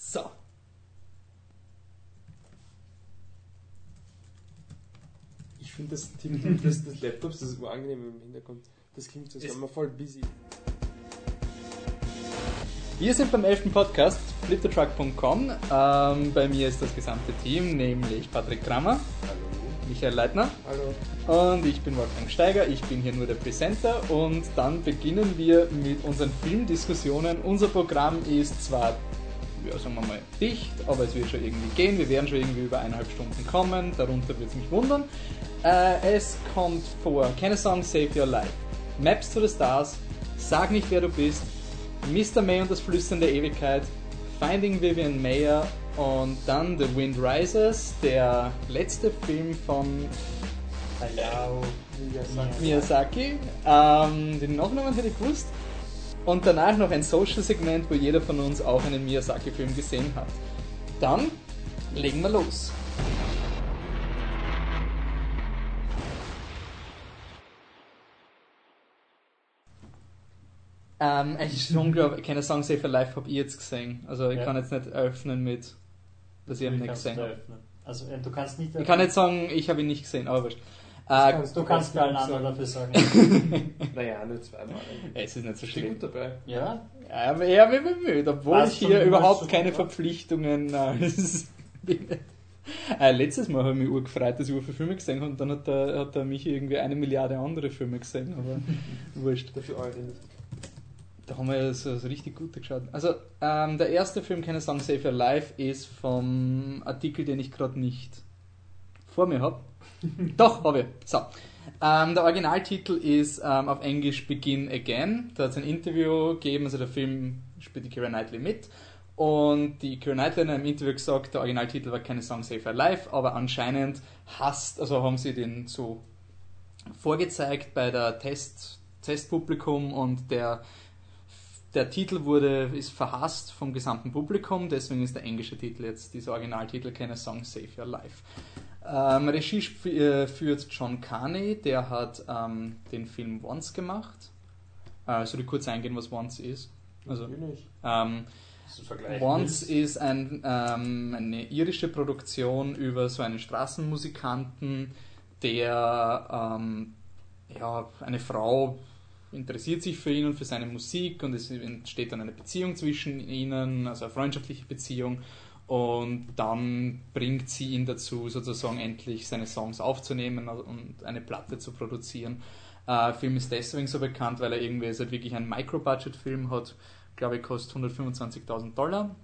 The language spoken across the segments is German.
So. Ich finde das Tippen des, des Laptops, das ist angenehm im Hintergrund. Das klingt so, Ist- wir voll busy. Wir sind beim 11. Podcast, fliptetruck.com. Ähm, bei mir ist das gesamte Team, nämlich Patrick Kramer, Hallo. Michael Leitner Hallo. und ich bin Wolfgang Steiger. Ich bin hier nur der Presenter und dann beginnen wir mit unseren Filmdiskussionen. Unser Programm ist zwar, ja, sagen wir mal, dicht, aber es wird schon irgendwie gehen. Wir werden schon irgendwie über eineinhalb Stunden kommen, darunter wird es mich wundern. Äh, es kommt vor Can a Song Save Your Life, Maps to the Stars, Sag nicht wer du bist, Mr. May und das Flüstern der Ewigkeit, Finding Vivian Mayer und dann The Wind Rises, der letzte Film von Hayao Miyazaki. Miyazaki. Ähm, den Nachnamen hätte ich gewusst. Und danach noch ein Social-Segment, wo jeder von uns auch einen Miyazaki-Film gesehen hat. Dann legen wir los. Ähm, es ist unglaublich, keine Song Save Life habe ich jetzt gesehen. Also ich Ja. kann jetzt nicht öffnen mit, dass ich ihn nicht gesehen habe. öffnen? Also äh, du kannst nicht Ich kann nicht sagen, ich habe ihn nicht gesehen, aber wurscht. Äh, kannst Du kannst bei allen anderen sagen. dafür sagen. Naja, nur zweimal. es ist nicht so Ich bin schlimm. gut dabei. ja? Ja, aber er wird bemüht, obwohl Hast ich hier überhaupt keine? Verpflichtungen als. äh, letztes Mal habe ich mich urgefreut, dass ich viele Filme gesehen habe und dann hat der, hat der Michi irgendwie eine Milliarde andere Filme gesehen, aber wurscht. Dafür eure nicht. Da haben wir ja so, so richtig gute geschaut. Also, ähm, der erste Film, keine Song Save Your Life, ist vom Artikel, den ich gerade nicht vor mir habe. Doch, habe ich. So. Ähm, der Originaltitel ist ähm, auf Englisch Begin Again. Da hat es ein Interview gegeben, also der Film spielt die Keira Knightley mit. Und die Keira Knightley hat in einem Interview gesagt, der Originaltitel war keine Song Save Your Life, aber anscheinend hasst, also haben sie den so vorgezeigt bei der Test, Testpublikum und der der Titel wurde, ist verhasst vom gesamten Publikum, deswegen ist der englische Titel jetzt dieser Originaltitel a Song Save Your Life. Ähm, Regie äh, führt John Carney, der hat ähm, den Film Once gemacht. Äh, soll ich kurz eingehen, was Once ist? Also, ähm. Once ist ein, ähm, eine irische Produktion über so einen Straßenmusikanten, der ähm, ja, eine Frau interessiert sich für ihn und für seine Musik und es entsteht dann eine Beziehung zwischen ihnen, also eine freundschaftliche Beziehung und dann bringt sie ihn dazu, sozusagen endlich seine Songs aufzunehmen und eine Platte zu produzieren. Äh, der Film ist deswegen so bekannt, weil er irgendwie ist halt wirklich ein Micro-Budget-Film hat, glaube ich, kostet 125.000 Dollar.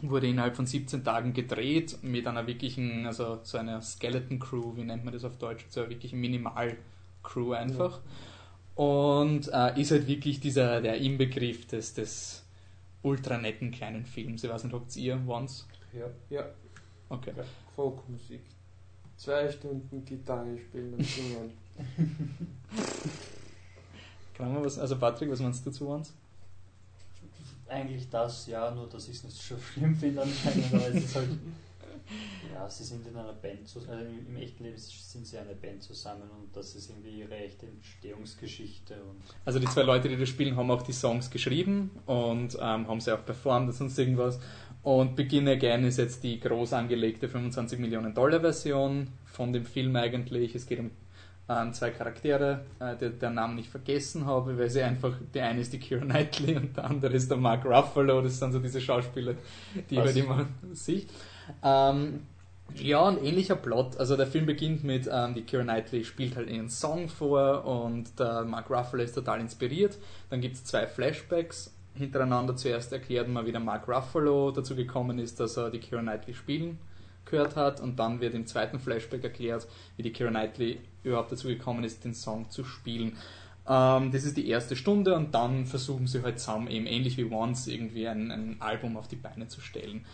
Wurde innerhalb von 17 Tagen gedreht mit einer wirklichen, also so einer Skeleton Crew, wie nennt man das auf Deutsch, so einer wirklichen Minimal-Crew einfach. Und äh, ist halt wirklich dieser, der Inbegriff des, des ultra netten kleinen Films. Ich weiß nicht, habt ihr Once? Ja. Ja. Okay. Folkmusik. Zwei Stunden Gitarre spielen und singen. Kann man was, also Patrick, was meinst du zu Once? Eigentlich das, ja, nur dass ich es nicht so schlimm finde anscheinend, aber es ist halt. Ja, sie sind in einer Band, zus- also im echten Leben sind sie eine Band zusammen und das ist irgendwie ihre echte Entstehungsgeschichte und Also die zwei Leute, die das spielen, haben auch die Songs geschrieben und ähm, haben sie auch performt und sonst irgendwas. Und Begin Again ist jetzt die groß angelegte 25 Millionen Dollar Version von dem Film eigentlich. Es geht um ähm, zwei Charaktere, äh, der, der Namen nicht vergessen habe, weil sie einfach, der eine ist die Keira Knightley und der andere ist der Mark Ruffalo. Das sind so diese Schauspieler, die Was? halt immer sich. Ähm, ja, ein ähnlicher Plot. Also der Film beginnt mit, ähm, die Keira Knightley spielt halt ihren Song vor und der Mark Ruffalo ist total inspiriert. Dann gibt es zwei Flashbacks hintereinander. Zuerst erklärt man, wie der Mark Ruffalo dazu gekommen ist, dass er die Keira Knightley spielen gehört hat und dann wird im zweiten Flashback erklärt, wie die Keira Knightley überhaupt dazu gekommen ist, den Song zu spielen. Ähm, das ist die erste Stunde und dann versuchen sie halt zusammen eben ähnlich wie Once irgendwie ein, ein Album auf die Beine zu stellen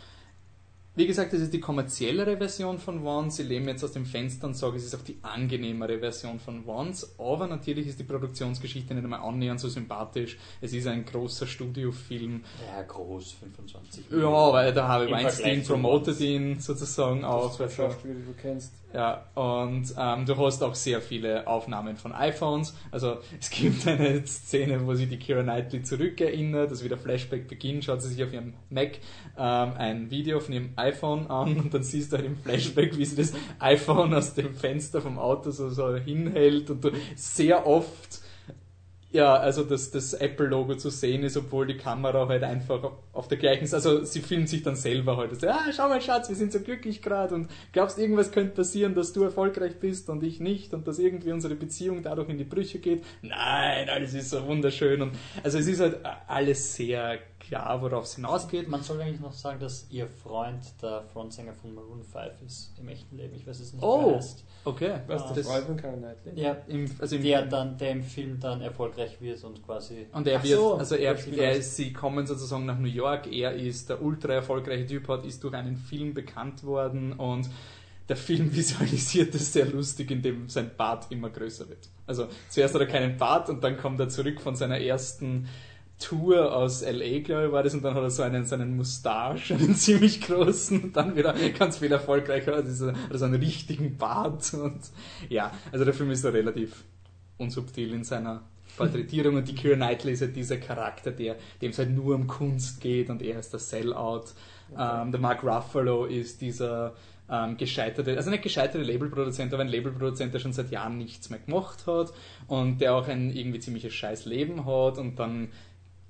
Wie gesagt, das ist die kommerziellere Version von Wands. Ich lehne jetzt aus dem Fenster und sage, es ist auch die angenehmere Version von Wands. Aber natürlich ist die Produktionsgeschichte nicht einmal annähernd so sympathisch. Es ist ein großer Studiofilm. Ja, groß, 25 Ja, weil der Harvey Im Weinstein promotet ihn sozusagen auch. Das ist Also, Schauspieler, die du kennst. ja, und ähm, du hast auch sehr viele Aufnahmen von iPhones. Also es gibt eine Szene, wo sich die Keira Knightley zurückerinnert, also wie der Flashback beginnt, schaut sie sich auf ihrem Mac ähm, ein Video von ihrem iPhone an und dann siehst du halt im Flashback, wie sie das iPhone aus dem Fenster vom Auto so, so hinhält und du sehr oft ja, also dass das Apple-Logo zu sehen ist, obwohl die Kamera halt einfach auf der gleichen, also sie filmt sich dann selber halt, also, ah, schau mal Schatz, wir sind so glücklich gerade und glaubst, irgendwas könnte passieren, dass du erfolgreich bist und ich nicht und dass irgendwie unsere Beziehung dadurch in die Brüche geht. Nein, alles ist so wunderschön und also es ist halt alles sehr klar, worauf es hinausgeht. Man soll eigentlich noch sagen, dass ihr Freund der Frontsänger von Maroon 5 ist im echten Leben. Ich weiß es nicht, Oh. heißt. Okay, Was, Ah, der das, Freund von Karen Knightley? Ja, im, also im, der dann, der im Film dann erfolgreich wird und quasi. Und er wird, so, also er, das er ist, sie kommen sozusagen nach New York, er ist der ultra erfolgreiche Typ, hat, ist durch einen Film bekannt worden und der Film visualisiert es sehr lustig, indem sein Bart immer größer wird. Also zuerst hat er keinen Bart und dann kommt er zurück von seiner ersten Tour aus LA, glaube ich, war das, und dann hat er so einen, so einen Mustache, einen ziemlich großen, und dann wieder ganz viel erfolgreicher, also hat er so einen richtigen Bart und ja, also der Film ist da relativ unsubtil in seiner Porträtierung und die Keira Knightley ist halt dieser Charakter, der, dem es halt nur um Kunst geht und er ist der Sellout. Ähm, der Mark Ruffalo ist dieser ähm, gescheiterte, also nicht gescheiterte Labelproduzent, aber ein Labelproduzent, der schon seit Jahren nichts mehr gemacht hat und der auch ein irgendwie ziemliches scheiß Leben hat und dann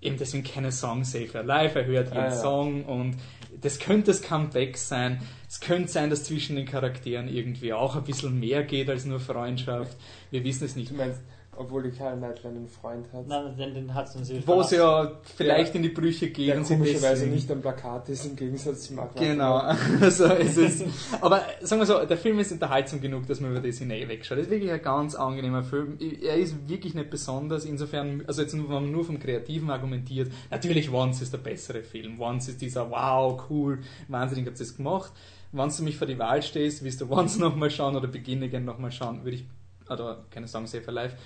eben deswegen keine Song Save Your Life, er hört jeden Ah, ja. Song und das könnte das Comeback sein. Es könnte sein, dass zwischen den Charakteren irgendwie auch ein bisschen mehr geht als nur Freundschaft. Wir wissen es nicht. Du meinst, obwohl die Karen Knightley einen Freund hat, Nein, den, den hat sie Wo es ja vielleicht Der- in die Brüche geht der und sie komischerweise nicht am Plakat ist, im Gegensatz zu Mark Genau, also es ist, aber sagen wir so, der Film ist unterhaltsam genug, dass man über das hinein wegschaut. Es ist wirklich ein ganz angenehmer Film. Er ist wirklich nicht besonders, insofern, also jetzt wenn man nur vom Kreativen argumentiert, natürlich Once ist der bessere Film. Once ist dieser, wow, cool, wahnsinnig habt ihr das gemacht. Wenn du mich vor die Wahl stehst, willst du Once nochmal schauen oder Begin Again nochmal schauen, würde ich, oder keine Song Safer Life,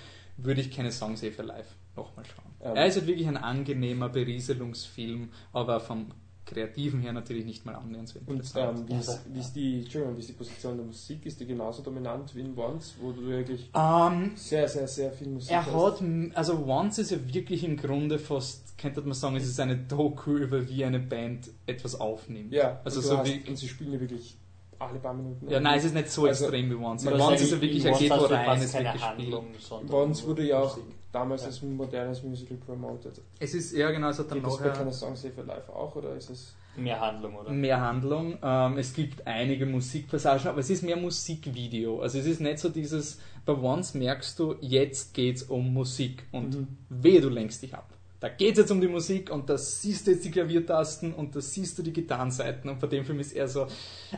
würde ich keine Song Safer Life nochmal schauen. Ähm. er ist halt wirklich ein angenehmer Berieselungsfilm, aber vom Kreativen her natürlich nicht mal annähernd so Und interessant. ähm, wie, ist, wie, ist die, Entschuldigung, wie ist die Position der Musik? Ist die genauso dominant wie in Once, wo du wirklich Ähm, sehr, sehr, sehr viel Musik er hast? hat, also Once ist ja wirklich im Grunde fast, könnte man sagen, es ist eine Doku über wie eine Band etwas aufnimmt. Ja, also so hast, wie, und sie spielen ja wirklich alle paar Minuten. ja nein, es ist nicht so Also, extrem wie Once. Bei kann Once ist ja wirklich, in Once geht wo rein, es keine gespielt. Handlung, Once wurde ja auch Musik. damals Ja. als modernes Musical promoted. Es ist, ja genau, es hat dann Gibt es bei nachher keiner Song Safer Life auch oder ist es. mehr Handlung, oder? mehr Handlung. Ähm, es gibt einige Musikpassagen, aber es ist mehr Musikvideo. Also es ist nicht so dieses, bei Once merkst du, jetzt geht's um Musik und Mhm. wehe, du lenkst dich ab. Da geht's jetzt um die Musik und da siehst du jetzt die Klaviertasten und da siehst du die Gitarrenseiten und bei dem Film ist er so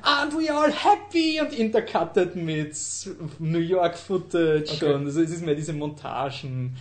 And we are happy und intercutted mit New York Footage Okay. und also es ist mehr diese Montagen,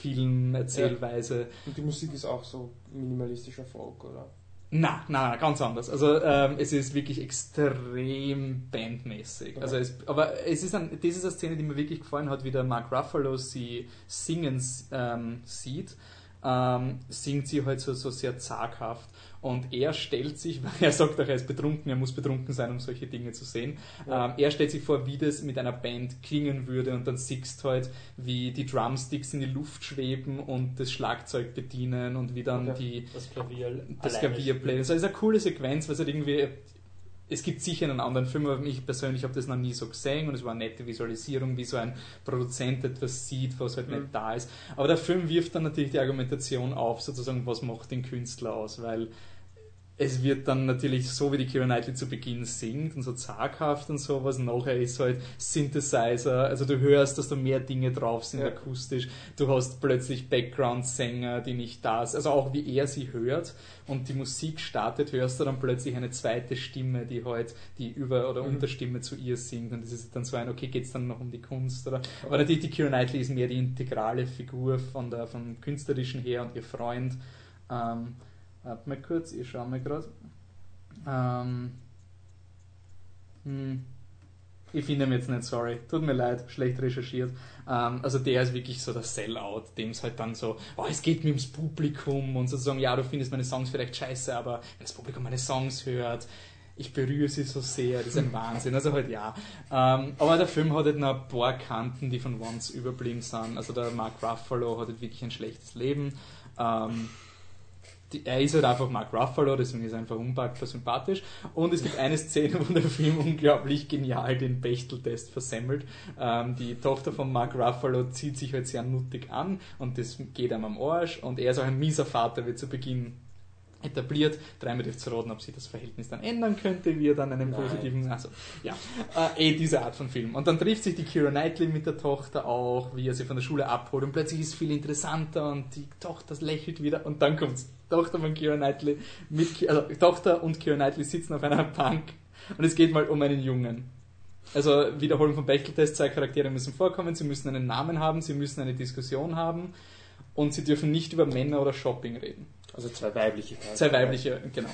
Film, Erzählweise. Und die Musik ist auch so minimalistischer Folk, oder? Na, na, na, ganz anders. Also ähm, es ist wirklich extrem bandmäßig. Okay. Also es, aber es ist ein, das ist eine Szene, die mir wirklich gefallen hat, wie der Mark Ruffalo sie singen ähm, sieht. Ähm, singt sie halt so, so sehr zaghaft und er stellt sich, weil er sagt auch, er ist betrunken, er muss betrunken sein, um solche Dinge zu sehen. Ja. Ähm, er stellt sich vor, wie das mit einer Band klingen würde und dann siehst halt, wie die Drumsticks in die Luft schweben und das Schlagzeug bedienen und wie dann Okay. die Das Klavier. das Klavier play. Das ist eine coole Sequenz, weil es halt irgendwie. Es gibt sicher einen anderen Film, aber ich persönlich habe das noch nie so gesehen und es war eine nette Visualisierung, wie so ein Produzent etwas sieht, was halt Mhm. nicht da ist. Aber der Film wirft dann natürlich die Argumentation auf, sozusagen, was macht den Künstler aus, weil es wird dann natürlich so, wie die Keira Knightley zu Beginn singt und so zaghaft und sowas. Nachher ist halt Synthesizer, also du hörst, dass da mehr Dinge drauf sind Ja. akustisch. Du hast plötzlich Background-Sänger, die nicht da sind. Also auch wie er sie hört und die Musik startet, hörst du dann plötzlich eine zweite Stimme, die halt die Über- oder Mhm. Unterstimme zu ihr singt. Und das ist dann so ein, okay, geht's dann noch um die Kunst? Oder? Aber natürlich, die Keira Knightley ist mehr die integrale Figur von der, vom Künstlerischen her und ihr Freund. Ähm, warte mal kurz, ich schaue mal gerade. Ähm, Hm. Ich finde ihn jetzt nicht sorry. Tut mir leid, schlecht recherchiert. Ähm, also der ist wirklich so der Sellout, dem es halt dann so, oh, es geht mir ums Publikum und sozusagen, ja, du findest meine Songs vielleicht scheiße, aber wenn das Publikum meine Songs hört, ich berühre sie so sehr, das ist ein Wahnsinn. Also halt ja. Ähm, aber der Film hat halt noch ein paar Kanten, die von Once überblieben sind. Also der Mark Ruffalo hat halt wirklich ein schlechtes Leben. Ähm, die, er ist halt einfach Mark Ruffalo, deswegen ist er einfach unpackbar sympathisch. Und es gibt eine Szene, wo der Film unglaublich genial den Bechteltest versemmelt. Ähm, die Tochter von Mark Ruffalo zieht sich halt sehr nuttig an und das geht ihm am Arsch. Und er ist auch ein mieser Vater, wie zu Beginn etabliert. Dreimal dürft zu raten, ob sich das Verhältnis dann ändern könnte, wie er dann einen Nein. positiven, also ja, äh, eh diese Art von Film. Und dann trifft sich die Kira Knightley mit der Tochter auch, wie er sie von der Schule abholt und plötzlich ist es viel interessanter und die Tochter lächelt wieder und dann kommt's. Tochter von Kira Knightley mit, also Tochter und Kira Knightley sitzen auf einer Bank und es geht mal um einen Jungen. Also Wiederholung von Bechteltest, zwei Charaktere müssen vorkommen, sie müssen einen Namen haben, sie müssen eine Diskussion haben und sie dürfen nicht über Männer oder Shopping reden. Also zwei weibliche Zwei weibliche, genau.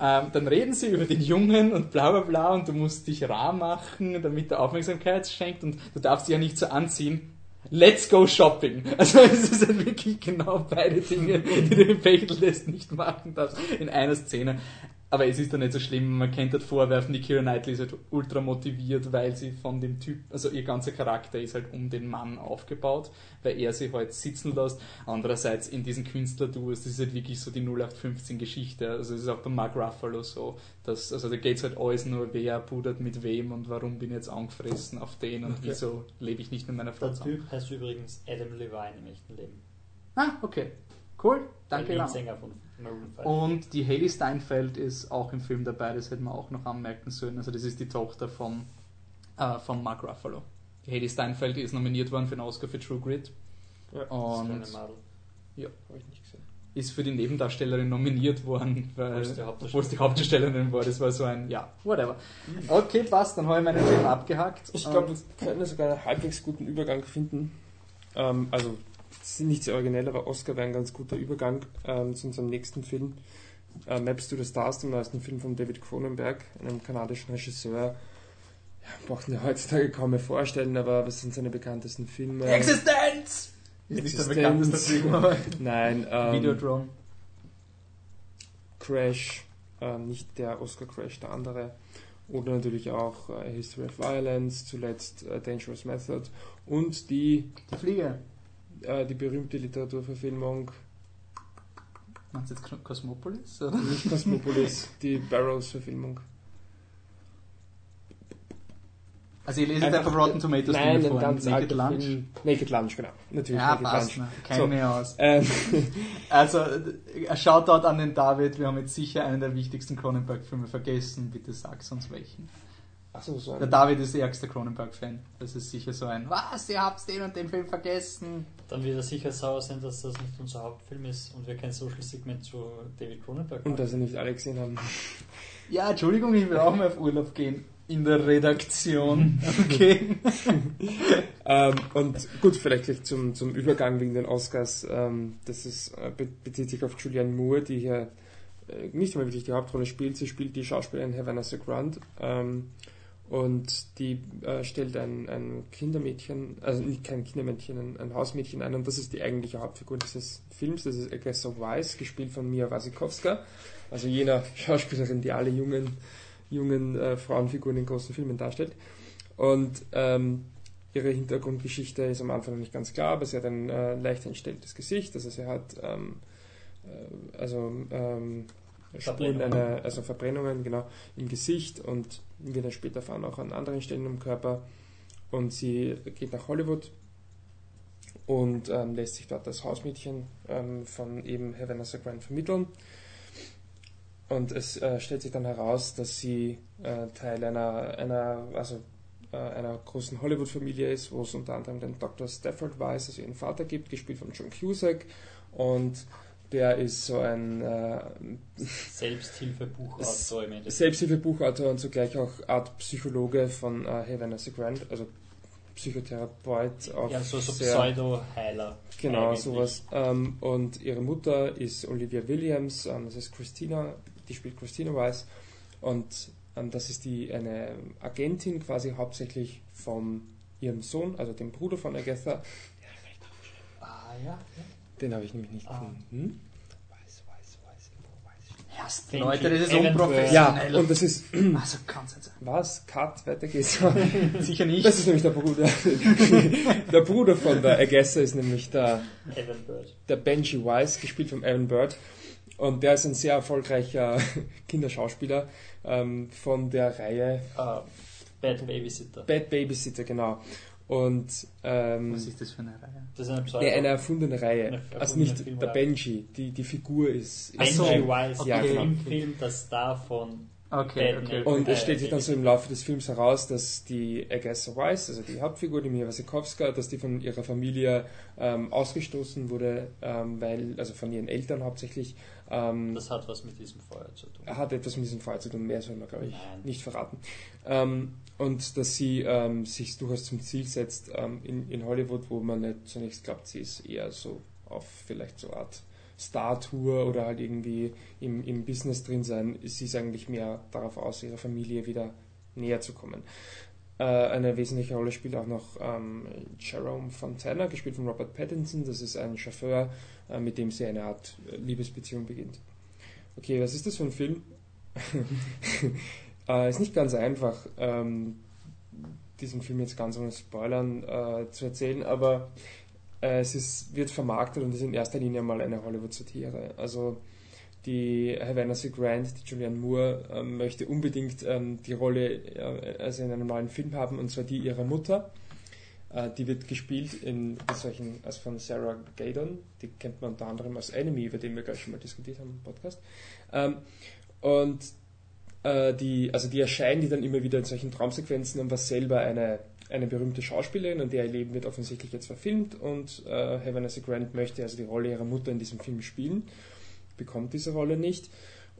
Ähm, dann reden sie über den Jungen und bla bla bla und du musst dich rar machen, damit er Aufmerksamkeit schenkt und du darfst dich ja nicht so anziehen. Let's go shopping. Also es ist halt wirklich genau beide Dinge, die du im Bechteltest nicht machen darfst in einer Szene. Aber es ist dann nicht so schlimm, man kennt halt vorwerfen, die Kira Knightley ist halt ultra motiviert, weil sie von dem Typ, also ihr ganzer Charakter ist halt um den Mann aufgebaut, weil er sie halt sitzen lässt. Andererseits in diesen Künstlerduos, das ist halt wirklich so die 0815 Geschichte. Also es ist auch bei Mark Ruffalo so, dass, also da geht's halt alles nur, wer pudert mit wem und warum bin ich jetzt angefressen auf den und Okay. wieso lebe ich nicht mit meiner Frau Der zusammen. Typ heißt übrigens Adam Levine im echten Leben. Ah, okay. Cool, danke. Der. Leadsänger von Maroon 5. Und die Haley Steinfeld ist auch im Film dabei, das hätte man auch noch anmerken sollen. Also das ist die Tochter von, äh, von Mark Ruffalo. Die Haley Steinfeld ist nominiert worden für einen Oscar für True Grit Ja, das und kleine Madel. habe ich nicht gesehen. ist für die Nebendarstellerin nominiert worden, weil, es die die Hauptdarstellerin war. Das war so ein, ja, whatever. Okay, passt, dann habe ich meinen Film abgehackt. Ich glaube, wir können sogar einen halbwegs guten Übergang finden. Ähm, also, sind nicht sehr originell, aber Oscar wäre ein ganz guter Übergang ähm, zu unserem nächsten Film. Äh, Maps to the Stars, dem neuesten Film von David Cronenberg, einem kanadischen Regisseur. Ja, braucht man ja heutzutage kaum mehr vorstellen, aber was sind seine bekanntesten Filme? Existenz! Ist nicht der Existenz. bekannteste Film, aber Nein, ähm, Videodrome. Crash, ähm, nicht der Oscar Crash, der andere. Oder natürlich auch äh, History of Violence, zuletzt äh, Dangerous Method und die, Die Fliege. Äh, die berühmte Literaturverfilmung, Meinst du jetzt Cos- Cosmopolis? Oder? nicht Cosmopolis, die Barrows-Verfilmung. Also ihr leset einfach Rotten Tomatoes Nein, vor. ganz Naked Lunch. Film. Naked Lunch, genau. Natürlich Ja, Naked passt. Lunch. Ne? Kenn So. mich aus. Ähm, Also, äh, ein Shoutout an den David. Wir haben jetzt sicher einen der wichtigsten Cronenberg-Filme vergessen. Bitte sag's uns welchen. Achso, so Der ein, David ist der ärgste Cronenberg-Fan. Das ist sicher so ein, was, ihr habt den und den Film vergessen. Dann wird er sicher sauer sein, dass das nicht unser Hauptfilm ist und wir kein Social-Segment zu David Cronenberg und machen. dass sie nicht alle gesehen haben. Ja, Entschuldigung, ich will auch mal auf Urlaub gehen. In der Redaktion. Okay. Ähm, und gut, vielleicht gleich zum, zum Übergang wegen den Oscars. Ähm, das ist, äh, be bezieht sich auf Julianne Moore, die hier äh, nicht mehr wirklich die Hauptrolle spielt. Sie spielt die Schauspielerin Havana Grant ähm, und die äh, stellt ein, ein Kindermädchen, also nicht kein Kindermädchen, ein, ein Hausmädchen ein und das ist die eigentliche Hauptfigur dieses Films. Das ist Aggressor Weiss, gespielt von Mia Wasikowska, also jener Schauspielerin, die alle jungen, jungen äh, Frauenfiguren in großen Filmen darstellt. Und ähm, ihre Hintergrundgeschichte ist am Anfang noch nicht ganz klar, aber sie hat ein äh, leicht entstelltes Gesicht, also sie hat ähm, äh, also ähm, Spuren Verbrennungen. einer, also Verbrennungen genau im Gesicht und wir dann später erfahren auch an anderen Stellen im Körper und sie geht nach Hollywood und ähm, lässt sich dort als Hausmädchen ähm, von eben Havana Grant vermitteln. Und es äh, stellt sich dann heraus, dass sie äh, Teil einer, einer, also, äh, einer großen Hollywood-Familie ist, wo es unter anderem den Dr. Stafford Weiss, also ihren Vater gibt, gespielt von John Cusack. Und der ist so ein äh, Selbsthilfebuchautor im Endeffekt. Selbsthilfebuchautor und zugleich auch Art Psychologe von äh, Havana Grant, also Psychotherapeut. Auch Ja, so, so Pseudo-Heiler. Genau, eigentlich. sowas. Ähm, und ihre Mutter ist Olivia Williams, ähm, das ist Christina, die spielt Christina Weiss. Und Ähm, das ist die, eine Agentin quasi hauptsächlich von ihrem Sohn, also dem Bruder von Agatha. Ah, ja. Den habe ich nämlich nicht Ah. gefunden. Weiß, weiß, weiß, wo weiß ich. Erst Benji Leute, das ist unprofessionell. Ja, und das ist, also kann es nicht sein. was? Cut, weiter geht's. Sicher nicht. Das ist nämlich der Bruder. der Bruder von der Agatha ist nämlich der, Evan Bird. der Benji Wise, gespielt von Evan Bird. Und der ist ein sehr erfolgreicher Kinderschauspieler ähm, von der Reihe Ah, Bad Babysitter. Bad Babysitter, genau. Und ähm, Was ist das für eine Reihe? Das ist eine Pseudo. ja, eine erfundene Reihe. Eine also erfundene nicht Filmreihe. der Benji, die, die Figur ist. Ist so, Benji ein- Wise, Ja, der genau. im Film der Star von Okay, Bad okay. Neighbor. Und es Äh, stellt sich dann so im Laufe des Films heraus, dass die Agatha Weiss, also die Hauptfigur, die Mia Wasikowska, dass die von ihrer Familie ähm, ausgestoßen wurde, ähm, weil, also von ihren Eltern hauptsächlich, ähm, Das hat was mit diesem Feuer zu tun. hat etwas mit diesem Fall zu tun, mehr soll man, glaube ich, Nein. nicht verraten. Ähm, und dass sie ähm, sich durchaus zum Ziel setzt, ähm, in, in Hollywood, wo man nicht zunächst glaubt, sie ist eher so auf vielleicht so eine Art Star-Tour oder halt irgendwie im, im Business drin sein, sie ist eigentlich mehr darauf aus, ihrer Familie wieder näher zu kommen. Äh, eine wesentliche Rolle spielt auch noch ähm, Jerome Fontana, gespielt von Robert Pattinson. Das ist ein Chauffeur, äh, mit dem sie eine Art äh, Liebesbeziehung beginnt. Okay, was ist das für ein Film? äh, ist nicht ganz einfach, ähm, diesen Film jetzt ganz ohne Spoilern äh, zu erzählen, aber es ist, wird vermarktet und ist in erster Linie mal eine Hollywood-Satire. Also die Havana C. Grant, die Julianne Moore, ähm, möchte unbedingt ähm, die Rolle äh, also in einem neuen Film haben, und zwar die ihrer Mutter. Äh, die wird gespielt in solchen, also von Sarah Gadon, die kennt man unter anderem als Enemy, über den wir gleich schon mal diskutiert haben im Podcast. Ähm, und äh, die, also die erscheinen die dann immer wieder in solchen Traumsequenzen und war selber eine, eine berühmte Schauspielerin und ihr Leben wird offensichtlich jetzt verfilmt und äh, C. Grant möchte also die Rolle ihrer Mutter in diesem Film spielen, bekommt diese Rolle nicht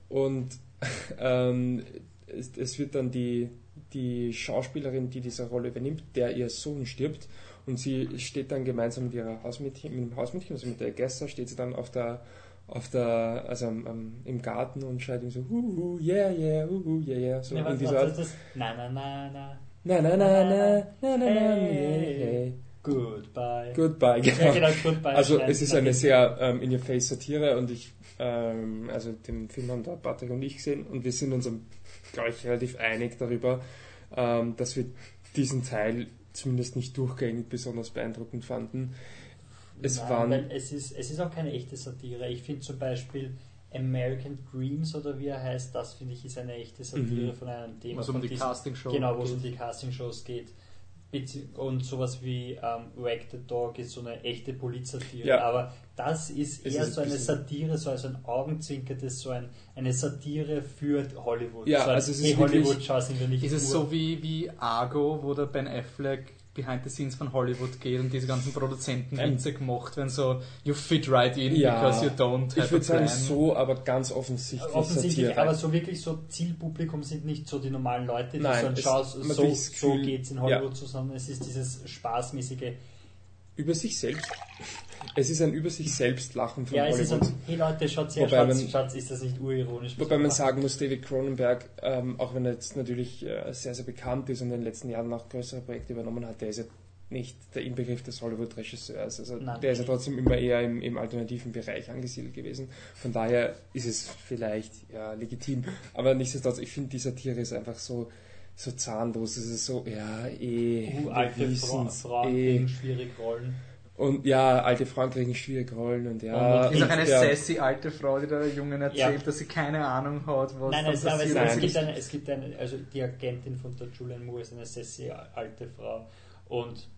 und ähm, es, es wird dann die, die Schauspielerin, die diese Rolle übernimmt, der ihr Sohn stirbt und sie steht dann gemeinsam mit ihrer Hausmädchen, mit dem Hausmädchen, also mit der Gessa, steht sie dann auf der auf der, also am, am, im Garten und schreit ihm so, huhu, yeah, yeah, huhu, yeah, yeah, so Nee, in dieser Art. das? Na, na, na, na. Na, na, na, na, na, na, na, Hey. hey. Goodbye. Goodbye, genau. Ja, genau, Goodbye. Also es ist eine sehr ähm, in your face Satire und ich, ähm, also den Film haben da Patrick und ich gesehen und wir sind uns, glaube ich, relativ einig darüber, ähm, dass wir diesen Teil zumindest nicht durchgängig besonders beeindruckend fanden. Es Nein, waren, es ist, es ist auch keine echte Satire. Ich finde zum Beispiel American Dreams oder wie er heißt, das finde ich ist eine echte Satire Mhm. von einem Thema. Was um die Castingshow Genau, wo es um die Castingshows geht. Und sowas wie ähm, Wag the Dog ist so eine echte Polizsatire. Ja. Aber das ist Es eher ist so ein eine Satire, so also ein augenzwinkertes, so ein, eine Satire für Hollywood. Ja, so ein, also es ist hey, wirklich- Hollywood, schau, sind wir nicht Ist es so wie, wie Argo, wo der Ben Affleck behind the scenes von Hollywood geht und diese ganzen Produzenten Ähm, Witze gemacht werden, so you fit right in Ja, because you don't have ich würde sagen so, aber ganz offensichtlich, Offensichtlich, Satire. aber so wirklich so Zielpublikum sind nicht so die normalen Leute, die Nein, so ein es- Schau, man so, so geht's in Hollywood zu, sondern es ist dieses spaßmäßige. Über sich selbst. Es ist ein über sich selbst Lachen von Ja, es ist Hollywood. so, hey Leute, schaut her, Wobei Schatz, man- Schatz, ist das nicht urironisch? Wobei man sagen muss, David Cronenberg, ähm, auch wenn er jetzt natürlich äh, sehr, sehr bekannt ist und in den letzten Jahren auch größere Projekte übernommen hat, der ist ja nicht der Inbegriff des Hollywood-Regisseurs. Also Nein. der ist ja trotzdem immer eher im, im alternativen Bereich angesiedelt gewesen. Von daher ist es vielleicht ja, legitim. Aber nichtsdestotrotz, ich finde, die Satire ist einfach so, so zahnlos. Es ist so, ja, eh. Uh, alte wissen's, Frauen eh. kriegen schwierig Rollen. Und ja, alte Frauen kriegen schwierig Rollen und ja. Und ist auch eine ja, sassy alte Frau, die der Jungen erzählt, Ja. dass sie keine Ahnung hat, was Nein, da es, aber es, passiert. es, Nein. gibt eine, es gibt eine, also die Agentin von der Julianne Moore ist eine sehr alte Frau und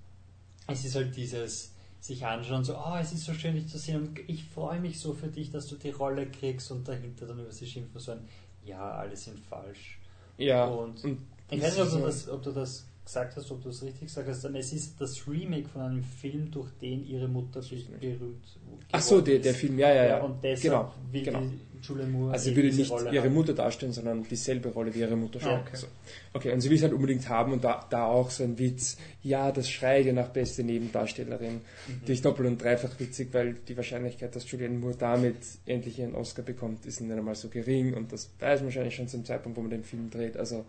es ist halt dieses sich anschauen, so, oh, es ist so schön, dich zu sehen und ich freue mich so für dich, dass du die Rolle kriegst und dahinter dann über sie schimpfen, so ein, ja, alle sind falsch. ja, und und ich weiß nicht, ob du das, ob du das gesagt hast, ob du es richtig gesagt hast, es ist das Remake von einem Film, durch den ihre Mutter be berühmt Ach so, der, der. Film, ja, ja, ja. und deshalb genau, will genau. die Julianne Moore Also sie würde nicht Rolle ihre haben. Mutter darstellen, sondern dieselbe Rolle wie ihre Mutter spielt. okay. So. okay, und sie will es halt unbedingt haben und da, da auch so ein Witz, ja, das schreit ja nach beste Nebendarstellerin. Mhm. Natürlich doppelt und dreifach witzig, weil die Wahrscheinlichkeit, dass Julianne Moore damit endlich ihren Oscar bekommt, ist nicht einmal so gering und das weiß man wahrscheinlich schon zum Zeitpunkt, wo man den Film dreht. Also,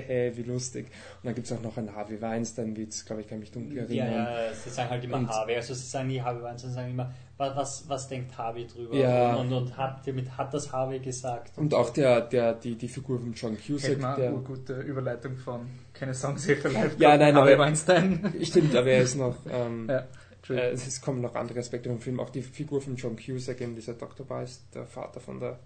hehe, wie lustig. Und dann gibt es auch noch einen Harvey Weinstein-Witz, glaube ich, kann mich dunkel Ja, erinnern. ja, sie sagen halt immer Und- Harvey, also sie sagen nie Harvey Weinstein, sie sagen immer, was, was, was denkt Harvey drüber? Ja. Und, und hat, damit hat das Harvey gesagt. Und auch der, der, die, die Figur von John Cusack, man der, eine gute Überleitung von keine Songs here for life. Ja, nein, aber aber- Weinstein. Stimmt, aber er ist noch. Ähm, Ja, äh, es kommen noch andere Aspekte vom Film. Auch die Figur von John Cusack, eben dieser Dr. Weiss, der Vater von der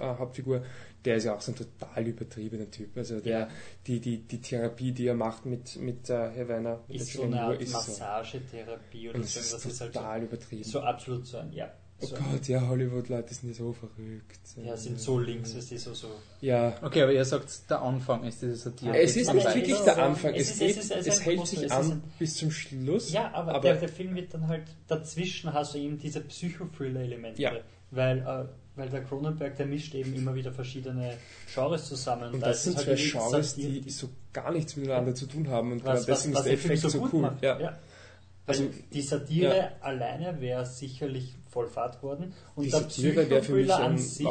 Hauptfigur, der ist ja auch so ein total übertriebener Typ. Also der, Ja. die, die, die Therapie, die er macht mit, mit äh, Havana, mit ist der so eine Art ist so. Massagetherapie oder Und so irgendwas. ist ist halt so, total übertrieben. so absolut so ein, ja. oh So, Gott, ja, Hollywood-Leute sind ja so verrückt. ja, sind so links, ist die so, so. Ja, Okay, aber ihr sagt, der Anfang ist diese Satire. es ist nicht wirklich der so- Anfang. es Es, ist- geht, es ist- es, es hält sich an bis zum Schluss. Ja, aber, aber der, der Film wird dann halt, dazwischen hast du eben diese Psychothriller-Elemente. Ja. Weil, äh, weil der Cronenberg, der mischt eben immer wieder verschiedene Genres zusammen. Und da das sind zwei halt die Genres, Satire- die so gar nichts miteinander zu tun haben. Und was, deswegen was, was ist der Effekt so so cool. Ja. Ja. Also, die Satire ja. alleine wäre sicherlich Vollfahrt worden. Und Die der Psychothriller an sich.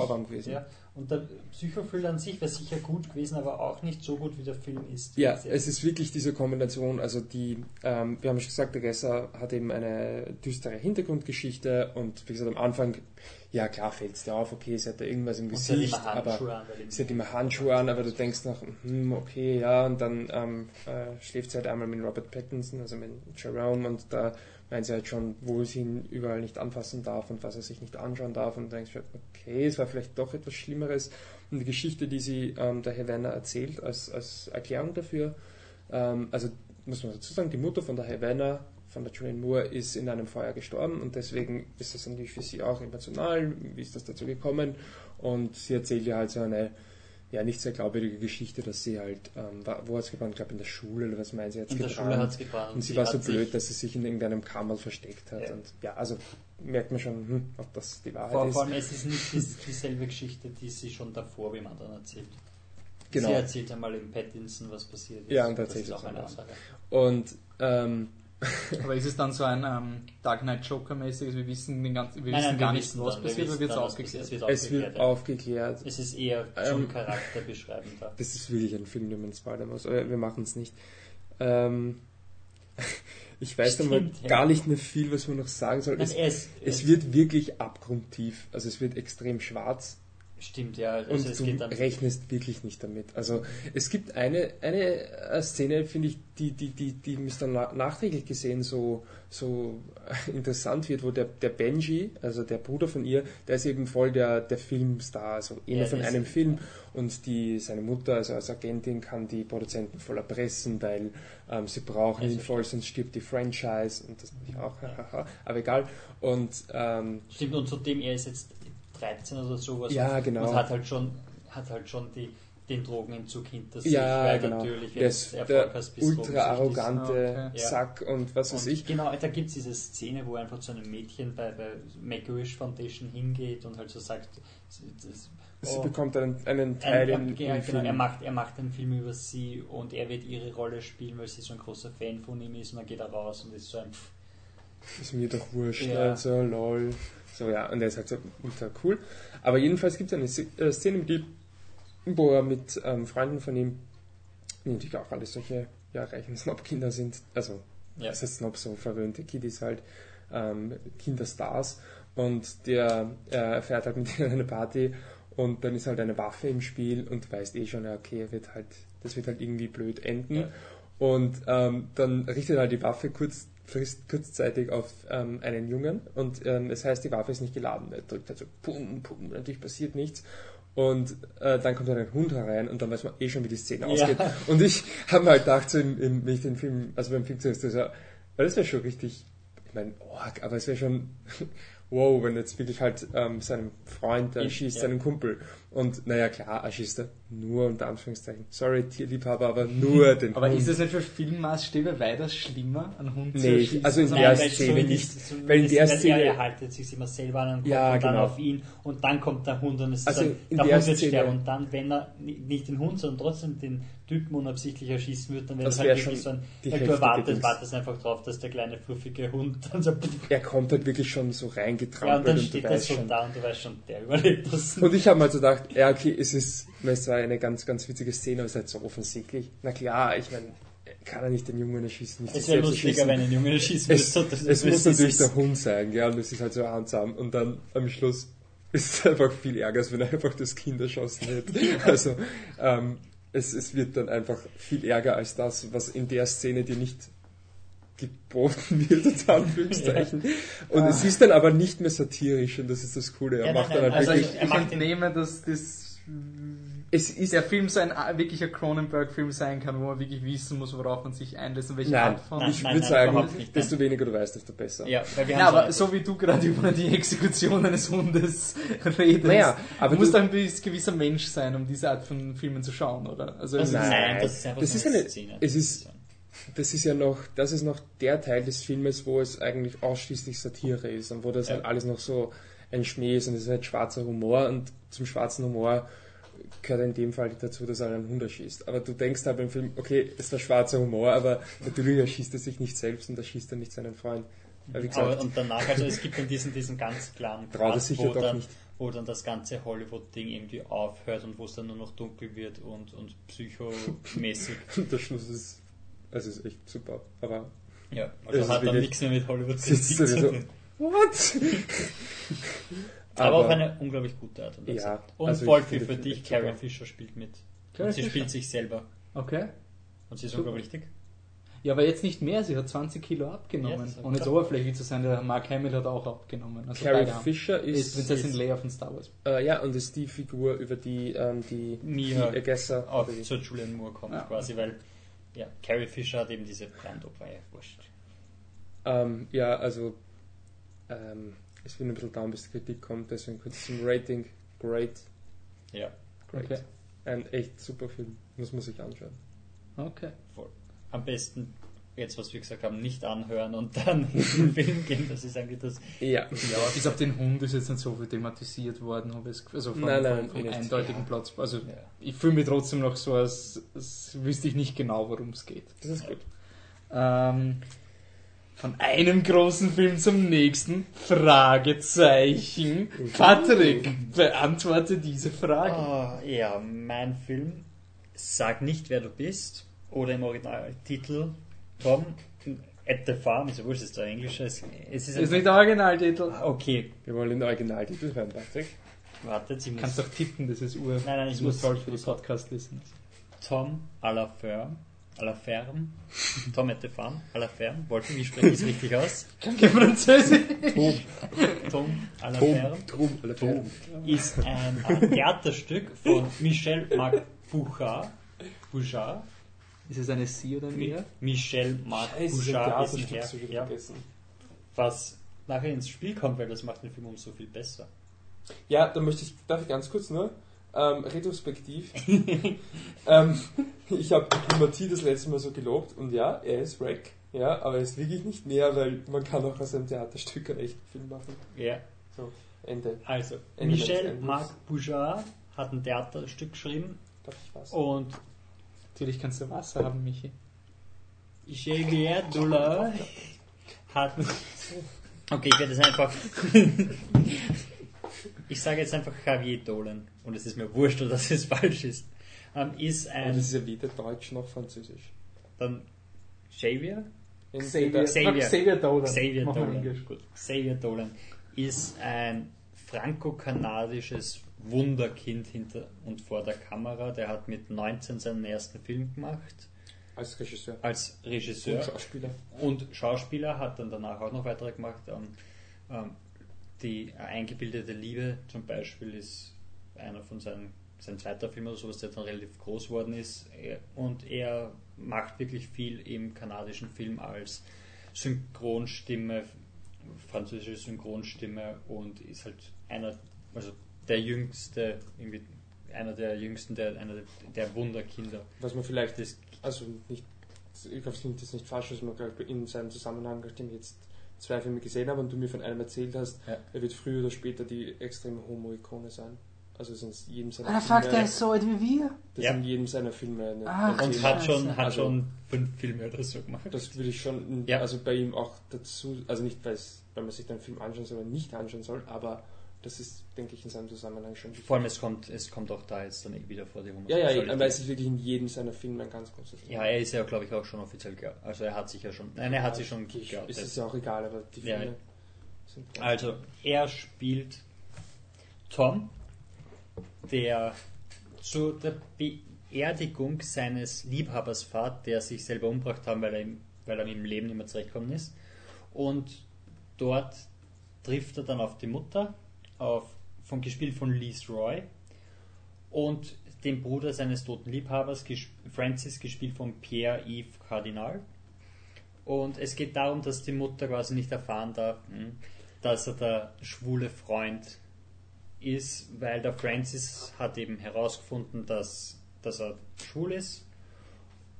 Ja, und der Psychothriller an sich wäre sicher gut gewesen, aber auch nicht so gut wie der Film ist. Ja, es ist wirklich diese Kombination, also die, ähm, wir haben schon gesagt, der Gesser hat eben eine düstere Hintergrundgeschichte und wie gesagt am Anfang, ja klar fällt es dir auf, okay, sie hat da irgendwas im und sie hat Gesicht, aber an, sie hat immer Handschuhe an, aber du denkst noch, hm, okay, ja, und dann ähm, äh, schläft sie halt einmal mit Robert Pattinson, also mit Jerome und da meint sie halt schon, wo sie ihn überall nicht anfassen darf und was er sich nicht anschauen darf und du denkst, halt, okay, es war vielleicht doch etwas Schlimmeres. Und die Geschichte, die sie ähm, der Havana erzählt, als, als Erklärung dafür, ähm, also muss man dazu sagen, die Mutter von der Havana, von der Julianne Moore, ist in einem Feuer gestorben und deswegen ist das natürlich für sie auch emotional, wie ist das dazu gekommen und sie erzählt ja halt so eine ja, nicht sehr glaubwürdige Geschichte, dass sie halt, ähm, war, wo hat es gebrannt? Ich glaube in der Schule oder was meinen sie jetzt In der Schule hat es gebrannt. und sie war so blöd, dass sie sich in irgendeinem Kammer versteckt hat. Ja. Und ja, also merkt man schon, hm, ob das die Wahrheit Vor, ist. vor allem, es ist nicht dies- dieselbe Geschichte, die sie schon davor beim anderen erzählt. Genau. Sie erzählt einmal im Pattinson, was passiert ist. Ja, und. Aussage. Und ähm, Aber ist es dann so ein ähm, Dark Knight Joker-mäßiges, wir wissen, den ganzen, wir Nein, wissen nein, gar wir nicht, wissen was dann, wir passiert, aber wissen wird aufgeklärt. es aufgeklärt, wird aufgeklärt. Es ist eher Ähm, schon charakterbeschreibender. Das ist wirklich ein Film, den man spoilern muss. Aber wir machen es nicht. Ähm, ich weiß dann mal Stimmt, ja. gar nicht mehr viel, was man noch sagen soll. Nein, Es, es, es wird wirklich abgrundtief. Also es wird extrem schwarz Stimmt, ja. Also und es du geht dann. rechnest wirklich nicht damit. Also es gibt eine, eine äh, Szene, finde ich, die, die, die, die mir dann na- nachträglich gesehen so, so interessant wird, wo der, der Benji, also der Bruder von ihr, der ist eben voll der, der Filmstar, also einer Ja, von einem Film und die, seine Mutter, also als Agentin, kann die Produzenten voll erpressen, weil ähm, sie brauchen Ja, ihn voll, sonst stirbt die Franchise und das ich auch, hahaha, aber egal. Und ähm, Stimmt, und zudem er ist jetzt 13 oder sowas. Ja, und, genau. Und hat halt schon, hat halt schon die, den Drogenentzug hinter sich, ja, weil genau, natürlich der jetzt ist Erfolg der ultra arrogante Okay. Ja. Sack und was weiß Und ich. Genau, da gibt es diese Szene, wo einfach zu einem Mädchen bei, bei Make-A-Wish Foundation hingeht und halt so sagt, das, Sie oh, bekommt einen, einen ein, Teil er, im, ja, im genau, Film. er, macht, er macht einen Film über sie und er wird ihre Rolle spielen, weil sie so ein großer Fan von ihm ist und dann geht er raus und ist so ein pff, ist mir doch wurscht, Ja. also lol. So, ja, und er ist halt so ultra cool. Aber jedenfalls gibt es eine äh, Szene, mit die, wo er mit ähm, Freunden von ihm, die natürlich auch alle solche ja, reichen Snob-Kinder sind, also ja. das heißt Snob, so verwöhnte Kiddies halt, ähm, Kinderstars. Und der äh, fährt halt mit ihnen eine Party und dann ist halt eine Waffe im Spiel und du weißt eh schon, okay, wird halt, das wird halt irgendwie blöd enden. Ja. Und ähm, dann richtet er halt die Waffe kurz, frist kurzzeitig auf ähm, einen Jungen und ähm, es heißt, die Waffe ist nicht geladen. Er drückt halt so, pum, pum, natürlich passiert nichts. Und äh, dann kommt dann ein Hund herein und dann weiß man eh schon, wie die Szene Ja. ausgeht. Und ich habe mir halt gedacht, so im, im, wenn ich den Film, also beim Film zuerst, so, weil das wäre schon richtig, ich meine, org, aber es wäre schon wow, wenn jetzt wirklich halt ähm, seinem Freund Ja, erschießt, ja. seinen Kumpel. Und naja, klar, erschießt er nur unter Anführungszeichen. Sorry, Tierliebhaber, aber nur den Aber Hund. ist es nicht für Filmmaßstäbe weitaus schlimmer, einen Hund zu Nee, erschießen? also in der Szene nicht. Weil in der Szene- Er, haltet sich immer selber an den Kopf Ja, und dann genau. auf ihn und dann kommt der Hund und es ist Also dann, in der der Hund wird sterben und dann, wenn er ni- nicht den Hund, sondern trotzdem den Typen unabsichtlich erschießen wird, dann wäre Das das halt wirklich so ein, weil du erwartest, Dings. wartest einfach drauf, dass der kleine fluffige Hund dann so er kommt halt wirklich schon so ja, und reingetrampelt dann und, steht du er weißt so schon. da und du weißt schon, der überlebt das. Und ich habe mal so gedacht, ja okay, es ist, es war eine ganz, ganz witzige Szene, aber es ist halt so offensichtlich. Na klar, ich meine, kann er nicht den Jungen erschießen, nicht Es wäre lustiger, erschießen. wenn ein Junge erschießen würde. Es, so, dass es das muss natürlich der Hund sein, ja, und es ist halt so handsam. Und dann am Schluss ist es einfach viel Ärger, als wenn er einfach das Kind erschossen hätte. Also, ähm, es, es wird dann einfach viel ärger als das, was in der Szene dir nicht geboten wird, unter Anführungszeichen. Und es ist dann aber nicht mehr satirisch und das ist das Coole. Er Ja, macht nein, dann halt Also wirklich, ich, ich entnehme, dass das es ist der Film so ein äh, wirklicher Cronenberg-Film sein kann, wo man wirklich wissen muss, worauf man sich einlässt und welche Nein, Art von... Nein, ich würde sagen, nicht, desto weniger du weißt, desto besser. Ja, weil wir Ja, aber so wie du gerade über die Exekution eines Hundes redest, Naja, aber du musst du- ein gewisser Mensch sein, um diese Art von Filmen zu schauen, oder? Also Also Nein. nein, das ist einfach Das ist eine- Szene. es ist- das ist ja noch, das ist noch der Teil des Filmes, wo es eigentlich ausschließlich Satire ist und wo das Ja. halt alles noch so ein Schmäh ist und es ist halt schwarzer Humor und zum schwarzen Humor gehört in dem Fall dazu, dass er einen Hund erschießt. Aber du denkst halt beim Film, okay, es war schwarzer Humor, aber natürlich erschießt er sich nicht selbst und erschießt er nicht seinen Freund. Wie gesagt, Aber, und danach, also es gibt dann diesen, diesen ganz klaren Cut, wo, dann, wo dann das ganze Hollywood-Ding irgendwie aufhört und wo es dann nur noch dunkel wird und, und psychomäßig. der Schluss ist, also ist echt super. Aber Ja, Das also hat dann nichts mehr mit Hollywood zu tun. what? Aber auf eine unglaublich gute Art und Weise. Ja, und also Wolfi, finde für dich, Carrie. Fisher spielt mit. Carrie und sie spielt sich selber. Okay. Und sie ist Super. unglaublich dick. Ja, aber jetzt nicht mehr, sie hat 20 Kilo Ja, abgenommen. das ist Ohne jetzt oberflächlich zu sein, der Mark Hamill hat auch abgenommen. Also Carrie. Fisher ist ist, Prinzessin ist Leia von Star Wars. Äh, ja, und ist die Figur, über die ähm, die Mia die Agatha auf zur Julian Moore kommt Ja. quasi, weil ja, Carrie Fisher hat eben diese Brandopfer, wurscht. ähm, ja, also ähm, es wird ein bisschen down, bis die Kritik kommt, deswegen kurz zum Rating. Great, Ja, great. Okay. Ein echt super Film, muss man sich anschauen. Okay. voll. Am besten jetzt, was wir gesagt haben, nicht anhören und dann in den Film gehen. Das ist eigentlich das. Ja, Ja, bis auf den Hund ist jetzt nicht so viel thematisiert worden, habe ich also von, Nein, nein, von, von eindeutigen Ja. Platz. Also Ja. ich fühle mich trotzdem noch so, als, als wüsste ich nicht genau, worum es geht. das ist gut. Ähm, von einem großen Film zum nächsten? Fragezeichen. Patrick, beantworte diese Frage. Ah, ja, mein Film Sag nicht, wer du bist oder im Originaltitel Tom at the Farm, ist ja wurscht, ist der englische. Es, es ist ist nicht der Originaltitel. Ah, Okay, Wir wollen den Originaltitel hören, Patrick. wartet, sie Du muss. kannst doch tippen, das ist Ur. Nein, nein, ich muss- toll für ich die Podcast-Listeners. Tom à la Ferme. À la Ferme. Tom at the Farm. À la Ferme. Wolfi, wie spreche ich es richtig aus? Danke, Französisch. Tom, Tom à la Tom, Ferme. Tom, alle Tom. ist ein äh, Theaterstück von Michel Marc Bouchard. Bouchard. Ist es eine Sie oder ein Mi Er? Michel Marc Bouchard ist ein Herr, ja, vergessen. was nachher ins Spiel kommt, weil das macht den Film umso viel besser. Ja, da möchte ich, darf ich ganz kurz nur, ähm, retrospektiv. ähm, ich habe Diplomati das letzte Mal so gelobt und ja, er ist Wreck, ja, aber er ist wirklich nicht mehr, weil man kann auch aus einem Theaterstück einen echten Film machen. Ja, So, Ende. also Ende Michel Marc Bouchard hat ein Theaterstück geschrieben Darf ich was? und Natürlich kannst du Wasser haben, Michi. Javier Dolan hat. Okay, ich werde es einfach. ich sage jetzt einfach Javier Dolan und es ist mir wurscht, dass es falsch ist. Ähm, ist Aber ein. das ist ja weder Deutsch noch Französisch. Dann Xavier? Xavier, Xavier. Xavier Dolan. Xavier Dolan. Xavier Dolan ist ein franco-kanadisches Wunderkind hinter und vor der Kamera. Der hat mit 19 seinen ersten Film gemacht Als Regisseur. als Regisseur. Und Schauspieler. Und Schauspieler hat dann danach auch noch weitere gemacht. Ähm, ähm, die eingebildete Liebe zum Beispiel ist einer von seinen, sein zweiter Film oder sowas, der dann relativ groß worden ist. Und er macht wirklich viel im kanadischen Film als Synchronstimme französische Synchronstimme und ist halt einer, also der jüngste, irgendwie einer der jüngsten, der, einer der Wunderkinder. Was man vielleicht, Das, also nicht, ich hoffe, es klingt jetzt nicht falsch, dass man in seinem Zusammenhang, nachdem ich jetzt zwei Filme gesehen habe und du mir von einem erzählt hast, Ja. er wird früher oder später die extreme Homo-Ikone sein. Also es ist in jedem seiner Ah, fuck, der Filme, ist so alt wie wir. das Ja. ist in jedem seiner Filme eine Ach, und hat schon, hat Also- schon fünf Filme oder so gemacht. Das würde ich schon, Ja. also bei ihm auch dazu, also nicht, weil, es, weil man sich den Film anschauen soll oder nicht anschauen soll, aber das ist, denke ich, in seinem Zusammenhang schon wichtig. Vor allem, es kommt, es kommt auch da jetzt dann wieder vor die Ja, ja, Homosexualität. aber es ist wirklich in jedem seiner Filme ein ganz großes Thema. Ja, er ist ja, glaube ich, auch schon offiziell geoutet. Also er hat sich ja schon, nein, er hat sich schon Ich, ist es ja auch egal, aber die Ja, Filme sind Also, er spielt Tom, der zu der Beerdigung seines Liebhabers fährt, der sich selber umgebracht hat, weil er, ihm, weil er ihm im Leben nicht mehr zurechtgekommen ist. Und dort trifft er dann auf die Mutter, auf, von, gespielt von Lise Roy, und den Bruder seines toten Liebhabers, ges- Francis, gespielt von Pierre-Yves Cardinal. Und es geht darum, dass die Mutter quasi nicht erfahren darf, hm, dass er der schwule Freund ist, weil der Francis hat eben herausgefunden, dass, dass er schwul ist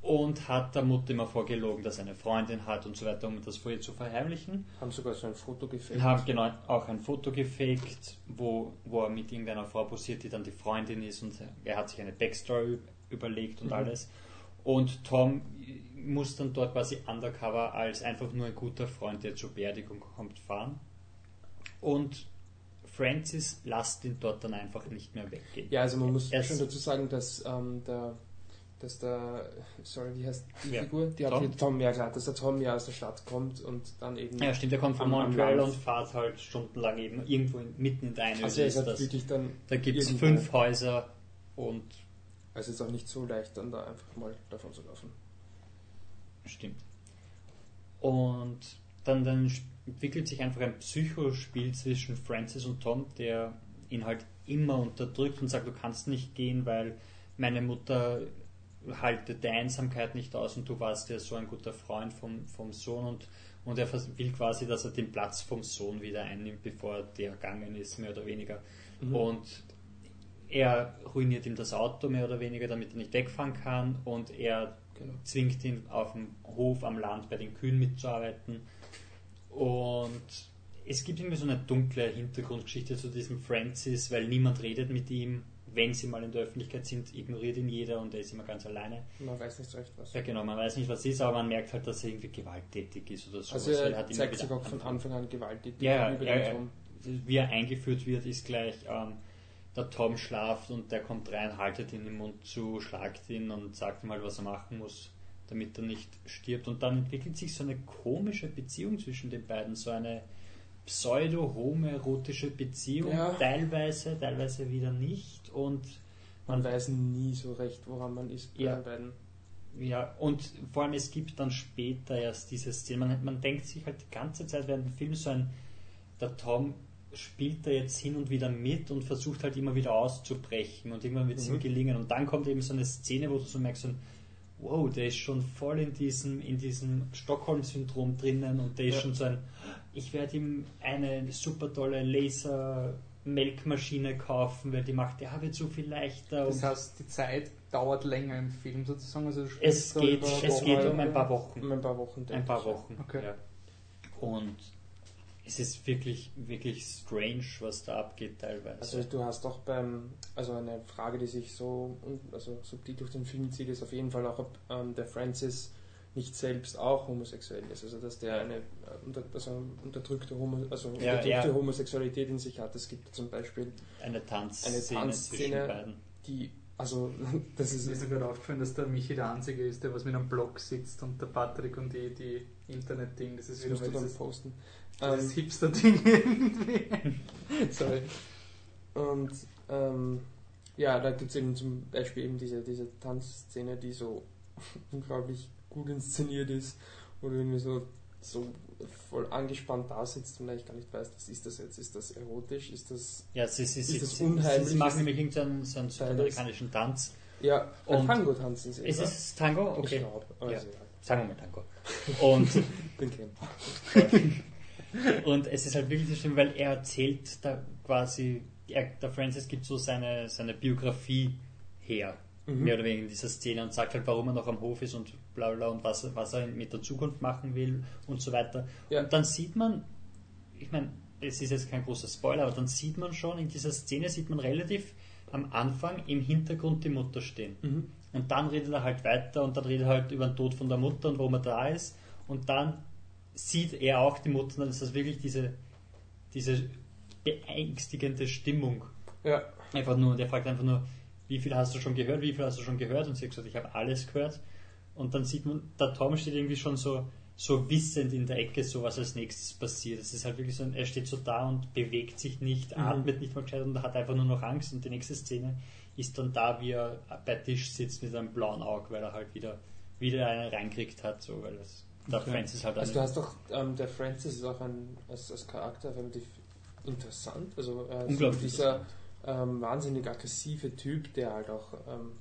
und hat der Mutter immer vorgelogen, dass er eine Freundin hat und so weiter, um das vor ihr zu verheimlichen. haben sogar so ein Foto gefilmt. Haben genau auch ein Foto gefaked, wo, wo er mit irgendeiner Frau posiert, die dann die Freundin ist und er hat sich eine Backstory überlegt und Mhm. alles. Und Tom muss dann dort quasi undercover als einfach nur ein guter Freund, der zur Beerdigung kommt, fahren. Und Francis lasst ihn dort dann einfach nicht mehr weggehen. Ja, also man muss Es- schon dazu sagen, dass ähm, der, dass der, sorry, wie heißt die Wer? Figur? Die hat Tom? hier Tom, ja klar, dass der Tom ja aus der Stadt kommt und dann eben. Ja, stimmt, er kommt von Montreal Land. und fährt halt stundenlang eben irgendwo in, mitten in der Einöde. also ist halt das. wirklich dann. Da gibt es fünf Häuser und Also es ist auch nicht so leicht, dann da einfach mal davon zu laufen. Stimmt. Und dann, dann entwickelt sich einfach ein Psychospiel zwischen Francis und Tom, der ihn halt immer unterdrückt und sagt, du kannst nicht gehen, weil meine Mutter haltet der Einsamkeit nicht aus und du warst ja so ein guter Freund vom, vom Sohn und, und er will quasi, dass er den Platz vom Sohn wieder einnimmt, bevor der gegangen ist, mehr oder weniger. Mhm. Und er ruiniert ihm das Auto mehr oder weniger, damit er nicht wegfahren kann und er Genau. zwingt ihn auf dem Hof am Land bei den Kühen mitzuarbeiten. Und es gibt irgendwie so eine dunkle Hintergrundgeschichte zu diesem Francis, weil niemand redet mit ihm. Wenn sie mal in der Öffentlichkeit sind, ignoriert ihn jeder und er ist immer ganz alleine. Man weiß nicht so recht was. Ja genau, man weiß nicht, was ist, aber man merkt halt, dass er irgendwie gewalttätig ist oder so. Also er zeigt sich auch von Anfang an gewalttätig Ja, ja, ja, wie er eingeführt wird, ist gleich, ähm, der Tom schlaft und der kommt rein, haltet ihn im Mund zu, schlagt ihn und sagt ihm halt, was er machen muss, damit er nicht stirbt. Und dann entwickelt sich so eine komische Beziehung zwischen den beiden, so eine pseudo-homoerotische Beziehung, Ja. teilweise, teilweise wieder nicht. Und Man weiß nie so recht, woran man ist bei Ja. den beiden. Ja, und vor allem es gibt dann später erst diese Szene, man, man denkt sich halt die ganze Zeit während dem Film so ein, der Tom spielt da jetzt hin und wieder mit und versucht halt immer wieder auszubrechen und irgendwann wird es ihm Mhm. gelingen und dann kommt eben so eine Szene, wo du so merkst, so, ein, wow, der ist schon voll in diesem, in diesem Stockholm-Syndrom drinnen und der ist Ja. schon so ein, ich werde ihm eine super tolle Laser-Melkmaschine kaufen, weil die macht der Arbeit so viel leichter Das heißt, die Zeit dauert länger im Film sozusagen. Also es geht, es geht um ein paar Wochen. Um ein paar Wochen. denke Ein paar. Wochen. Okay. Ja. Und es ist wirklich, wirklich strange, was da abgeht teilweise. Also du hast auch beim, also eine Frage, die sich so also subtil durch den Film zieht, ist auf jeden Fall auch, ob ähm, der Francis nicht selbst auch homosexuell ist. Also dass der eine äh, unter, also unterdrückte, Homo, also Ja, unterdrückte ja. Homosexualität in sich hat. Es gibt zum Beispiel eine Tanzszene, eine Tanzszene. die, also das Mir ist ist sogar aufgefallen, dass der Michi der Einzige ist, der was mit einem Blog sitzt und der Patrick und die, die Internet-Ding, das ist das wieder mal dieses, posten. dieses Ähm, Hipster-Ding irgendwie. Sorry. Und ähm, ja, da gibt es eben zum Beispiel eben diese, diese Tanzszene, die so unglaublich gut inszeniert ist, du irgendwie so, so voll angespannt da sitzt und eigentlich gar nicht weißt, was ist das jetzt? Ist das erotisch? Ist das Ja, sie, sie, Ist sie, unheimlich? sie machen nämlich irgendeinen so einen südamerikanischen Tanz. ja Und- Tango tanzen sie, Ist oder? es Tango? Ich Okay. glaube. Also, Ja. ja. Sagen wir mal Tango. Und. Und es ist halt wirklich so schlimm, weil er erzählt da quasi, er, der Francis gibt so seine, seine Biografie her, Mhm. mehr oder weniger in dieser Szene und sagt halt, warum er noch am Hof ist und bla bla und was, was er mit der Zukunft machen will und so weiter. Ja. Und dann sieht man, ich meine, es ist jetzt kein großer Spoiler, aber dann sieht man schon, in dieser Szene sieht man relativ am Anfang im Hintergrund die Mutter stehen. Mhm. Und dann redet er halt weiter und dann redet er halt über den Tod von der Mutter und warum er da ist. Und dann sieht er auch die Mutter, dann ist das wirklich diese, diese beängstigende Stimmung. Ja. Einfach nur, und er fragt einfach nur, wie viel hast du schon gehört, wie viel hast du schon gehört? Und sie hat gesagt, ich habe alles gehört. Und dann sieht man, der Tom steht irgendwie schon so, so wissend in der Ecke, so was als nächstes passiert. Es ist halt wirklich so, ein- er steht so da und bewegt sich nicht, Mhm. atmet nicht mal gescheit und hat einfach nur noch Angst. Und die nächste Szene ist dann da, wie er bei Tisch sitzt mit einem blauen Auge, weil er halt wieder, wieder einen reinkriegt hat, so, weil das, der Okay. Francis halt Also du hast doch, ähm, der Francis ist auch ein, als, als Charakter relativ interessant. Also äh, so dieser ähm, wahnsinnig aggressive Typ, der halt auch ähm,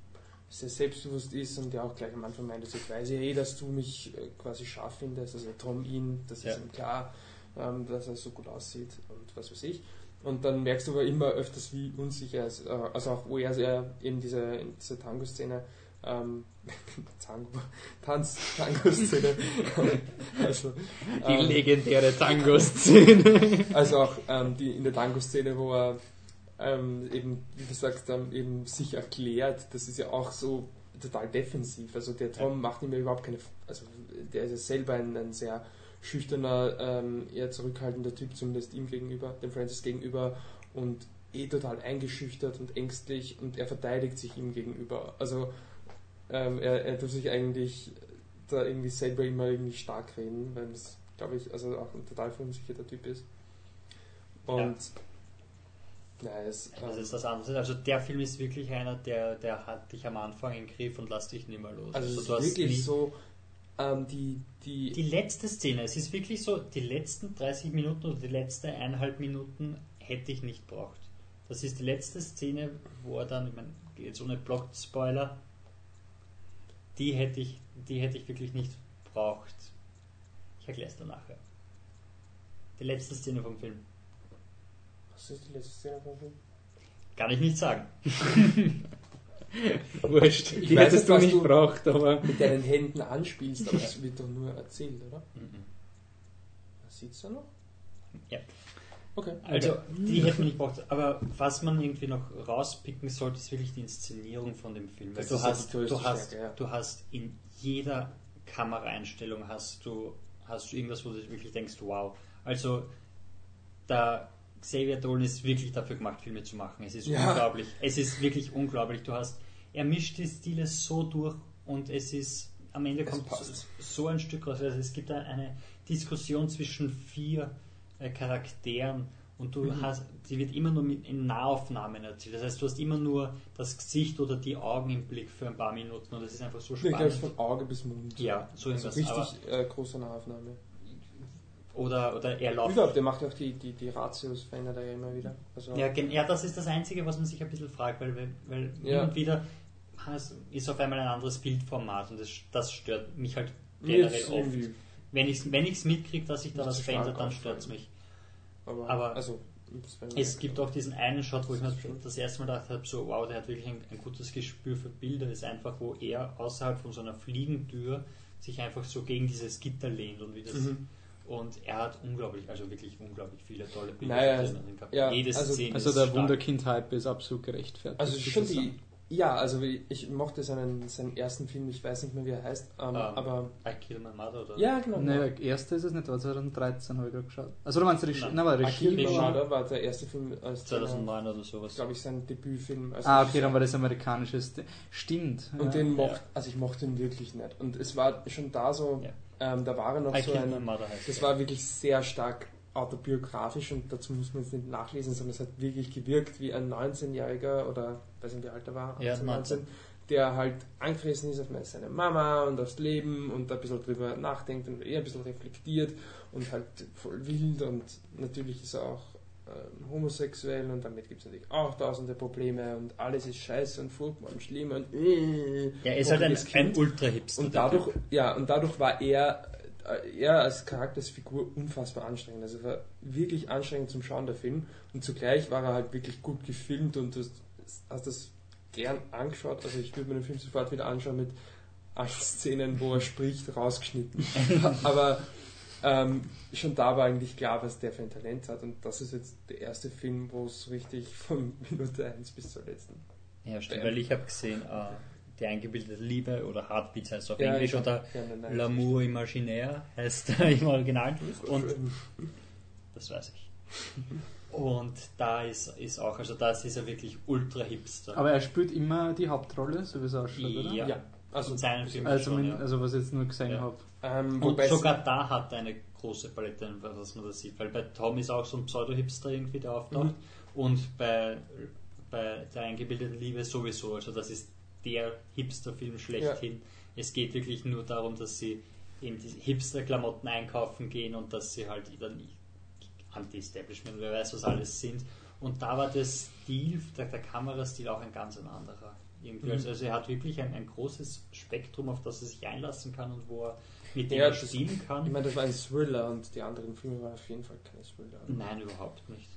sehr selbstbewusst ist und der auch gleich am Anfang meint, also ich weiß ja eh, dass du mich äh, quasi scharf findest, also Tom ihn, das Ja. ist ihm klar, ähm, dass er so gut aussieht und was weiß ich. Und dann merkst du aber immer öfters, wie unsicher er ist. Äh, also auch wo er sehr in dieser, in dieser Tango-Szene ähm, Tango, Tanz, Tango-Szene. also, Die ähm, legendäre Tango-Szene. also auch ähm, die, in der Tango-Szene, wo er ähm, eben, wie du sagst, ähm, eben sich erklärt, das ist ja auch so total defensiv. Also der Tom macht ihm ja überhaupt keine, also der ist ja selber ein, ein sehr schüchterner, ähm, eher zurückhaltender Typ, zumindest ihm gegenüber, dem Francis gegenüber und eh total eingeschüchtert und ängstlich und er verteidigt sich ihm gegenüber. Also ähm, er, er tut sich eigentlich da irgendwie selber immer irgendwie stark reden, weil das, glaube ich, also auch ein total verunsicherter Typ ist. Und ja, es, Das ähm, ist das andere. Also der Film ist wirklich einer, der, der hat dich am Anfang im Griff und lässt dich nicht mehr los. also es ist wirklich so, ähm, die, die, Die letzte Szene, es ist wirklich so, die letzten 30 Minuten oder die letzte eineinhalb Minuten hätte ich nicht braucht. Das ist die letzte Szene, wo er dann, ich meine, jetzt ohne Block-Spoiler, die hätte ich, die hätte ich wirklich nicht braucht. Ich erkläre es dann nachher. Die letzte Szene vom Film. Was ist die letzte Szene vom Film? Kann ich nicht sagen. Wurscht. Ich Die weiß hättest jetzt, du was nicht du- braucht, aber. Mit deinen Händen anspielst, aber das wird doch nur erzählt, oder? Mhm. Sieht's da noch? Ja. Okay. Also, okay. die hätte man nicht braucht. Aber was man irgendwie noch rauspicken sollte, ist wirklich die Inszenierung von dem Film. Weil Das du hast, du, hast, Stärke, ja. du hast in jeder Kameraeinstellung hast du, hast du irgendwas, wo du wirklich denkst, wow. Also, der Xavier Dolan ist wirklich dafür gemacht, Filme zu machen. Es ist Ja. unglaublich. Es ist wirklich unglaublich. Du hast, er mischt die Stile so durch und es ist, am Ende kommt passt. so ein Stück raus. Also es gibt eine Diskussion zwischen vier äh, Charakteren und du Mhm. hast, die wird immer nur mit, in Nahaufnahmen erzählt. Das heißt, du hast immer nur das Gesicht oder die Augen im Blick für ein paar Minuten und das ist einfach so Ich glaube, spannend. von Auge bis Mund. Ja, so also irgendwas. richtig äh, große Nahaufnahme. Oder, oder er läuft. Überhaupt, der macht ja auch die, die, die Ratios, verändert er ja immer wieder. Also, Ja, ja, das ist das Einzige, was man sich ein bisschen fragt, weil, weil, Ja. und wieder ist auf einmal ein anderes Bildformat und das, das stört mich halt generell oft. Wenn ich es wenn ich's mitkriege, dass sich da was verändert, dann stört es mich. Aber, Aber also, Es gibt auch diesen einen Shot, wo ich mir Das erste Mal gedacht habe, so wow, der hat wirklich ein, ein gutes Gespür für Bilder. Ist einfach, wo er außerhalb von so einer Fliegentür sich einfach so gegen dieses Gitter lehnt und wie das. Mhm. Und er hat unglaublich, also wirklich unglaublich viele tolle Bilder Naja, gehabt. ja, Jede also- Szene Also ist der. Wunderkind-Hype ist absolut gerechtfertigt. Also schon ich die. Ja, also wie- ich mochte seinen, seinen ersten Film, ich weiß nicht mehr wie er heißt, ähm, Ähm, aber. I Kill My Mother oder? Ja, genau. Ne, der erste ist es nicht, war 2013, habe ich gerade geschaut. Also du meinst Regie? Nein. Nein, war I Kill Regie. My war- Mother war der erste Film als 2009 oder sowas. glaube ich, sein Debütfilm. als Ah, okay, dann war das amerikanische. St- Stimmt. Und ja. den mochte, also ich mochte ihn wirklich nicht. Und es war schon da so, Ja. Ähm, da war er noch I so ein, das war wirklich sehr stark autobiografisch und dazu muss man jetzt nicht nachlesen, sondern es hat wirklich gewirkt wie ein 19-Jähriger oder weiß nicht wie alt er war, Ja, 18, 19. der halt angefressen ist auf seine Mama und aufs Leben und ein bisschen drüber nachdenkt und eher ein bisschen reflektiert und halt voll wild und natürlich ist er auch ähm, homosexuell und damit gibt es natürlich auch tausende Probleme und alles ist scheiße und furchtbar und schlimm und äh, Ja, er ist halt ein, ein. Ultra-Hipster. Und dadurch, ja, und dadurch war er äh, er als Charakter, als Figur unfassbar anstrengend. Also er war wirklich anstrengend zum Schauen, der Film. Und zugleich war er halt wirklich gut gefilmt und du hast, das gern angeschaut. Also ich würde mir den Film sofort wieder anschauen mit allen Szenen, wo er spricht, rausgeschnitten. Aber ähm, schon da war eigentlich klar, was der für ein Talent hat. Und das ist jetzt der erste Film, wo es richtig von Minute 1 bis zur letzten. Ja, stimmt, weil ich habe gesehen, äh, die eingebildete Liebe oder Heartbeats heißt auf Ja, Englisch hab- oder ja, nein, L'amour imaginaire heißt im Original. Und schön. das weiß ich. Und da ist, ist auch, also da ist er wirklich ultra hipster. Aber er spielt immer die Hauptrolle, so wie es ausschaut, oder? Ja. Ja, also, in seinen Filmen Also, schon, ja. also was ich jetzt nur gesehen Ja. habe. Ähm, Und sogar da hat er eine große Palette, was man da sieht. Weil bei Tom ist auch so ein Pseudo-Hipster irgendwie, der auftaucht. Mhm. Und bei, bei der eingebildeten Liebe sowieso. Also das ist der Hipster-Film schlechthin. Es geht wirklich nur darum, dass sie in diese Hipster-Klamotten einkaufen gehen und dass sie halt dann Anti-Establishment, wer weiß was alles sind. Und da war der Stil, der, der Kamerastil auch ein ganz ein anderer. Mhm. Also, also er hat wirklich ein, ein großes Spektrum, auf das er sich einlassen kann und wo er mit dem Ja, das- spielen kann. Ich meine, das war ein Thriller und die anderen Filme waren auf jeden Fall keine Thriller. Nein, überhaupt nicht.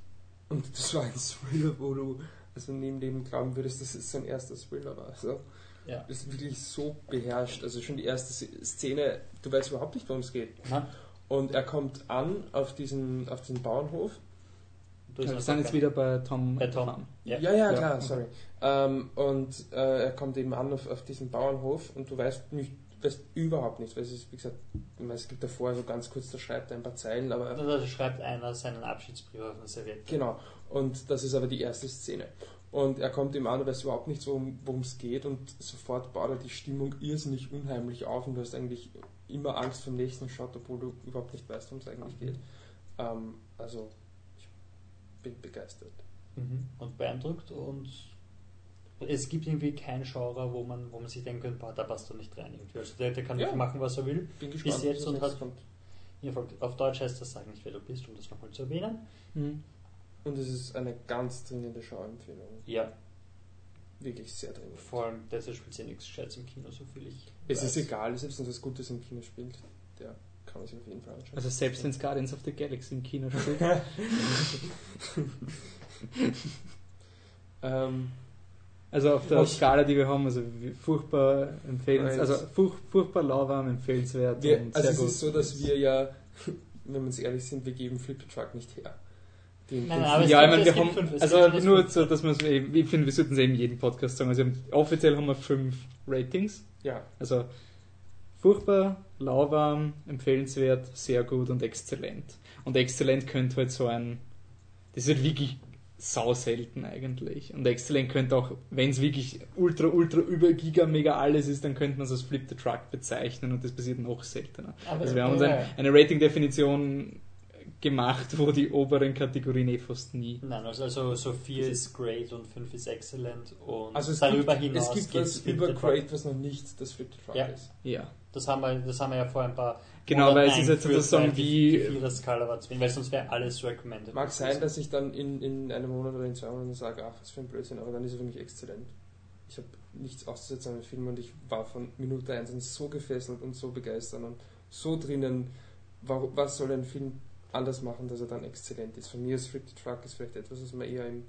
Und das war ein Thriller, wo du also neben dem glauben würdest, dass es sein erster Thriller war. Also, Ja. das ist wirklich so beherrscht. Also schon die erste Szene, du weißt überhaupt nicht, worum es geht. Na, Und er kommt an auf diesen, auf diesen Bauernhof. du Wir sind jetzt wieder bei Tom. Bei Tom. Ja. Ja, ja, klar, sorry. Ähm, und äh, er kommt eben an auf, auf diesen Bauernhof und du weißt nicht, weißt überhaupt nicht, weil es ist, wie gesagt, es gibt davor so ganz kurz, da schreibt er ein paar Zeilen, aber Da schreibt einer seinen Abschiedsbrief auf eine Serviette. Genau. Und das ist aber die erste Szene. Und er kommt ihm an, du weißt überhaupt nicht, worum worum es geht und sofort baut er die Stimmung irrsinnig unheimlich auf und du hast eigentlich immer Angst vor dem nächsten Shot, obwohl du überhaupt nicht weißt, worum es eigentlich geht. Ähm, also, ich bin begeistert. Mhm. Und beeindruckt und es gibt irgendwie kein Genre, wo man, wo man sich denken könnte, boah, da passt er nicht rein. Irgendwie. Also der, der kann Ja. machen, was er will. Bin gespannt, jetzt was und hat- kommt. Auf Deutsch heißt das, sag nicht, wer du bist, um das nochmal zu erwähnen. Mhm. Und es ist eine ganz dringende Schauempfehlung. Ja, Wirklich sehr dringend. vor allem derzeit spielt sie nichts Gescheites im Kino, so viel ich Es weiß. ist egal, selbst wenn es was Gutes im Kino spielt, der kann man sich auf jeden Fall anschauen. Also selbst wenn es Guardians of the Galaxy im Kino spielt. ähm, Also auf der Was- Skala, die wir haben, also furchtbar empfehlenswert, also furch, furchtbar lauwarm, empfehlenswert. wir, und also sehr es gut. ist so, dass wir ja, wenn wir uns ehrlich sind, wir geben Flip Truck nicht her. Den, Nein, den aber es ja, ich meine, es wir haben, fünf, also fünf. nur so, dass man es eben, ich finde, wir sollten es eben in jedem Podcast sagen. Also offiziell haben wir fünf Ratings. ja, Also furchtbar, lauwarm, empfehlenswert, sehr gut und exzellent. Und exzellent könnte halt so ein, das ist halt wirklich sau selten eigentlich. Und exzellent könnte auch, wenn es wirklich ultra, ultra, über giga, mega alles ist, dann könnte man es als Flip the Truck bezeichnen und das passiert noch seltener. Aber- Also wir haben uns ein, eine Rating-Definition gemacht, wo die oberen Kategorien eh fast nie. Nein, also, also so 4 ist great und 5 ist excellent und also es darüber gibt, hinaus es gibt was über. Great, was noch nicht das Flip the Truck Ja. ist. Ja. Das haben, wir, das haben wir ja vor ein paar Genau, weil es ist jetzt sozusagen wie- die, die Vierer-Skala war zu wenig, weil sonst wäre alles recommended. Mag sein, dass ich dann in, in einem Monat oder in zwei Monaten sage, ach, was für ein Blödsinn, aber dann ist er für mich exzellent. Ich habe nichts auszusetzen an dem Film und ich war von Minute 1 an so gefesselt und so begeistert und so drinnen, warum, was soll ein Film anders machen, dass er dann exzellent ist. Von mir ist Flip the Truck ist vielleicht etwas, was man eher im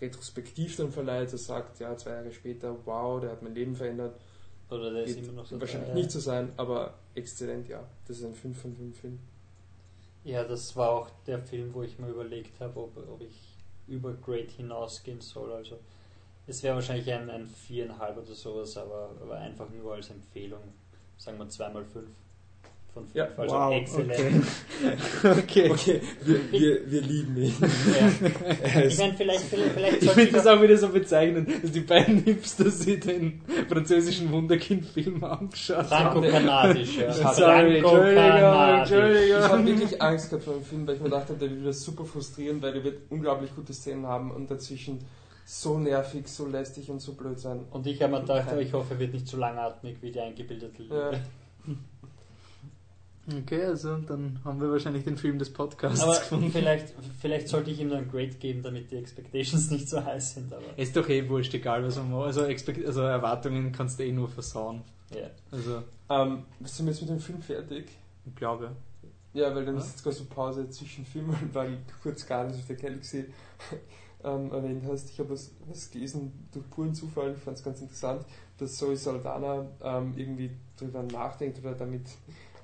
Retrospektiv dann verleiht, das sagt, ja, zwei Jahre später, wow, der hat mein Leben verändert. Oder der ist immer noch so wahrscheinlich dabei. nicht so sein, aber exzellent, ja. Das ist ein 5 von 5 Film. Ja, das war auch der Film, wo ich mir überlegt habe, ob, ob ich über Great hinausgehen soll. Also es wäre wahrscheinlich ein, ein 4,5 oder sowas, aber, aber einfach nur als Empfehlung. Sagen wir 2 mal 5 von 5. Ja, also wow, exzellent. Okay. Okay, wir, wir, wir lieben ihn. Ja. Ich meine, vielleicht, vielleicht, vielleicht Ich finde das auch wieder so bezeichnend, dass die beiden Hipster sich den französischen Wunderkind-Film angeschaut haben. Franco-Kanadisch, ja. Sorry, Entschuldigung. Ich habe wirklich Angst gehabt vor dem Film, weil ich mir gedacht habe, der wird wieder super frustrieren, weil der wird unglaublich gute Szenen haben und dazwischen so nervig, so lästig und so blöd sein. Und ich habe mir gedacht, ich hoffe, er wird nicht so langatmig wie die eingebildete Liebe. Ja. Okay, also dann haben wir wahrscheinlich den Film des Podcasts Aber gefunden. vielleicht, vielleicht sollte ich ihm nur ein Grade geben, damit die Expectations nicht so heiß sind. Aber Ist doch eh wurscht, egal was man macht. Also, Expect also Erwartungen kannst du eh nur versauen. ja. Also, Ähm, sind wir jetzt mit dem Film fertig? Ich glaube. Ja, weil dann Ja. ist jetzt gerade so Pause zwischen Filmen, weil du kurz Guardians of the Galaxy ähm, erwähnt hast. Ich habe was, was gelesen durch puren Zufall, ich fand es ganz interessant, dass Zoe Saldana ähm, irgendwie darüber nachdenkt oder damit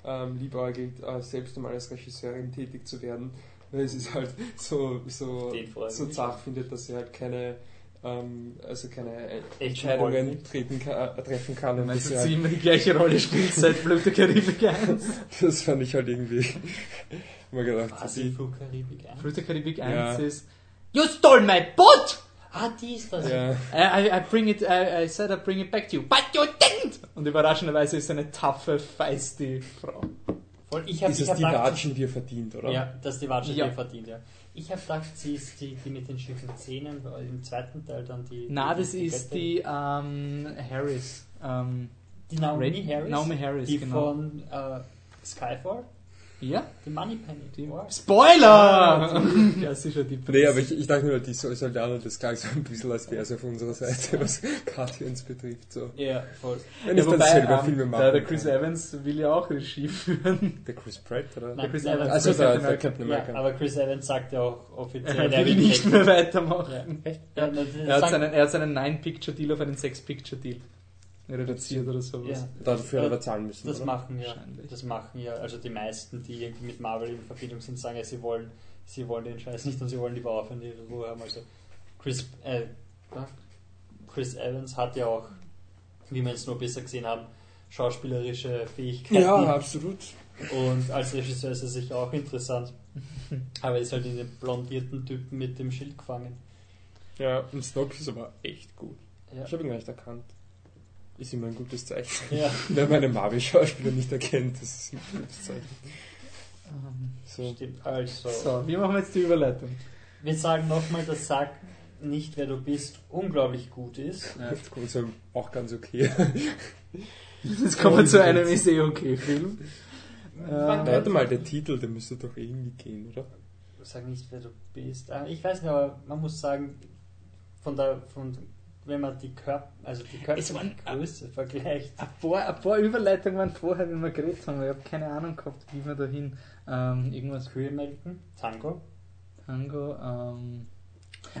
ähm, liebäugelt, äh, selbst einmal als Regisseurin tätig zu werden, weil es ist halt so, so, so zart findet, dass sie halt keine ähm, also keine Echten Entscheidungen treten kann, äh, treffen kann. Und Meinst das, du, sie immer die gleiche Rolle spielt seit Fluch der Karibik 1? das fand ich halt irgendwie mal gedacht, Was sie, Flugkaribik ein? Fluch der Karibik 1 Ja. ist You stole my boat! Ah, die ist das. ja, I, I, bring it, I, I said I bring it back to you, but you didn't! Und überraschenderweise ist sie eine taffe, feisty Frau. Voll, ich hab, ist ich es die Watschen, die er verdient, oder? Ja, dass die Watsche Ja. die verdient, ja. Ich habe gedacht, sie ist die, die mit den schiefen Zähnen, weil im zweiten Teil dann die. Na, die, das ist Bette- die ähm, Harris. Ähm, Die Naomi Red- Harris. Naomi Harris, die genau. von äh, Skyfall, ja? die Moneypenny. Die. Spoiler! ja, sicher die Nee, aber ich, ich dachte nur, die Sol- Soldaten, das klang so ein bisschen, als wäre es auf unserer Seite, was Guardians betrifft. So. Ja, voll. Wenn Ja, ich dann wobei, selber ähm, Filme mache. der, der Chris Evans will ja auch Regie führen. Der Chris Pratt, oder? Nein, Der Chris Evans. Also Chris der, Captain der America. Captain Ja, America. aber Chris Evans sagt ja auch offiziell, Er will nicht mehr weitermachen. Ja. Ja, Er hat seinen, er hat seinen Nine-Picture-Deal auf einen Six-Picture-Deal reduziert oder sowas. ja, Dafür hat er zahlen müssen. das oder? machen ja, das machen ja, also die meisten, die irgendwie mit Marvel in Verbindung sind, sagen ja, sie wollen, sie wollen den Scheiß nicht und sie wollen lieber aufhören, die Ruhe haben. Also Chris, äh, Chris Evans hat ja auch, wie wir jetzt nur besser gesehen haben, schauspielerische Fähigkeiten. Ja, absolut. Und als Regisseur ist er sicher auch interessant. Aber er ist halt in den blondierten Typen mit dem Schild gefangen. Ja, und Snoke ist aber echt gut. Ja. Ich habe ihn gar nicht erkannt. Ist immer ein gutes Zeichen. Ja. Wenn man einen Marvel-Schauspieler nicht erkennt, das ist ein gutes Zeichen. Ähm, So. Stimmt. Also, So, wie machen wir jetzt die Überleitung? wir sagen nochmal, dass Sag nicht, wer du bist, unglaublich gut ist. Ja. Das kommt so auch ganz okay. Jetzt kommen wir zu einem ist eh okay Film. Ähm, Warte mal, der Titel, der müsste doch irgendwie gehen, oder? Sag nicht, wer du bist. Ah, Ich weiß nicht, aber man muss sagen, von der, von, wenn man die Körper, also die Körpergröße vergleicht. ein, paar, ein paar Überleitungen waren vorher, wenn wir geredet haben. Ich habe keine Ahnung gehabt, wie wir dahin ähm, irgendwas Kühe melken, Tango. Tango. Ähm.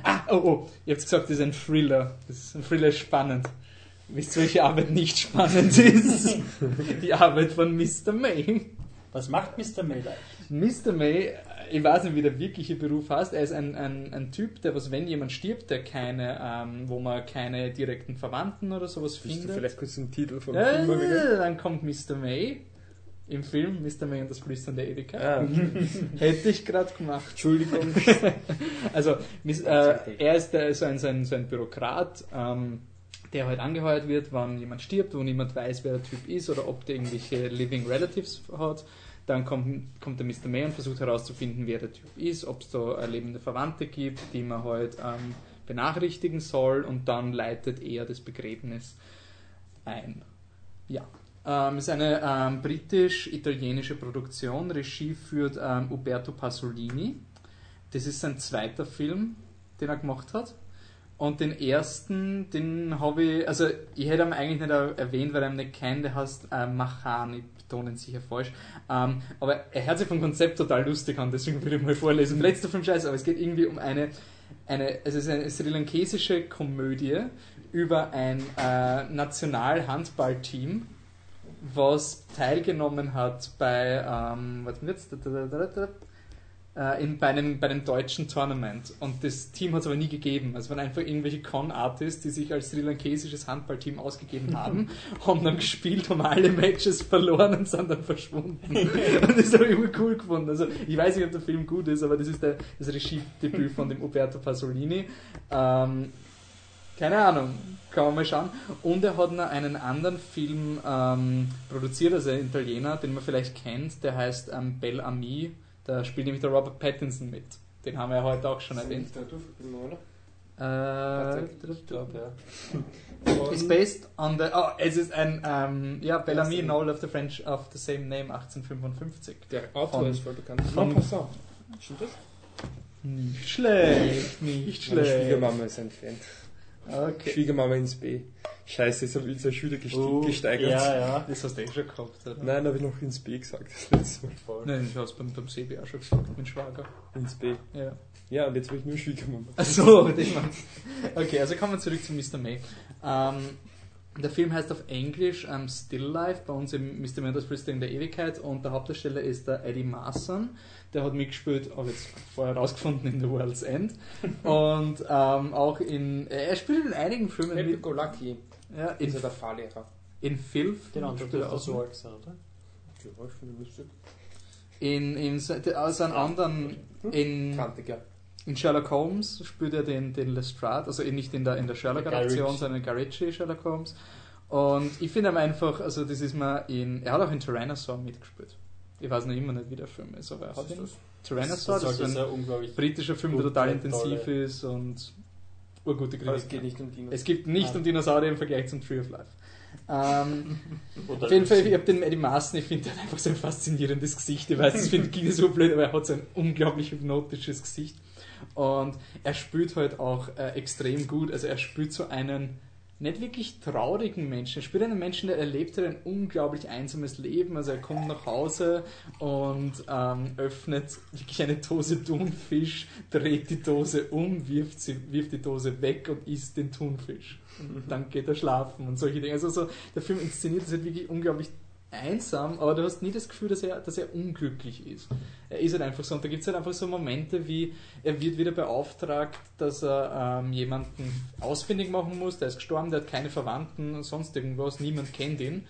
Ah, oh, oh, ihr habt gesagt, das ist ein Thriller. Das ist ein Thriller ist spannend. Wisst ihr, welche Arbeit nicht spannend ist? Die Arbeit von Mr. May. Was macht Mr. Miller? Mr. May, ich weiß nicht, wie der wirkliche Beruf heißt. Er ist ein, ein, ein Typ, der, was, wenn jemand stirbt, der keine, ähm, wo man keine direkten Verwandten oder sowas Willst du findet. vielleicht kurz den Titel vom Äh, Film wieder? dann kommt Mr. May im Film, Mr. May und das Flüstern der Ewigkeit. Ah, okay. Hätte ich gerade gemacht. Entschuldigung. Also, äh, er ist der, so, ein, so, ein, so ein Bürokrat, ähm, der halt angeheuert wird, wann jemand stirbt, wo niemand weiß, wer der Typ ist oder ob der irgendwelche Living Relatives hat. Dann kommt, kommt der Mr. May und versucht herauszufinden, wer der Typ ist, ob es da lebende Verwandte gibt, die man halt ähm, benachrichtigen soll und dann leitet er das Begräbnis ein. Ja. Ähm, ist eine ähm, britisch-italienische Produktion. Regie führt ähm, Uberto Pasolini. Das ist sein zweiter Film, den er gemacht hat. Und den ersten, den habe ich, also ich hätte ihn eigentlich nicht erwähnt, weil ich ihn nicht kenne, der heißt äh, Machan, ich betone ihn sicher falsch. Ähm, aber er hört sich vom Konzept total lustig an, deswegen würde ich mal vorlesen. Letzter Film scheiße, aber es geht irgendwie um eine, eine es ist eine sri lankesische Komödie über ein äh, Nationalhandballteam, was teilgenommen hat bei, ähm, was jetzt, äh, in, bei, einem, bei einem deutschen Tournament. Und das Team hat es aber nie gegeben. Also waren einfach irgendwelche Con-Artists, die sich als sri lankesisches Handballteam ausgegeben haben, haben dann gespielt, haben alle Matches verloren und sind dann verschwunden. und das habe ich immer cool gefunden. Also ich weiß nicht, ob der Film gut ist, aber das ist der, das Regiedebüt von dem Uberto Pasolini. Ähm, keine Ahnung, kann man mal schauen. Und er hat noch einen anderen Film ähm, produziert, also ein Italiener, den man vielleicht kennt, der heißt ähm, Bel Ami. Da spielt nämlich der Robert Pattinson mit. Den haben wir ja heute auch schon erwähnt. Äh, Ich glaube, ja. It's based on the. Oh, es ist ein. Ähm, ja, Bellamy, Novel of the French of the same name, 1855. Der Autor Von- ist voll bekannt. von- Maupassant. Stimmt das? Nicht schlecht, nicht Meine schlecht. Schwiegermama ist ein Fan. Okay. Schwiegermama ins B. Scheiße, jetzt habe ich schon wieder gesti- Uh, gesteigert. Ja, ja. Das hast du eh schon gehabt, oder? Nein, habe ich noch ins B gesagt. Das letzte Mal. Voll. Nein, du hast beim, beim Sebi auch schon gesagt, mit Schwager. Ins B. Ja. Ja, und jetzt habe ich nur Schwiegermama. Achso, Mann. Okay, also kommen wir zurück zu Mr. May. Ähm, der Film heißt auf Englisch ähm, Still Life, bei uns im Mr. Das Flüstern der Ewigkeit und der Hauptdarsteller ist der Eddie Marson. Der hat mitgespielt, habe jetzt vorher herausgefunden, in The World's End. Und ähm, auch in, er spielt in einigen Filmen Happy mit. Go Lucky Ja, in, ist ja der Fahrlehrer. in Filth. Den anderen spielt er dürfte auch so alt sein, oder? Ja, ich finde lustig. In, in, aus einem anderen, in, Kantig, ja. In Sherlock Holmes spielt er den, den Lestrade, also nicht in der, in der Sherlock-Adaption, sondern in Guy Ritchie Sherlock Holmes. Und ich finde einfach, also das ist mal in, er hat auch in Tyrannosaur mitgespielt. Ich weiß noch immer nicht, wie der Film ist, aber er hat ist ihn. das? Torenasaur, das, sollte ist ein britischer Film, der total intensiv tolle- ist und urgute Aber es geht nicht um Dinos. Es gibt nicht Ah. um Dinosaurier im Vergleich zum Tree of Life. Ähm, auf jeden Fall, ich habe den Eddie Marson, ich finde, hat einfach so ein faszinierendes Gesicht. Ich weiß, das finde ich so blöd, aber er hat so ein unglaublich hypnotisches Gesicht. Und er spielt halt auch äh, extrem gut. Also er spielt so einen nicht wirklich traurigen Menschen. Er spielt einen Menschen, der erlebt ein unglaublich einsames Leben. Also er kommt nach Hause und ähm, öffnet wirklich eine Dose Thunfisch, dreht die Dose um, wirft, sie, wirft die Dose weg und isst den Thunfisch. Und dann geht er schlafen und solche Dinge. Also so, der Film inszeniert das halt wirklich unglaublich einsam, aber du hast nie das Gefühl, dass er, dass er unglücklich ist. Er ist halt einfach so. Und da gibt es halt einfach so Momente wie, er wird wieder beauftragt, dass er ähm, jemanden ausfindig machen muss, der ist gestorben, der hat keine Verwandten sonst irgendwas, niemand kennt ihn.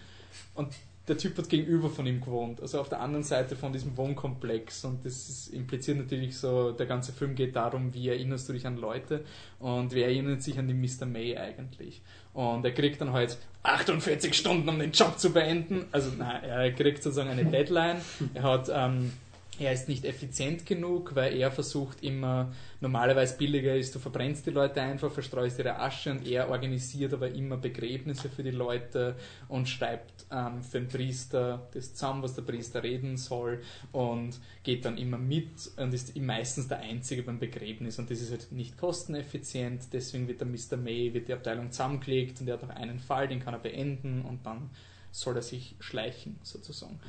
Und der Typ hat gegenüber von ihm gewohnt, also auf der anderen Seite von diesem Wohnkomplex. Und das ist, impliziert natürlich so, der ganze Film geht darum, wie erinnerst du dich an Leute und wer erinnert sich an den Mr. May eigentlich. Und er kriegt dann halt 48 Stunden, um den Job zu beenden. Also nein, er kriegt sozusagen eine Deadline. Er hat ähm, er ist nicht effizient genug, weil er versucht immer, normalerweise billiger ist, du verbrennst die Leute einfach, verstreust ihre Asche und er organisiert aber immer Begräbnisse für die Leute und schreibt ähm, für den Priester das zusammen, was der Priester reden soll und geht dann immer mit und ist meistens der Einzige beim Begräbnis und das ist halt nicht kosteneffizient, deswegen wird der Mr. May, wird die Abteilung zusammengelegt und er hat noch einen Fall, den kann er beenden und dann soll er sich schleichen sozusagen.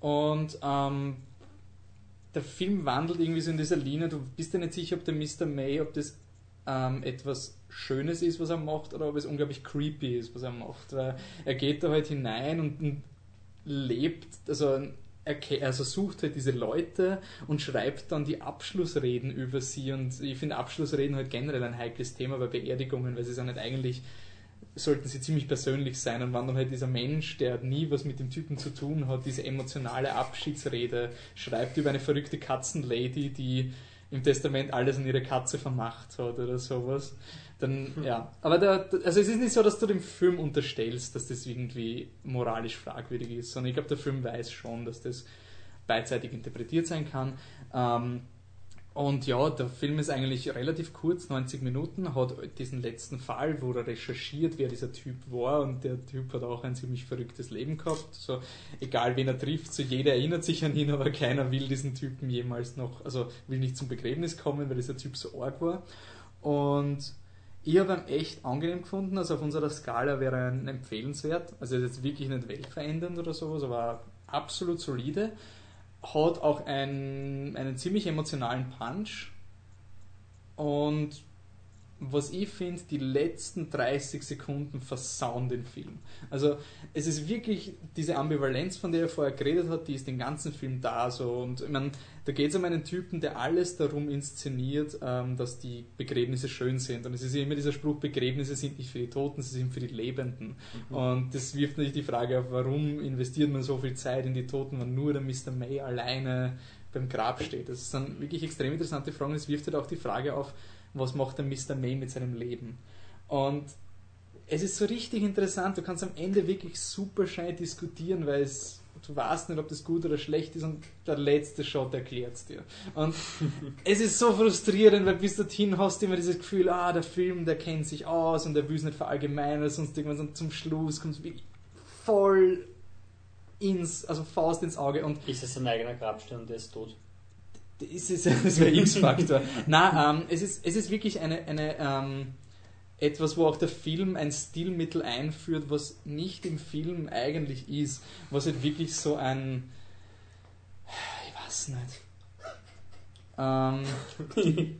Und ähm, der Film wandelt irgendwie so in dieser Linie, du bist dir nicht sicher, ob der Mr. May, ob das ähm, etwas Schönes ist, was er macht, oder ob es unglaublich creepy ist, was er macht. Weil er geht da halt hinein und, lebt, also also sucht halt diese Leute und schreibt dann die Abschlussreden über sie und ich finde Abschlussreden halt generell ein heikles Thema bei Beerdigungen, weil sie sind halt eigentlich sollten sie ziemlich persönlich sein und wenn dann halt dieser Mensch, der nie was mit dem Typen zu tun hat, diese emotionale Abschiedsrede schreibt über eine verrückte Katzenlady, die im Testament alles an ihre Katze vermacht hat oder sowas, dann ja. Aber der, also es ist nicht so, dass du dem Film unterstellst, dass das irgendwie moralisch fragwürdig ist, sondern ich glaube, der Film weiß schon, dass das beidseitig interpretiert sein kann. Ähm, und ja, der Film ist eigentlich relativ kurz, 90 Minuten, hat diesen letzten Fall, wo er recherchiert, wer dieser Typ war und der Typ hat auch ein ziemlich verrücktes Leben gehabt. So, egal wen er trifft, so jeder erinnert sich an ihn, aber keiner will diesen Typen jemals noch, also will nicht zum Begräbnis kommen, weil dieser Typ so arg war. Und ich habe ihn echt angenehm gefunden, also auf unserer Skala wäre er empfehlenswert. Also er ist jetzt wirklich nicht weltverändernd oder sowas, aber absolut solide hat auch einen, einen ziemlich emotionalen Punch. Und was ich finde, die letzten 30 Sekunden versauen den Film. Also es ist wirklich diese Ambivalenz, von der er vorher geredet hat, die ist den ganzen Film da. So. Und ich meine, da geht es um einen Typen, der alles darum inszeniert, ähm, dass die Begräbnisse schön sind. Und es ist ja immer dieser Spruch, Begräbnisse sind nicht für die Toten, sie sind für die Lebenden. Und das wirft natürlich die Frage auf, warum investiert man so viel Zeit in die Toten, wenn nur der Mr. May alleine beim Grab steht. Das sind wirklich extrem interessante Fragen. Es wirft halt auch die Frage auf, was macht der Mr. May mit seinem Leben? Und es ist so richtig interessant, du kannst am Ende wirklich super schnell diskutieren, weil es, du weißt nicht, ob das gut oder schlecht ist und der letzte Shot erklärt es dir. Und es ist so frustrierend, weil bis dorthin hast du immer dieses Gefühl, ah, der Film, der kennt sich aus und der will es nicht verallgemeinern oder sonst irgendwas und zum Schluss kommt es wirklich voll ins, also Faust ins Auge und Ist es sein eigener Grabstein und der ist tot? Das ist das wäre X-Faktor. Nein, ähm, es, ist, es ist wirklich eine, eine ähm, etwas, wo auch der Film ein Stilmittel einführt, was nicht im Film eigentlich ist, was halt wirklich so ein, ich weiß nicht. Ähm,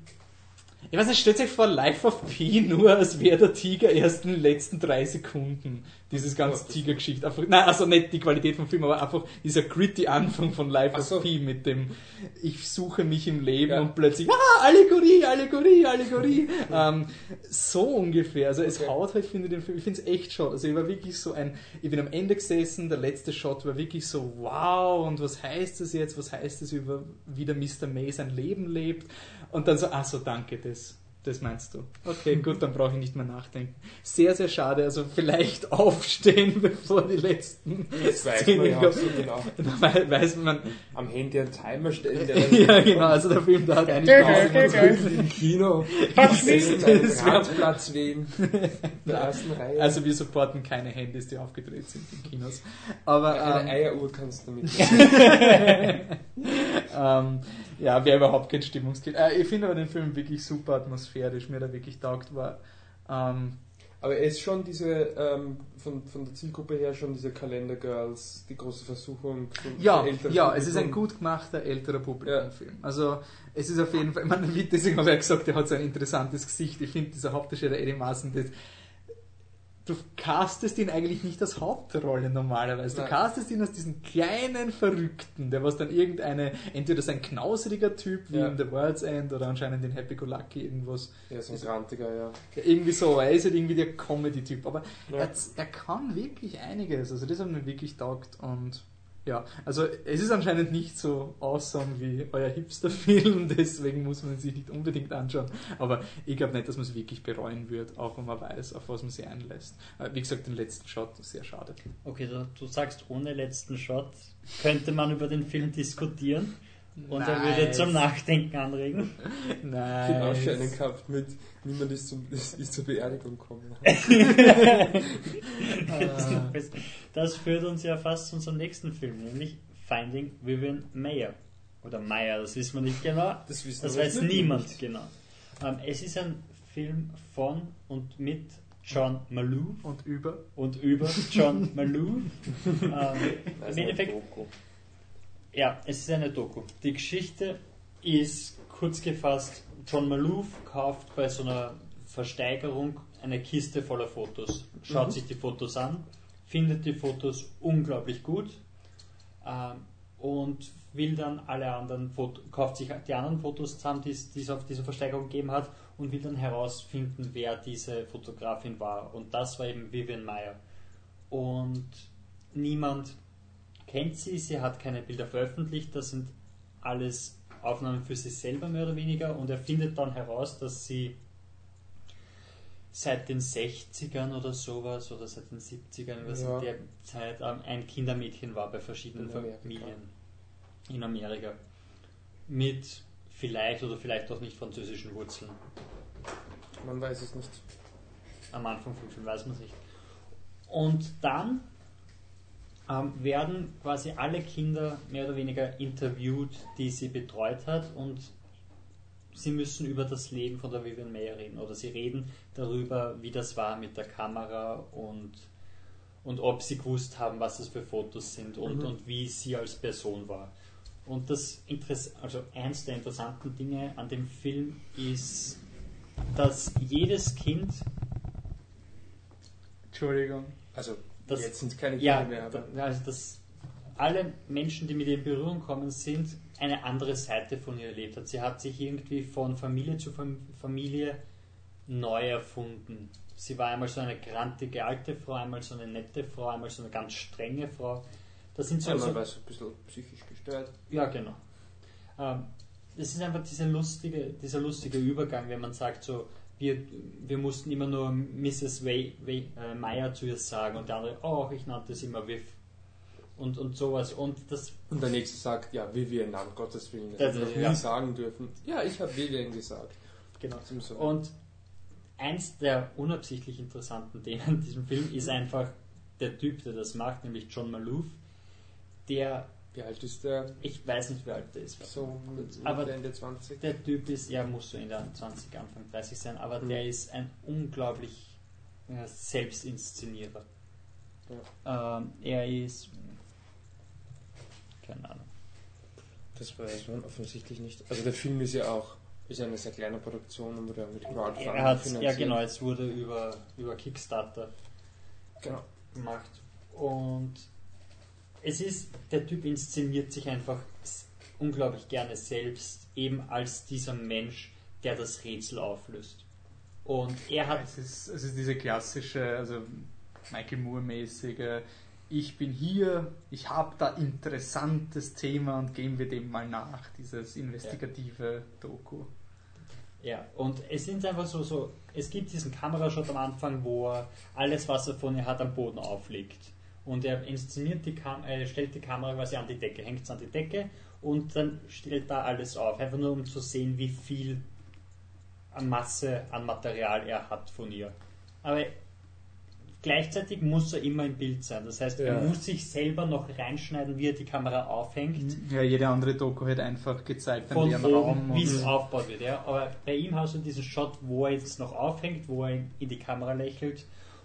ich weiß nicht, stellt euch vor, Life of Pi nur, als wäre der Tiger erst in den letzten drei Sekunden. Dieses ganze Tigergeschichte. Nein, also nicht die Qualität vom Film, aber einfach dieser gritty Anfang von Life Ach of so. Pi mit dem Ich suche mich im Leben Ja. und plötzlich, ah, Allegorie, Allegorie, Allegorie. ähm, so ungefähr. Also es Okay. haut halt, finde ich, den Film, ich finde es echt schade. Also ich war wirklich so ein, ich bin am Ende gesessen, der letzte Shot war wirklich so, wow, und was heißt das jetzt? Was heißt das über, wie der Mr. May sein Leben lebt? Und dann so, ach so, danke, das, das meinst du. Okay, gut, dann brauche ich nicht mehr nachdenken. Sehr, sehr schade. Also vielleicht aufstehen, bevor die letzten Das weiß man Szenen ja auch so genau. Dann wei- weiß man, Am Handy einen Timer stellen, der dann ja genau, also der Film da dö, dö, dö. im Kino Das wär- Radplatz wählen. In der ersten Reihe. Also wir supporten keine Handys, die aufgedreht sind in Kinos. Aber eine ähm, Eieruhr kannst du mit. ähm, ja, wäre überhaupt kein Stimmungskill. Äh, ich finde aber den Film wirklich super atmosphärisch, mir da wirklich taugt war. Ähm, Aber er ist schon diese, ähm, von, von der Zielgruppe her schon diese Calendar Girls, die große Versuchung. Von ja, ja, es ist ein Publikum. gut gemachter älterer Publikumfilm. Also es ist auf jeden Fall, ich meine, deswegen habe ich ja gesagt, der hat so ein interessantes Gesicht. Ich finde dieser Hauptdarsteller Eddie Maaßen, das, du castest ihn eigentlich nicht als Hauptrolle normalerweise. Du Nein. castest ihn als diesen kleinen Verrückten, der was dann irgendeine, entweder so ein knauseriger Typ wie Ja. in The World's End oder anscheinend in Happy Go Lucky irgendwas. Ja, so ein Grantiger, ja. Irgendwie so, er ist halt irgendwie der Comedy-Typ. Aber Ja. er, er kann wirklich einiges. Also das hat mir wirklich taugt und ja, also es ist anscheinend nicht so awesome wie euer Hipster-Film, deswegen muss man sich nicht unbedingt anschauen. Aber ich glaube nicht, dass man es wirklich bereuen wird, auch wenn man weiß, auf was man sich einlässt. Äh, Wie gesagt, den letzten Shot, sehr schade. Okay, du, du sagst, ohne letzten Shot könnte man über den Film diskutieren und er würde zum Nachdenken anregen. Nein. Viel Ausscheinen gehabt mit niemand ist, zum, ist, ist zur Beerdigung gekommen. Das, das führt uns ja fast zu unserem nächsten Film, nämlich Finding Vivian Mayer. Oder Meyer, das wissen wir nicht genau. Das wissen Das weiß niemand nicht. genau. Ähm, es ist ein Film von und mit John Malou Und über. und über John Malou. ähm, Im Endeffekt, Doku. Ja, es ist eine Doku. Die Geschichte ist kurz gefasst, John Malou kauft bei so einer Versteigerung eine Kiste voller Fotos, schaut Mhm. sich die Fotos an, findet die Fotos unglaublich gut ähm, und will dann alle anderen Fotos, kauft sich die anderen Fotos zusammen, die es, die es auf dieser Versteigerung gegeben hat und will dann herausfinden, wer diese Fotografin war. Und das war eben Vivian Meyer. Und niemand kennt sie, sie hat keine Bilder veröffentlicht, das sind alles Aufnahmen für sich selber mehr oder weniger und er findet dann heraus, dass sie seit den 60ern oder sowas oder seit den 70ern, was Ja. in der Zeit ähm, ein Kindermädchen war bei verschiedenen In Amerika. Familien in Amerika. Mit vielleicht oder vielleicht auch nicht französischen Wurzeln. Man weiß es nicht. Am Anfang vom Film weiß man es nicht. Und dann ähm, werden quasi alle Kinder mehr oder weniger interviewt, die sie betreut hat und sie müssen über das Leben von der Vivian Mayer reden oder sie reden darüber, wie das war mit der Kamera und, und ob sie gewusst haben, was das für Fotos sind und, Mhm. und wie sie als Person war. Und das Interess also eins der interessanten Dinge an dem Film ist, dass jedes Kind Entschuldigung. Also, Das- jetzt sind es keine ja, Kinder mehr, aber also dass alle Menschen, die mit ihr in Berührung kommen, sind eine andere Seite von ihr erlebt hat. Sie hat sich irgendwie von Familie zu Fam- Familie neu erfunden. Sie war einmal so eine grantige alte Frau, einmal so eine nette Frau, einmal so eine ganz strenge Frau. Das sind so, einmal so war es ein bisschen psychisch gestört. ja, genau. Ähm, es ist einfach dieser lustige, dieser lustige Übergang, wenn man sagt, so, wir, wir mussten immer nur Mrs. Way, Way, äh, Meyer zu ihr sagen und der andere, oh, ich nannte sie immer Viv. Und, und sowas. Und das, Und der nächste sagt, ja, Vivian, um Gottes Willen. Das hätte ich ja. nie sagen dürfen. Ja, ich habe Vivian gesagt. genau. Und eins der unabsichtlich interessanten Dinge an diesem Film ist einfach der Typ, der das macht, nämlich John Maloof, der Wie alt ist der? Ich weiß nicht, wie alt der ist. So Aber- Ende 20. Der Typ ist, er muss so in der 20, Anfang 30 sein, aber Mhm. der ist ein unglaublich äh, Selbstinszenierer. Ähm, er ist. Keine Ahnung. Das weiß man offensichtlich nicht. Also der Film ist ja auch ist ja eine sehr kleine Produktion und wurde ja mit Crowdfunding Er hat, ja finanziert. genau, es wurde über, über Kickstarter Genau. gemacht. Und es ist, der Typ inszeniert sich einfach unglaublich gerne selbst, eben als dieser Mensch, der das Rätsel auflöst. Und er hat Es ist, es ist diese klassische, also Michael Moore-mäßige, ich bin hier, ich habe da interessantes Thema und gehen wir dem mal nach, dieses investigative Doku. Ja, und es sind einfach so, so, es gibt diesen Kamerashot am Anfang, wo er alles, was er von ihr hat, am Boden auflegt. Und er inszeniert die Kam äh, stellt die Kamera quasi an die Decke, hängt es an die Decke und dann stellt da alles auf. Einfach nur um zu sehen, wie viel an Masse an Material er hat von ihr. Aber gleichzeitig muss er immer im Bild sein. Das heißt, er Ja. muss sich selber noch reinschneiden, wie er die Kamera aufhängt Ja, jede andere Doku hat einfach gezeigt, von oben, wie es aufgebaut wird. Ja? Aber bei ihm hast du diesen Shot, wo er jetzt noch aufhängt, wo er in die Kamera lächelt.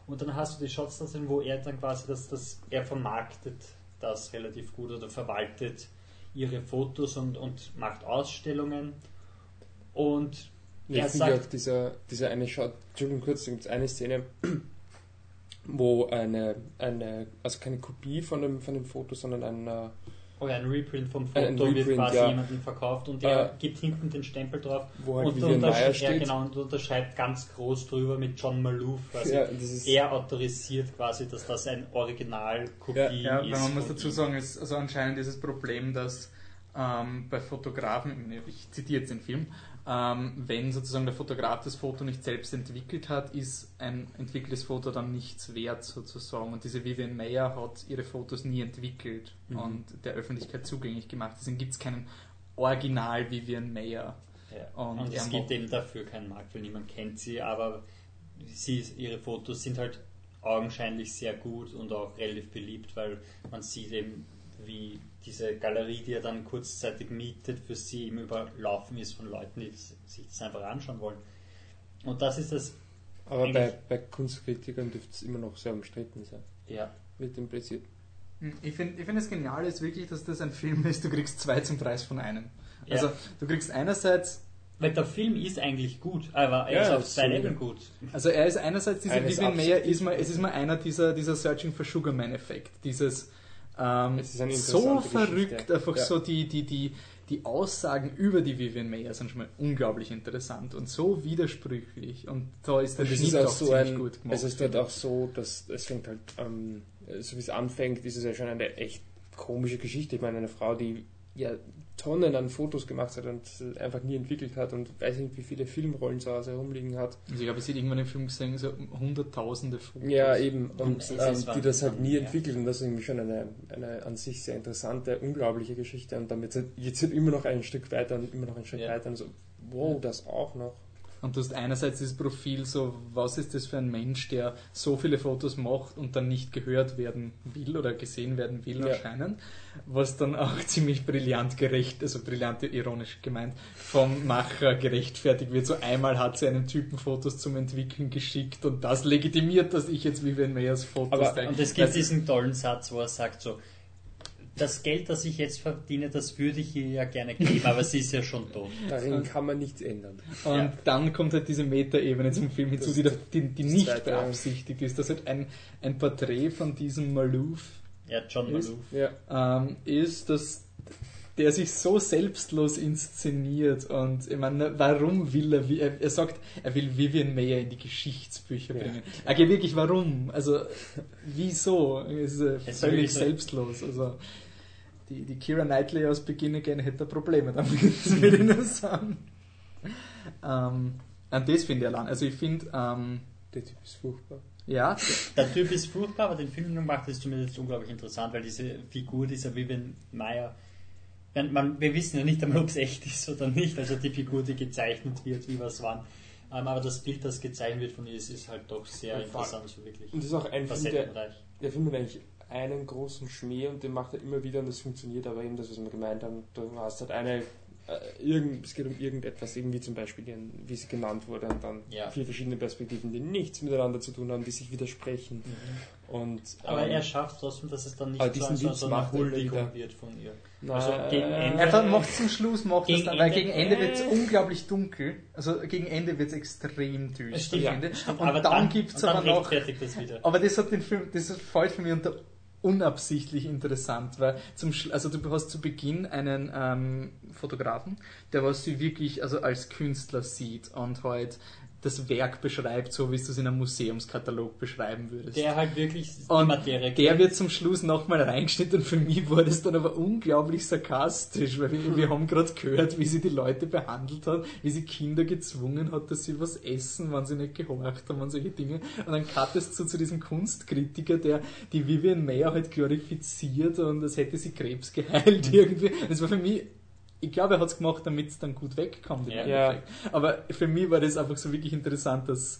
Und dann hast du die Shots da sind, wo er dann quasi das, das er vermarktet das relativ gut oder verwaltet ihre Fotos und, und macht Ausstellungen. Und Ja, er sagt, auch dieser, dieser eine Shot, Entschuldigung kurz, da gibt es eine Szene, wo eine, eine, also keine Kopie von dem, von dem Foto, sondern ein, äh, oh ja, ein Reprint vom Foto Ein wird Reprint, quasi ja. jemandem verkauft und der Äh, gibt hinten den Stempel drauf wo halt und untersch- ja, genau, und unterschreibt ganz groß drüber mit John Maloof quasi. Ja, das ist, er autorisiert quasi, dass das ein Originalkopie Ja, Ja, ist. weil man muss dazu sagen, es ist also anscheinend dieses Problem, dass ähm, bei Fotografen, ich zitiere jetzt den Film, ähm, wenn sozusagen der Fotograf das Foto nicht selbst entwickelt hat, ist ein entwickeltes Foto dann nichts wert sozusagen. Und diese Vivian Mayer hat ihre Fotos nie entwickelt Mhm. und der Öffentlichkeit zugänglich gemacht. Deswegen gibt es keinen Original Vivian Mayer. Ja. Und Und, es gibt eben dafür keinen Markt, weil niemand kennt sie, aber sie, ihre Fotos sind halt augenscheinlich sehr gut und auch relativ beliebt, weil man sieht eben, wie diese Galerie, die er dann kurzzeitig mietet, für sie eben überlaufen ist von Leuten, die sich das einfach anschauen wollen. Und das ist das, aber bei, bei Kunstkritikern dürfte es immer noch sehr umstritten sein. ja, Wird impliziert. Hm, Ich finde ich find das Geniale ist wirklich, dass das ein Film ist, du kriegst zwei zum Preis von einem. Ja. Also du kriegst einerseits weil der Film ist eigentlich gut, aber er Ja, ist auf zwei. Leveln gut. Also er ist einerseits diese Eines Vivian Mayer, ist mal, es ist mal einer dieser, dieser Searching for Sugar Man Effekt. Dieses ähm, Es ist eine so verrückt, Geschichte. einfach Ja. so die, die, die, die Aussagen über die Vivian Mayer sind schon mal unglaublich interessant und so widersprüchlich. Und da ist der Und Schnitt auch auch so ziemlich ein, gut gemacht. es ist dort auch so, dass es fängt halt, ähm, so wie es anfängt, ist es ja schon eine echt komische Geschichte. Ich meine, eine Frau, die ja Tonnen an Fotos gemacht hat und einfach nie entwickelt hat und weiß nicht, wie viele Filmrollen zu Hause herumliegen hat. also ich glaube, ich sehe irgendwann im Film gesehen, so hunderttausende Fotos. Ja, eben. Und es ähm, die das halt nie ja. entwickelt und das ist irgendwie schon eine, eine an sich sehr interessante, unglaubliche Geschichte und damit halt, jetzt halt immer noch ein Stück weiter und immer noch ein Stück Ja. weiter und so, wow, das auch noch. Und du hast einerseits dieses Profil, so was ist das für ein Mensch, der so viele Fotos macht und dann nicht gehört werden will oder gesehen werden will Ja. anscheinend, was dann auch ziemlich brillant gerecht, also brillant ironisch gemeint, vom Macher gerechtfertigt wird. So einmal hat sie einem Typen Fotos zum Entwickeln geschickt und das legitimiert, dass ich jetzt Vivian Mayers Fotos Aber- zeige. Und es gibt diesen tollen Satz, wo er sagt so, das Geld, das ich jetzt verdiene, das würde ich ihr ja gerne geben, aber sie ist ja schon tot. Darin kann man nichts ändern. Und Ja. dann kommt halt diese Metaebene zum Film hinzu, Das- die, die, die das nicht beabsichtigt ist. Das halt ein, ein Porträt von diesem Maloof Ja, John Ist- Maloof. Ja. ähm, ist, dass der sich so selbstlos inszeniert und ich meine, warum will er, wie- er, er sagt, er will Vivian Mayer in die Geschichtsbücher Ja. bringen. Okay, wirklich, warum? Also, wieso? Es ist äh, Es ist völlig so- selbstlos. Also, die, die Kira Knightley aus Beginn Again hätte Probleme damit, würde ich nur sagen. Ähm, und das finde ich allein. Also, ich finde, ähm, Der Typ ist furchtbar. ja, Der Typ ist furchtbar, aber den Film gemacht ist zumindest unglaublich interessant, weil diese Figur dieser Vivian Meyer, man, man, wir wissen ja nicht einmal, ob es echt ist oder nicht, also die Figur, die gezeichnet wird, wie was wann. Ähm, aber das Bild, das gezeichnet wird von ihr, ist, ist halt doch sehr Und interessant, so wirklich Und das ist auch ein Film, der, der Film hat eigentlich einen großen Schmäh und den macht er immer wieder und das funktioniert, aber eben das, was wir gemeint haben, du hast halt eine, äh, irgend, es geht um irgendetwas, irgendwie zum Beispiel, wie sie genannt wurde, und dann Ja. vier verschiedene Perspektiven, die nichts miteinander zu tun haben, die sich widersprechen. Und, Aber ähm, er schafft trotzdem, dass es dann nicht so, diesen so, Witz macht Huldigung wird von ihr. na, also gegen äh, Ende- Einfach macht zum Schluss, macht Gegen es dann, weil Ende- gegen Ende wird es äh. unglaublich dunkel. Also gegen Ende wird es extrem düster. Stimmt, finde ich. stimmt, Und aber dann, gibt es dann aber noch. das wieder. Aber das hat den Film, das fällt für mich unter unabsichtlich interessant, weil zum Schlu- also du hast zu Beginn einen ähm, Fotografen, der was sie wirklich also als Künstler sieht und halt das Werk beschreibt, so wie du es in einem Museumskatalog beschreiben würdest. Der halt wirklich Und Materie der wird zum Schluss nochmal reingeschnitten und für mich war das dann aber unglaublich sarkastisch, weil wir, wir haben gerade gehört, wie sie die Leute behandelt hat, wie sie Kinder gezwungen hat, dass sie was essen, wenn sie nicht gehorcht haben und solche Dinge. Und dann cuttest du zu diesem Kunstkritiker, der die Vivian Mayer halt glorifiziert und als hätte sie Krebs geheilt irgendwie. Das war für mich ich glaube, er hat es gemacht, damit es dann gut wegkommt. im Ja. Endeffekt. Aber für mich war das einfach so wirklich interessant, dass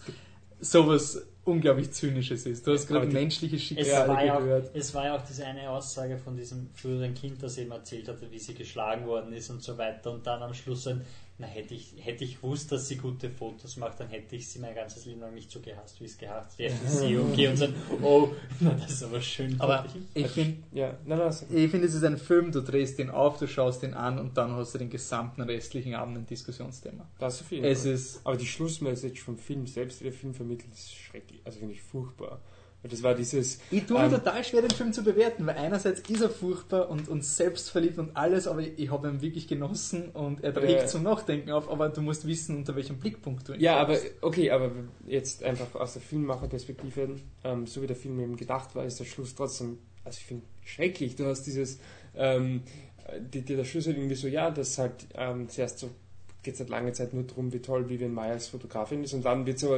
sowas unglaublich Zynisches ist. Du hast gerade menschliche Es Schicksale war, ja gehört. auch, es war ja auch diese eine Aussage von diesem früheren Kind, das eben erzählt hatte, wie sie geschlagen worden ist und so weiter. Und dann am Schluss ein, na hätte ich, hätte ich gewusst, dass sie gute Fotos macht, dann hätte ich sie mein ganzes Leben lang nicht so gehasst, wie ich es gehasst hätte. sie okay und dann, oh, na, das ist aber schön. Aber ich finde, ja, nein, nein, sag- ich finde, es ist ein Film, du drehst ihn auf, du schaust ihn an und dann hast du den gesamten restlichen Abend ein Diskussionsthema. das ist Es Fall. ist, Aber die Schlussmessage vom Film selbst, die der Film vermittelt, ist schrecklich, also finde ich furchtbar. Das war dieses, ich tue mir Ähm, total schwer, den Film zu bewerten, weil einerseits ist er furchtbar und, und selbstverliebt und alles, aber ich habe ihn wirklich genossen und er trägt Ja. zum Nachdenken auf, aber du musst wissen, unter welchem Blickpunkt du ihn Ja, aber okay, aber jetzt einfach aus der Filmmacherperspektive, ähm, so wie der Film eben gedacht war, ist der Schluss trotzdem, also ich finde schrecklich. Du hast dieses, ähm, die, die, der Schluss halt irgendwie so, ja, das halt ähm, zuerst so geht seit langer Zeit nur darum, wie toll Vivian Mayer als Fotografin ist und dann wird so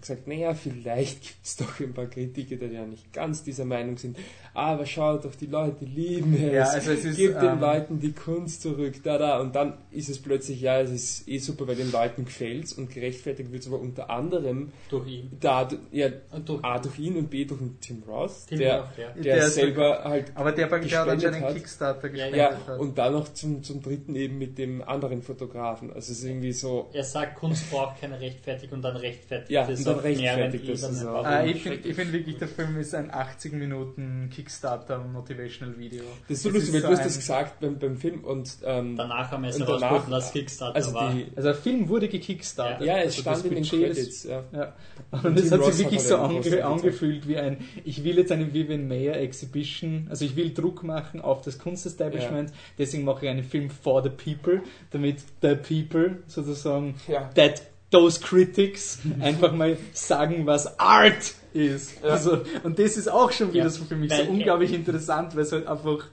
gesagt, naja, vielleicht gibt es doch ein paar Kritiker, die ja nicht ganz dieser Meinung sind, aber schau doch, die Leute lieben es, Ja, also es ist, gib den ähm, Leuten die Kunst zurück, da, da, und dann ist es plötzlich, ja, es ist eh super, weil den Leuten gefällt und gerechtfertigt wird es aber unter anderem durch ihn. da, ja, Und durch A durch ihn und B durch den Tim Roth, Tim der, Roth, ja. der, Der selber halt Aber der praktisch hat anscheinend einen hat. Kickstarter Ja, gespendet ja, hat. und dann noch zum, zum dritten eben mit dem anderen Fotografen. Also es ist irgendwie so, Er sagt, Kunst braucht keine Rechtfertigung und dann rechtfertigt Ja, es und dann rechtfertigt also- warum Ah, ich finde find wirklich, der Film ist ein 80 Minuten Kickstarter Motivational Video. das ist so Es lustig, weil so du hast das gesagt beim, beim Film und ähm, Danach haben wir es Und herausgefunden, danach- dass Kickstarter also war. die, Also der Film wurde gekickstartet. ja, es also stand das in den ist- Credits, ja. Ja. Und Und es Tim hat sich wirklich hat so ange angefühlt wie ein, ich will jetzt eine Vivian Mayer Exhibition, also ich will Druck machen auf das Kunstestablishment, deswegen mache ich einen Film for the people, damit the people sozusagen ja. that those critics einfach mal sagen, was Art ist. Ja. Also, und das ist auch schon wieder Ja, so für mich weil- so unglaublich interessant, weil es halt einfach,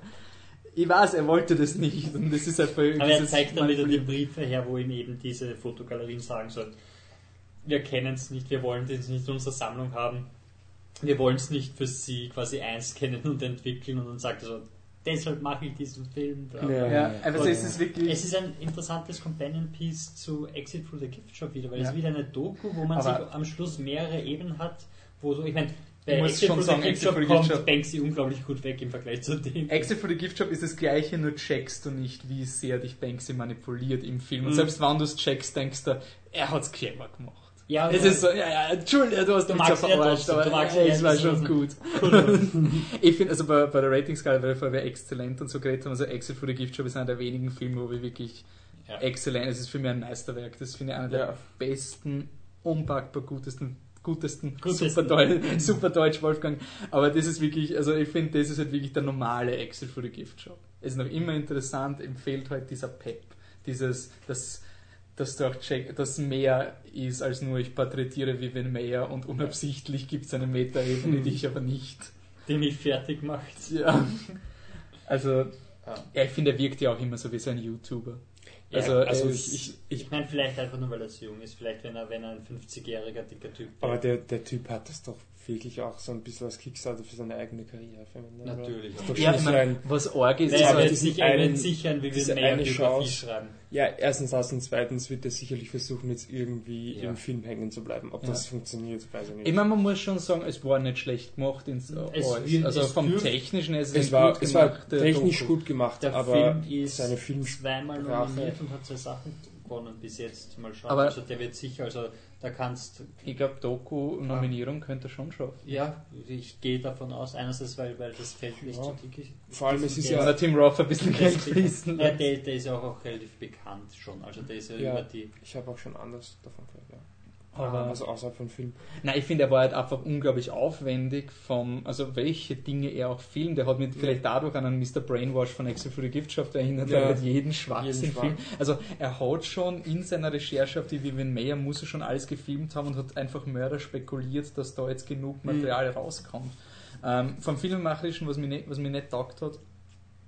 ich weiß, er wollte das nicht und das ist einfach Aber er zeigt dann wieder die. Briefe her, wo ihm eben diese Fotogalerien sagen sollen, wir kennen es nicht, wir wollen das nicht in unserer Sammlung haben, wir wollen es nicht für sie quasi einscannen und entwickeln und dann sagt er so, deshalb mache ich diesen Film. Ja. Ja, also es ist wirklich... Es ist ein interessantes Companion Piece zu Exit through the Gift Shop wieder, weil es Ja. ist wieder eine Doku, wo man Aber- sich am Schluss mehrere Ebenen hat, wo so, ich meine, bei Ich Exit sagen, the Gift Shop kommt Gift Shop- Banksy unglaublich gut weg im Vergleich zu dem. Exit for the Gift Shop ist das gleiche, nur checkst du nicht, wie sehr dich Banksy manipuliert im Film. Und Mhm. selbst wenn du es checkst, denkst du, er hat es clever gemacht. Ja, Es ist so, ja, ja, Entschuldigung, du hast mich ja verarscht, aber du magst ihn es ja war schon gut. ich finde, also bei, bei der Ratingskala, weil vorher exzellent und so geredet haben, also Exit for the Gift Shop ist einer der wenigen Filme, wo wir wirklich Ja. exzellent, es ist für mich ein Meisterwerk, das finde ich einer der Ja. besten, unpackbar gutesten, gutesten, Gutesten. super, Deu super Deutsch Wolfgang, aber das ist wirklich, also ich finde, das ist halt wirklich der normale Exit for the Gift Shop. Es ist noch immer interessant, ihm fehlt halt dieser Pep, dieses, das, dass du auch check, dass mehr ist als nur ich porträtiere Vivian Mayer und unabsichtlich gibt es eine Metaebene, die ich aber nicht. die mich fertig macht. Ja. Also, Ja. ja, ich finde, er wirkt ja auch immer so wie so ein YouTuber. Ja, Also, also ich, ich, ich, Ich meine, vielleicht einfach nur, weil er so jung ist. Vielleicht, wenn er, wenn er ein 50-jähriger dicker Typ aber wäre. der, der Typ hat das doch wirklich auch so ein bisschen als Kickstarter für seine eigene Karriere verwendet. oder? Natürlich. Ja, ich so mein, ein, was arg ist, Naja, ist er einen- wird sicher ein diese Vivian Mayer eine Biografie Chance. schreiben. ja, erstens das und zweitens wird er sicherlich versuchen, jetzt irgendwie Ja. im Film hängen zu bleiben. Ob Ja. das funktioniert, weiß ich nicht. ich meine, man muss schon sagen, es war nicht schlecht gemacht ins Es wird- Also es vom dürft- Technischen her ist es ein war, gut es war technisch Doku. gut gemacht, Der aber Film ist seine Film zweimal nominiert und hat zwei Sachen gewonnen bis jetzt. Mal schauen. Aber- also der wird sicher, also da kannst Ich glaube, Doku-Nominierung könnte er schon schaffen. ja, ich gehe davon aus, einerseits weil, weil das Feld nicht Ja. so dick ist. Vor allem, es ist Wenn ja- der Tim Roth ein bisschen Geld Der, fließen ja, der, der ist ja auch, auch relativ bekannt schon. Also der ist ja, Ja. über die. Ich habe auch schon anders davon gehört, ja. Aber- also außerhalb von Film. Nein, ich finde, er war halt einfach unglaublich aufwendig vom, also welche Dinge er auch filmt. Er hat mich vielleicht dadurch an einen Mr. Brainwash von Exit for the Gift Shop erinnert, Ja. weil er hat jeden Schwachsinn Jeden filmt. Also er hat schon in seiner Recherche auf die Vivian Mayer muss er schon alles gefilmt haben und hat einfach Mörder spekuliert, dass da jetzt genug Material rauskommt. Ähm, vom Filmemacherischen, was mir, nicht, was mir nicht taugt hat,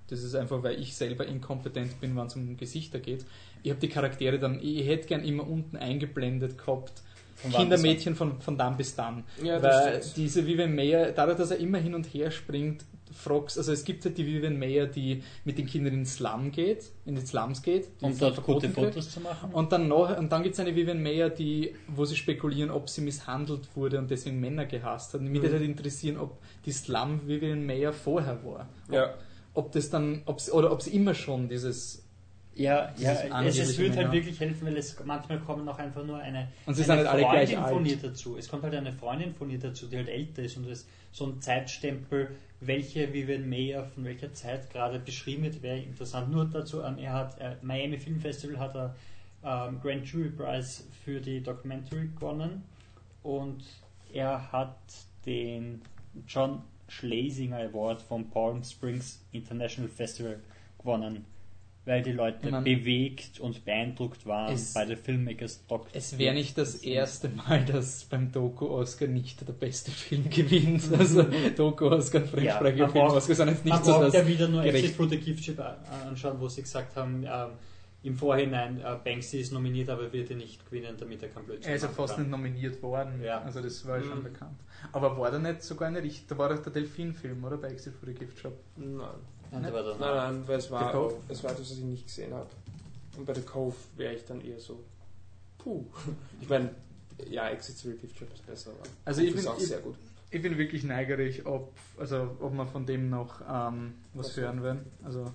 das ist einfach, weil ich selber inkompetent bin, wenn es um Gesichter geht. Ich habe die Charaktere dann, ich hätte gern immer unten eingeblendet gehabt, Kindermädchen von, von dann bis dann. Ja, Weil diese Vivian Mayer, dadurch, dass er immer hin und her springt, fragst, also es gibt halt die Vivian Mayer, die mit den Kindern in den Slum geht, in die Slums geht, die Um dort gute. Fotos zu machen. Und dann noch, und dann gibt es eine Vivian Mayer, die, wo sie spekulieren, ob sie misshandelt wurde und deswegen Männer gehasst hat. Und mich Mhm. würde halt interessieren, ob die Slum Vivian Mayer vorher war. Ob, Ja. ob das dann, ob sie, oder ob sie immer schon dieses Ja, Dieses ja es, es würde halt wirklich helfen, weil es manchmal kommen auch einfach nur eine, Und sie eine sind halt alle Freundin alt. von ihr dazu. Es kommt halt eine Freundin von ihr dazu, die halt älter ist und es so ein Zeitstempel, welche Vivian Mayer von welcher Zeit gerade beschrieben wird, wäre interessant. Nur dazu, ähm, er hat äh, Miami Film Festival hat er ähm, Grand Jury Prize für die Documentary gewonnen und er hat den John Schlesinger Award vom Palm Springs International Festival gewonnen, weil die Leute Ich mein, bewegt und beeindruckt waren es- bei der Filmmakers Doc. Es wäre nicht das erste Mal, dass beim Doku-Oscar nicht der beste Film gewinnt. Also Doku-Oscar und fremdsprachiger Ja, man braucht- Film-Oscar sind jetzt nicht Man so das ja wieder nur gerecht. Exit for the Gift Shop anschauen, wo sie gesagt haben, ähm, im Vorhinein, äh, Banksy ist nominiert, aber wird er nicht gewinnen, damit er kein Blödsinn Er ist ja fast kann. nicht nominiert worden. Ja. Also das war ja schon Mhm. bekannt. Aber war da nicht sogar eine Richt Da war doch der Delfin-Film, oder? Bei Exit for the Gift Shop. Nein. Nein, der war dann- Nein, nein, weil es war, es war etwas, was ich nicht gesehen habe. Und bei The Cove wäre ich dann eher so, puh. Ich meine, ja, Exit to the Gift Shop ist besser, aber Also ich ist bin- auch ich- sehr gut. Ich bin wirklich neigerig, ob, also, ob wir von dem noch ähm, was Was hören werden. Also,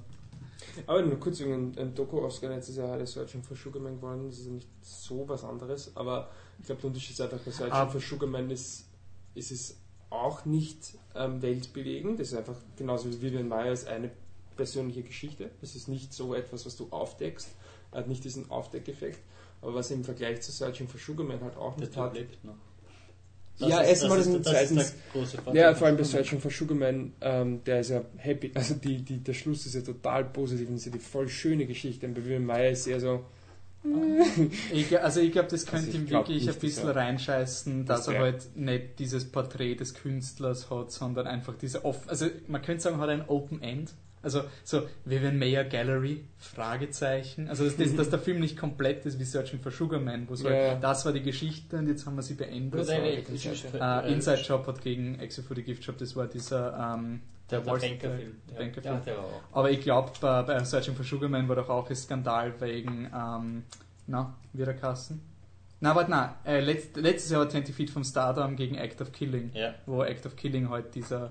Aber nur kurz, ein, ein Doku-Oscar letztes Jahr hat Searching for Sugarman gewonnen, das ist ja nicht so was anderes, aber ich glaube, der Unterschied ist einfach, bei Searching Ah. for Sugarman ist, ist es auch nicht ähm, weltbewegend, das ist einfach genauso wie Vivian Mayer ist eine persönliche Geschichte, es ist nicht so etwas, was du aufdeckst, hat nicht diesen Aufdeckeffekt, aber was im Vergleich zu Searching for Sugarman halt auch nicht hat, lebt noch. Ja, erstmal das das ist, und das der zweitens-. Ja, vor allem bei Searching for Sugarman, ähm, der ist ja happy, also die, die, der Schluss ist ja total positiv und ist ja die voll schöne Geschichte. Und bei Vivian Mayer ist eher so, ich, also ich glaube, das könnte ich ihm glaub wirklich ein bisschen dass er- reinscheißen, dass das er halt nicht dieses Porträt des Künstlers hat, sondern einfach diese off also man könnte sagen, hat ein Open End. Also so Vivian Mayer Gallery, Fragezeichen. Also dass, das, dass der Film nicht komplett ist wie Searching for Sugarman, wo so Ja. halt, das war die Geschichte und jetzt haben wir sie beendet. Scheiße. Äh, Inside Job hat gegen Exit for the Gift Shop, das war dieser ähm, der, der Bankerfilm. der Ja, Bankerfilm. Aber ich glaube, bei, bei Searching for Sugarman war doch auch ein Skandal wegen, ähm, na, wieder Kassen? Na, warte, na, äh, letzt, letztes Jahr war 20 Feet vom Stardom gegen Act of Killing, Ja, wo Act of Killing halt dieser.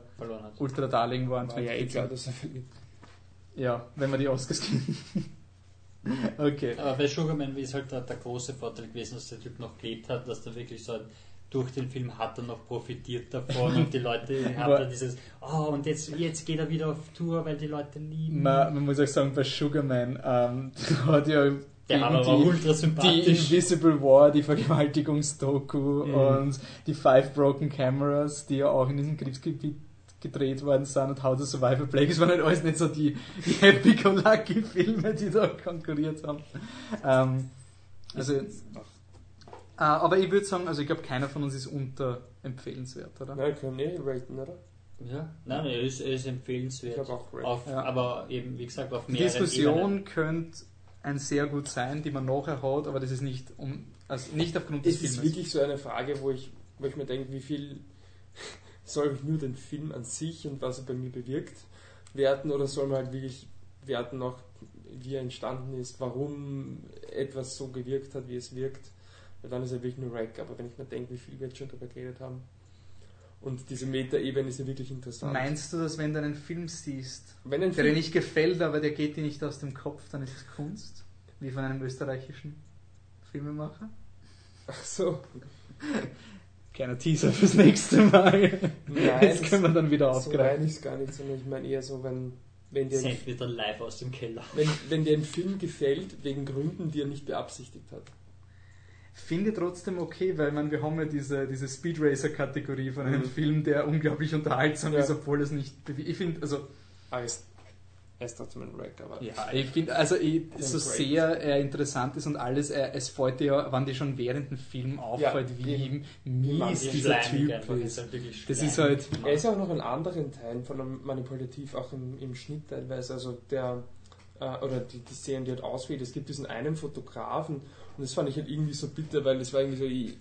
Ultra-Darling war. und war ja 20 Feet klar, vom- dass er verliert. Ja, wenn wir die Oscars kennen. okay. Aber bei Sugarman ist halt der, der große Vorteil gewesen, dass der Typ noch gelebt hat, dass der wirklich so ein, durch den Film hat er noch profitiert davon und die Leute haben Aber- da dieses, oh und jetzt, jetzt geht er wieder auf Tour, weil die Leute lieben. Man, man muss auch sagen, bei Sugarman ähm, hat ja der Hammer war die, ultra die sympathisch. Invisible War, die Vergewaltigungsdoku Mhm. und die Five Broken Cameras, die ja auch in diesem Kriegsgebiet gedreht worden sind und How to Survive a Plague. Es waren halt alles nicht so die, die Happy-Go-Lucky-Filme, die da konkurriert haben. Ähm, also, aber ich würde sagen, also ich glaube, keiner von uns ist unterempfehlenswert, oder? Nein, können eh raten, oder? Ja, nein, nein, er ist, er ist empfehlenswert. Ich habe auch raten. Auf, Ja. Aber eben, wie gesagt, auf Die mehreren Diskussion Ebenen. könnte ein sehr gut sein, die man nachher hat, aber das ist nicht um, also nicht aufgrund des Es ist Filmes. wirklich so eine Frage, wo ich, wo ich mir denke, wie viel soll ich nur den Film an sich und was er bei mir bewirkt werten oder soll man halt wirklich werten auch, wie er entstanden ist, warum etwas so gewirkt hat, wie es wirkt. Weil dann ist er wirklich nur Rack. Aber wenn ich mir denke, wie viel wir jetzt schon darüber geredet haben, und diese Meta-Ebene ist ja wirklich interessant. Meinst du, dass wenn du einen Film siehst, wenn ein der dir Film, nicht gefällt, aber der geht dir nicht aus dem Kopf, dann ist es Kunst? Wie von einem österreichischen Filmemacher? ach so, Kleiner Teaser fürs nächste Mal. Nein, das können wir dann wieder so meine aufgreifen. ich gar nicht, sondern ich meine eher so, wenn, wenn, dir Sendet wieder live aus dem Keller. wenn, wenn dir ein Film gefällt, wegen Gründen, die er nicht beabsichtigt hat. Finde trotzdem okay, weil man, wir haben ja diese, diese Speed Racer-Kategorie von einem Mhm. Film, der unglaublich unterhaltsam Ja. ist, obwohl es nicht. Ich finde, also, es er ist trotzdem ein Rack, aber ja, ich finde, also, ich, so Great. sehr er interessant ist und alles, er, es fällt dir ja, wann dir schon während dem Film auffällt, wie eben. mies Wie dieser Typ ist. halt Das ist halt- Er ist ja auch noch in anderen Teilen von einem manipulativ, auch im, im Schnitt teilweise. Also der, äh, oder die, die Szenen, die halt auswählt. Es gibt diesen einen Fotografen und das fand ich halt irgendwie so bitter, weil das war irgendwie so ich,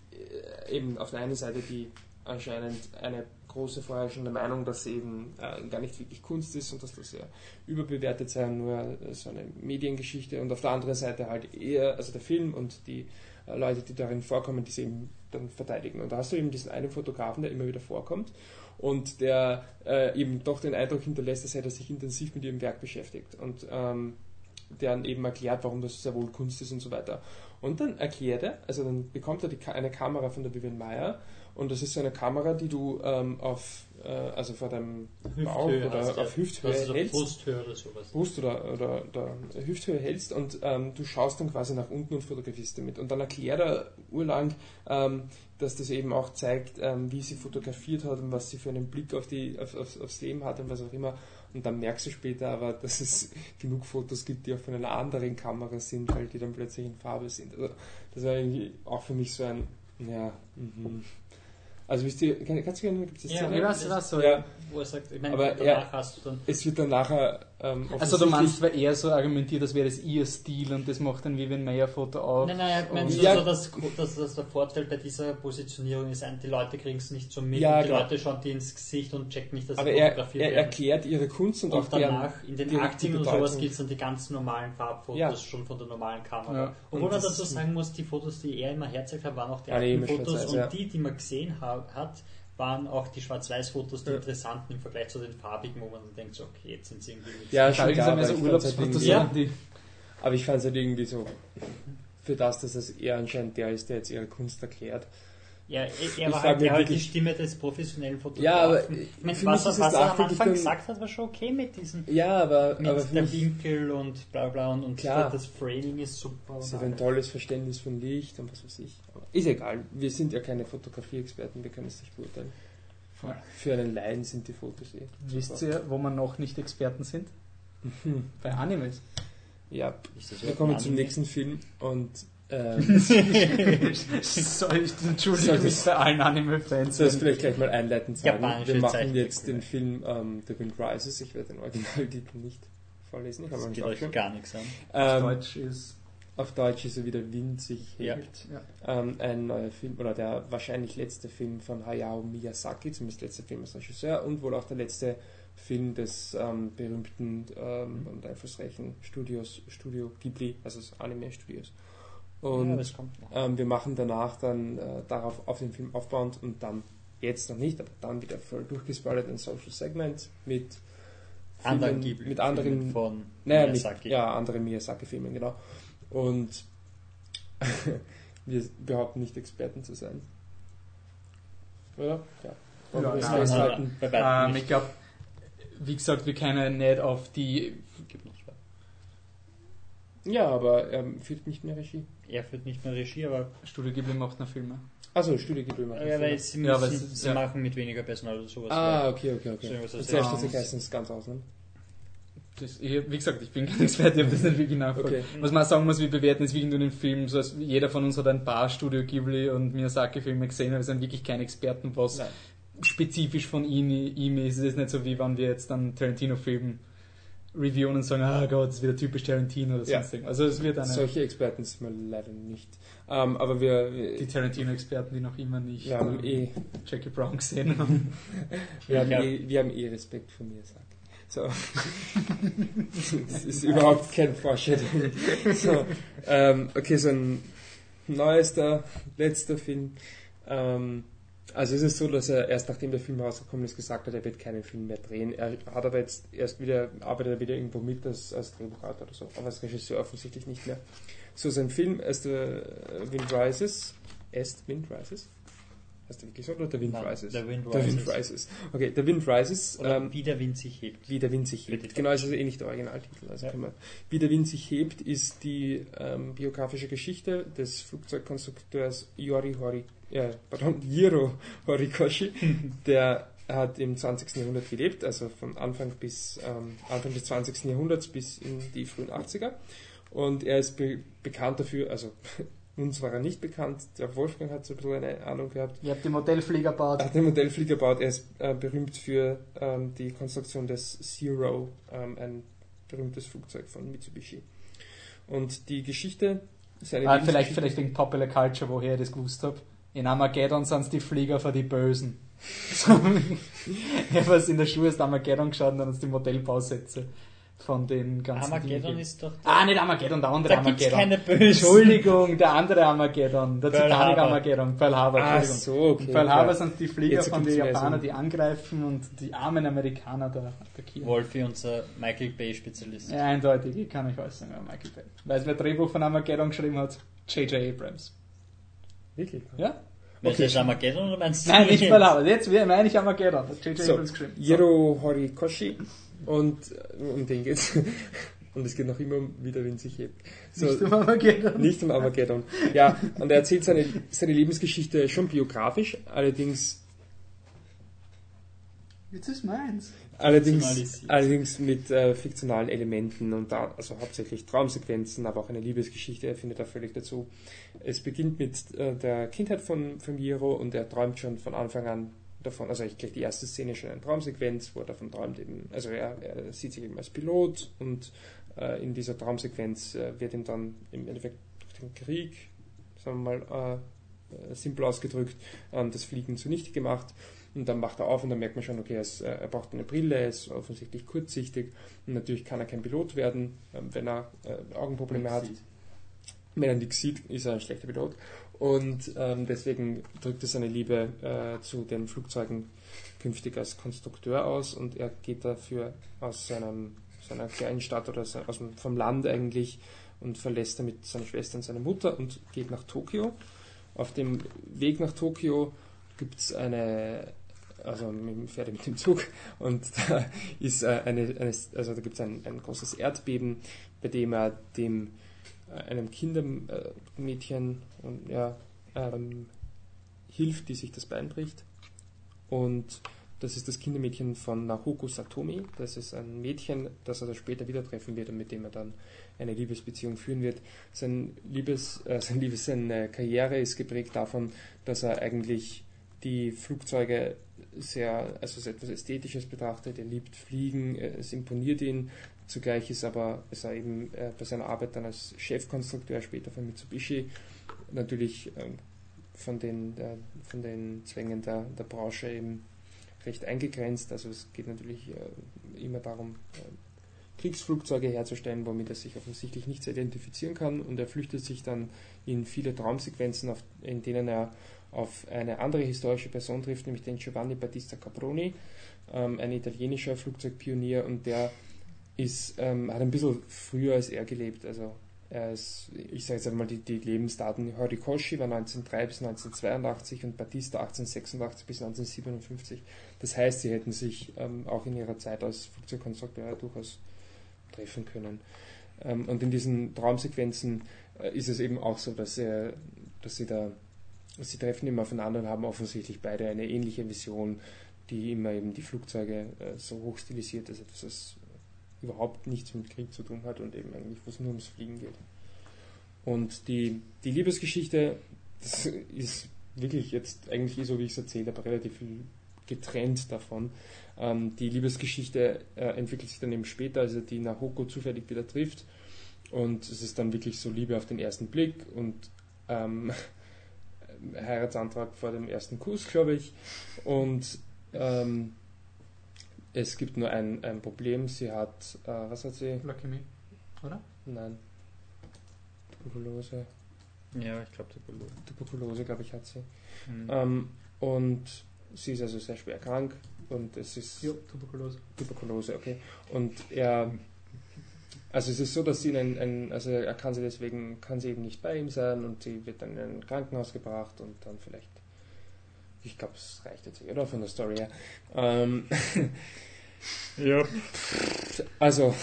äh, eben auf der einen Seite die anscheinend eine große vorherrschende Meinung, dass eben äh, gar nicht wirklich Kunst ist und dass das sehr überbewertet sei und nur äh, so eine Mediengeschichte und auf der anderen Seite halt eher, also der Film und die äh, Leute, die darin vorkommen, die sie eben dann verteidigen. Und da hast du eben diesen einen Fotografen, der immer wieder vorkommt und der äh, eben doch den Eindruck hinterlässt, hätte er sich intensiv mit ihrem Werk beschäftigt und ähm, der dann eben erklärt, warum das sehr wohl Kunst ist und so weiter. Und dann erklärt er, also dann bekommt er die, eine Kamera von der Vivian Mayer und das ist so eine Kamera, die du ähm, auf, äh, also vor deinem Bauch Hüfthöhe oder heißt der. auf Hüfthöhe auf hältst. Brusthöhe oder sowas. Brust oder, oder, oder Hüfthöhe hältst und ähm, du schaust dann quasi nach unten und fotografierst damit. Und dann erklärt er urlang, ähm, dass das eben auch zeigt, ähm, wie sie fotografiert hat und was sie für einen Blick auf die, auf, auf, aufs Leben hat und was auch immer. Und dann merkst du später aber, dass es genug Fotos gibt, die auch von einer anderen Kamera sind, weil die dann plötzlich in Farbe sind. Also das war irgendwie auch für mich so ein, ja, mhm. Also wisst ihr, kann- kannst du gerne, gibt es Ja, ich weiß, was so. Ja, Wo er sagt, ich meine, Aber danach er- hast du dann. es wird dann nachher ähm, Also du meinst, weil er so argumentiert, das wäre das ihr Stil und das macht ein Vivian Mayer Foto auf. Nein, nein, ich meine, so, Ja. so, dass, dass, dass der Vorteil bei dieser Positionierung ist, die Leute kriegen es nicht so mit Ja, und die klar. Leute schauen dir ins Gesicht und checken nicht, dass aber sie er, fotografiert er werden. erklärt ihre Kunst und, auch Und danach, in den die Aktien und sowas gibt es dann die ganz normalen Farbfotos Ja. schon von der normalen Kamera. Ja. Obwohl Und man dazu sagen muss, die Fotos, die er immer herzeigt hat, waren auch die alten Fotos und ja. die, die man gesehen ha hat, waren auch die Schwarz-Weiß-Fotos, die Ja. interessanten im Vergleich zu den farbigen, wo man dann denkt, so, okay, jetzt sind sie irgendwie mit Ja, schon klar, so halt Urlaubsfotos, irgendwie- Ja. die Aber ich fand es halt irgendwie so, für das, dass es eher anscheinend der ist, der jetzt ihre Kunst erklärt. Ja, er, Ich er war halt, mich er halt die Stimme des professionellen Fotografen. Ja, aber ich meine, was, er- was er am Anfang gesagt hat, war schon okay mit diesem Ja, aber, mit aber der Winkel und bla bla und, und Klar. das Framing ist super. ist und ein tolles Verständnis von Licht und was weiß ich. Aber ist egal, wir sind ja keine Fotografie-Experten, wir können es nicht beurteilen. Voll. Für einen Laien sind die Fotos eh. Wisst super. ihr, wo wir noch nicht Experten sind? Hm. Bei Animes. Ja, wir kommen zum nächsten Film und ähm, Soll ich entschuldige Soll mich das- bei allen Anime-Fans. soll ich vielleicht gleich mal einleitend sagen. Japanische Wir machen jetzt den. Film ähm, The Wind Rises. Ich werde den Originaltitel nicht vorlesen. Ich Das geht euch gar nichts an. Auf Ähm, Deutsch ist. Auf Deutsch ist er wie der Wind sich hebt. Ja. Ähm, ein neuer Film, oder der wahrscheinlich letzte Film von Hayao Miyazaki, zumindest letzte Film als Regisseur und wohl auch der letzte Film des ähm, berühmten ähm, und einflussreichen Studios, Studio Ghibli, also des Anime-Studios. Und ja, das kommt noch. ähm, wir machen danach dann äh, darauf auf den Film aufbauend und dann jetzt noch nicht, aber dann wieder voll durchgespoilert ein Social Segment mit Anderen Filmen- Ghibli mit anderen Filmen von naja, Miyazaki. Mit, ja, andere Miyazaki-Filme, genau. Und wir behaupten nicht Experten zu sein. Oder? Ja. Wir Ja, das nein, weitem Ähm, ich glaube, wie gesagt, wir können nicht auf die. Ja, aber er führt nicht mehr Regie. Er führt nicht mehr Regie, aber Studio Ghibli macht noch Filme. Also Studio Ghibli macht ja, das, weil oder? sie, Ja, es ist- sie ja. machen mit weniger Personal oder sowas. Ah, okay, okay, okay. So als zuerst erstes. diese Geistens ganz aus, ne? Das, ich, wie gesagt, ich bin kein Experte, ich habe das nicht wirklich nachverfolgt. Okay. Was man auch sagen muss, wir bewerten jetzt wirklich nur den Film, so als jeder von uns hat ein paar Studio Ghibli und Miyazaki-Filme gesehen, aber wir sind wirklich keine Experten, was Nein. spezifisch von ihm, ihm ist. Es ist nicht so, wie wenn wir jetzt einen Tarantino-Film reviewen und sagen, ah Gott, das ist wieder typisch Tarantino oder Ja. sonst irgendwas. Also es wird eine, Solche Experten sind wir leider nicht. Ähm, aber wir, die Tarantino-Experten, die noch immer nicht wir haben äh, eh Jackie Brown gesehen haben. Wir haben, Ja. eh, wir haben eh Respekt vor mir, sag. So. das ist überhaupt kein Foreshadowing. So. Ähm, okay, so ein neuester, letzter Film. Ähm, also es ist so, dass er erst nachdem der Film rausgekommen ist, gesagt hat, er wird keinen Film mehr drehen. Er hat aber jetzt erst wieder, arbeitet er wieder irgendwo mit als, als Drehbuchautor oder so, aber als Regisseur offensichtlich nicht mehr. So, sein Film, As the Wind Rises, the Wind Rises? Heißt der wirklich so oder The Wind Nein, Rises? The Wind The Wind Rises. Rises. Okay, The Wind Rises. Oder ähm, wie der Wind sich hebt. wie der Wind sich hebt. Genau, ist eh nicht der Originaltitel. Also Ja. man, wie der Wind sich hebt ist die ähm, biografische Geschichte des Flugzeugkonstrukteurs Yori Hori, äh, pardon, Jiro Horikoshi. der hat im 20. Jahrhundert gelebt, also von Anfang bis ähm, Anfang des 20. Jahrhunderts bis in die frühen 80er. Und er ist be bekannt dafür, also uns war er nicht bekannt, der Wolfgang hat so ein bisschen eine Ahnung gehabt, Ihr habt die Modellflieger gebaut. er hat den Modellflieger gebaut. Er ist äh, berühmt für ähm, die Konstruktion des Zero, ähm, ein berühmtes Flugzeug von Mitsubishi. Und die Geschichte ist eine Ah, vielleicht, vielleicht wegen Popular Culture, woher ich das gewusst habe. In Armageddon sind es die Flieger für die Bösen. Ich habe in der Schule ist Armageddon geschaut und dann uns die Modellbausätze von den ganzen Armageddon Dingen. ist doch. Ah, nicht Armageddon, der andere da Armageddon. keine Bösen. Entschuldigung, der andere Armageddon, der Titanic. Armageddon, Pearl Harbor, Ah, so, okay. Pearl Harbor sind die Flieger Jetzt von den Japanern, die angreifen und die armen Amerikaner da attackieren. Wolfi, unser Michael Bay-Spezialist. Ja, eindeutig, ich kann euch alles sagen, Michael Bay. Weißt du, wer Drehbuch von Armageddon geschrieben hat? J.J. Abrams. Wirklich? Ja? Meinst du jetzt Armageddon oder meinst du Nein, nicht Harbor. Jetzt meine ich Armageddon. Hat J.J. So, Abrams geschrieben. So. Jiro Horikoshi und äh, um den geht's. Und es geht noch immer um, wie der Wind sich hebt. So, Nicht um Armageddon. Nicht um Armageddon. Ja, und er erzählt seine, seine Lebensgeschichte schon biografisch, allerdings Jetzt ist meins. Allerdings, allerdings mit äh, fiktionalen Elementen und da, also hauptsächlich Traumsequenzen, aber auch eine Liebesgeschichte, er findet da völlig dazu. Es beginnt mit äh, der Kindheit von, von Jiro und er träumt schon von Anfang an davon, also ich gleich die erste Szene schon eine Traumsequenz, wo er davon träumt eben, also er, er sieht sich eben als Pilot und äh, in dieser Traumsequenz äh, wird ihm dann im Endeffekt durch den Krieg, sagen wir mal, äh, äh, simpel ausgedrückt, das Fliegen zunichte gemacht. Und dann macht er auf und dann merkt man schon, okay, er, ist, äh, er braucht eine Brille, er ist offensichtlich kurzsichtig und natürlich kann er kein Pilot werden, ähm, wenn er äh, Augenprobleme hat. Wenn er nichts sieht, ist er ein schlechter Pilot. Und ähm, deswegen drückt er seine Liebe äh, zu den Flugzeugen künftig als Konstrukteur aus und er geht dafür aus seinem, seiner kleinen Stadt oder aus dem, vom Land eigentlich und verlässt damit seine Schwester und seine Mutter und geht nach Tokio. Auf dem Weg nach Tokio gibt es eine, also mit Pferde mit dem Zug und da ist äh, eine, eine also da gibt es ein, ein großes Erdbeben, bei dem er dem äh, einem Kindermädchen und ja ähm, hilft, die sich das Bein bricht und das ist das Kindermädchen von Naoko Satomi. Das ist ein Mädchen, das er später wieder treffen wird und mit dem er dann eine Liebesbeziehung führen wird. Sein Liebes, äh, sein Liebes, seine Karriere ist geprägt davon, dass er eigentlich die Flugzeuge sehr, also als etwas Ästhetisches betrachtet. Er liebt Fliegen, es imponiert ihn. Zugleich ist aber, ist er eben äh, bei seiner Arbeit dann als Chefkonstrukteur später von Mitsubishi natürlich ähm, von den, von den Zwängen der, der Branche eben recht eingegrenzt. Also es geht natürlich äh, immer darum, äh, Kriegsflugzeuge herzustellen, womit er sich offensichtlich nicht identifizieren kann. Und er flüchtet sich dann in viele Traumsequenzen, in denen er auf eine andere historische Person trifft, nämlich den Giovanni Battista Caproni, ähm, ein italienischer Flugzeugpionier und der ist, ähm, hat ein bisschen früher als er gelebt. Also er ist, ich sage jetzt einmal die, die Lebensdaten. Horikoshi war 1903 bis 1982 und Battista 1886 bis 1957. Das heißt, sie hätten sich ähm, auch in ihrer Zeit als Flugzeugkonstrukteur durchaus treffen können. Ähm, und in diesen Traumsequenzen äh, ist es eben auch so, dass, er, dass sie da, sie treffen immer aufeinander und haben offensichtlich beide eine ähnliche Vision, die immer eben die Flugzeuge äh, so hoch stilisiert, dass etwas, das überhaupt nichts mit Krieg zu tun hat und eben eigentlich, wo es nur ums Fliegen geht. Und die, die Liebesgeschichte, das ist wirklich jetzt eigentlich so, wie ich es erzähle, aber relativ viel getrennt davon. Ähm, die Liebesgeschichte äh, entwickelt sich dann eben später, als er die Nahoko zufällig wieder trifft. Und es ist dann wirklich so Liebe auf den ersten Blick und ähm, Heiratsantrag vor dem ersten Kuss, glaube ich. Und ähm, es gibt nur ein, ein Problem. Sie hat, äh, was hat sie? Leukämie, oder? Nein. Tuberkulose. Ja, ich glaube Tuberkulose. Tuberkulose, glaube ich, hat sie. Mhm. Ähm, und sie ist also sehr schwer krank und es ist Ja, Tuberkulose. Tuberkulose, okay. Und er, also es ist so, dass sie in ein, ein, also er kann sie deswegen, kann sie eben nicht bei ihm sein und sie wird dann in ein Krankenhaus gebracht und dann vielleicht, ich glaube, es reicht jetzt, eh, oder? Von der Story her. Ähm, Ja. also,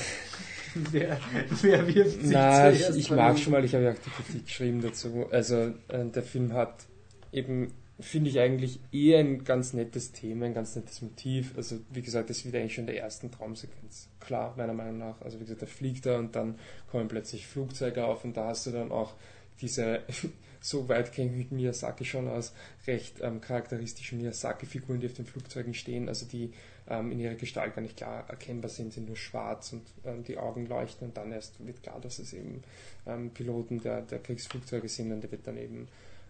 Wer, wer wirft sich na, ich, ich mag schon mal, ich habe ja auch die Kritik geschrieben dazu. Also, äh, der Film hat eben, finde ich eigentlich eher ein ganz nettes Thema, ein ganz nettes Motiv. Also, wie gesagt, das wird eigentlich schon der ersten Traumsequenz. Klar, meiner Meinung nach. Also, wie gesagt, er fliegt da und dann kommen plötzlich Flugzeuge auf und da hast du dann auch diese, so weit kenne ich Miyazaki schon aus, recht ähm, charakteristischen Miyazaki-Figuren, die auf den Flugzeugen stehen, also die ähm, in ihrer Gestalt gar nicht klar erkennbar sind, sind nur schwarz und ähm, die Augen leuchten und dann erst wird klar, dass es eben ähm, Piloten der, der Kriegsflugzeuge sind und der wird dann eben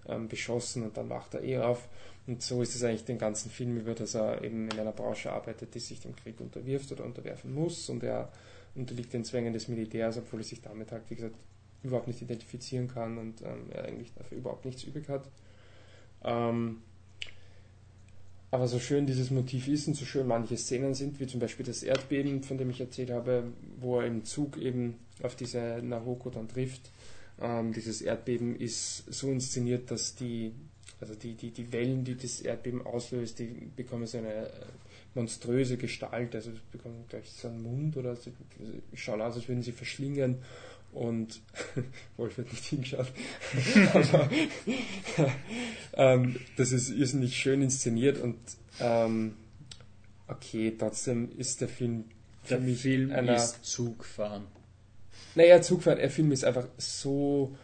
ähm, beschossen und dann wacht er eh auf. Und so ist es eigentlich den ganzen Film über, dass er eben in einer Branche arbeitet, die sich dem Krieg unterwirft oder unterwerfen muss und er unterliegt den Zwängen des Militärs, obwohl er sich damit halt, wie gesagt, überhaupt nicht identifizieren kann und ähm, er eigentlich dafür überhaupt nichts übrig hat. Ähm, aber so schön dieses Motiv ist und so schön manche Szenen sind, wie zum Beispiel das Erdbeben, von dem ich erzählt habe, wo er im Zug eben auf diese Nahoko dann trifft. Ähm, dieses Erdbeben ist so inszeniert, dass die, also die, die, die Wellen, die das Erdbeben auslöst, die bekommen so eine äh, monströse Gestalt, also bekommen gleich so einen Mund oder sie schauen aus, als würden sie verschlingen und Wolf hat nicht hingeschaut. Aber ähm, das ist irrsinnig schön inszeniert und ähm, okay, trotzdem ist der Film für Der mich Film einer. ist Zugfahren. Naja, Zugfahren, der Film ist einfach so.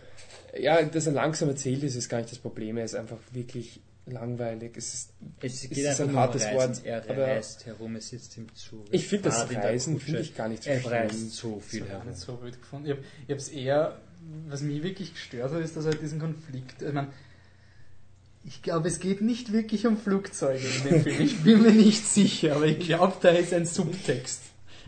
Ja, dass er langsam erzählt ist, ist gar nicht das Problem. Er ist einfach wirklich langweilig. Es ist, Es Es geht ist einfach ein hartes um Reisen. Wort, Er aber- reist herum, er sitzt im Zug. ich finde das Reisen finde ich gar nicht so Er schlimm. reist so viel ich herum. nicht so wild gefunden. Ich habe es eher, was mich wirklich gestört hat, ist, dass halt diesen Konflikt, ich meine, ich glaube, es geht nicht wirklich um Flugzeuge in dem Film. Ich bin mir nicht sicher, aber ich glaube, da ist ein Subtext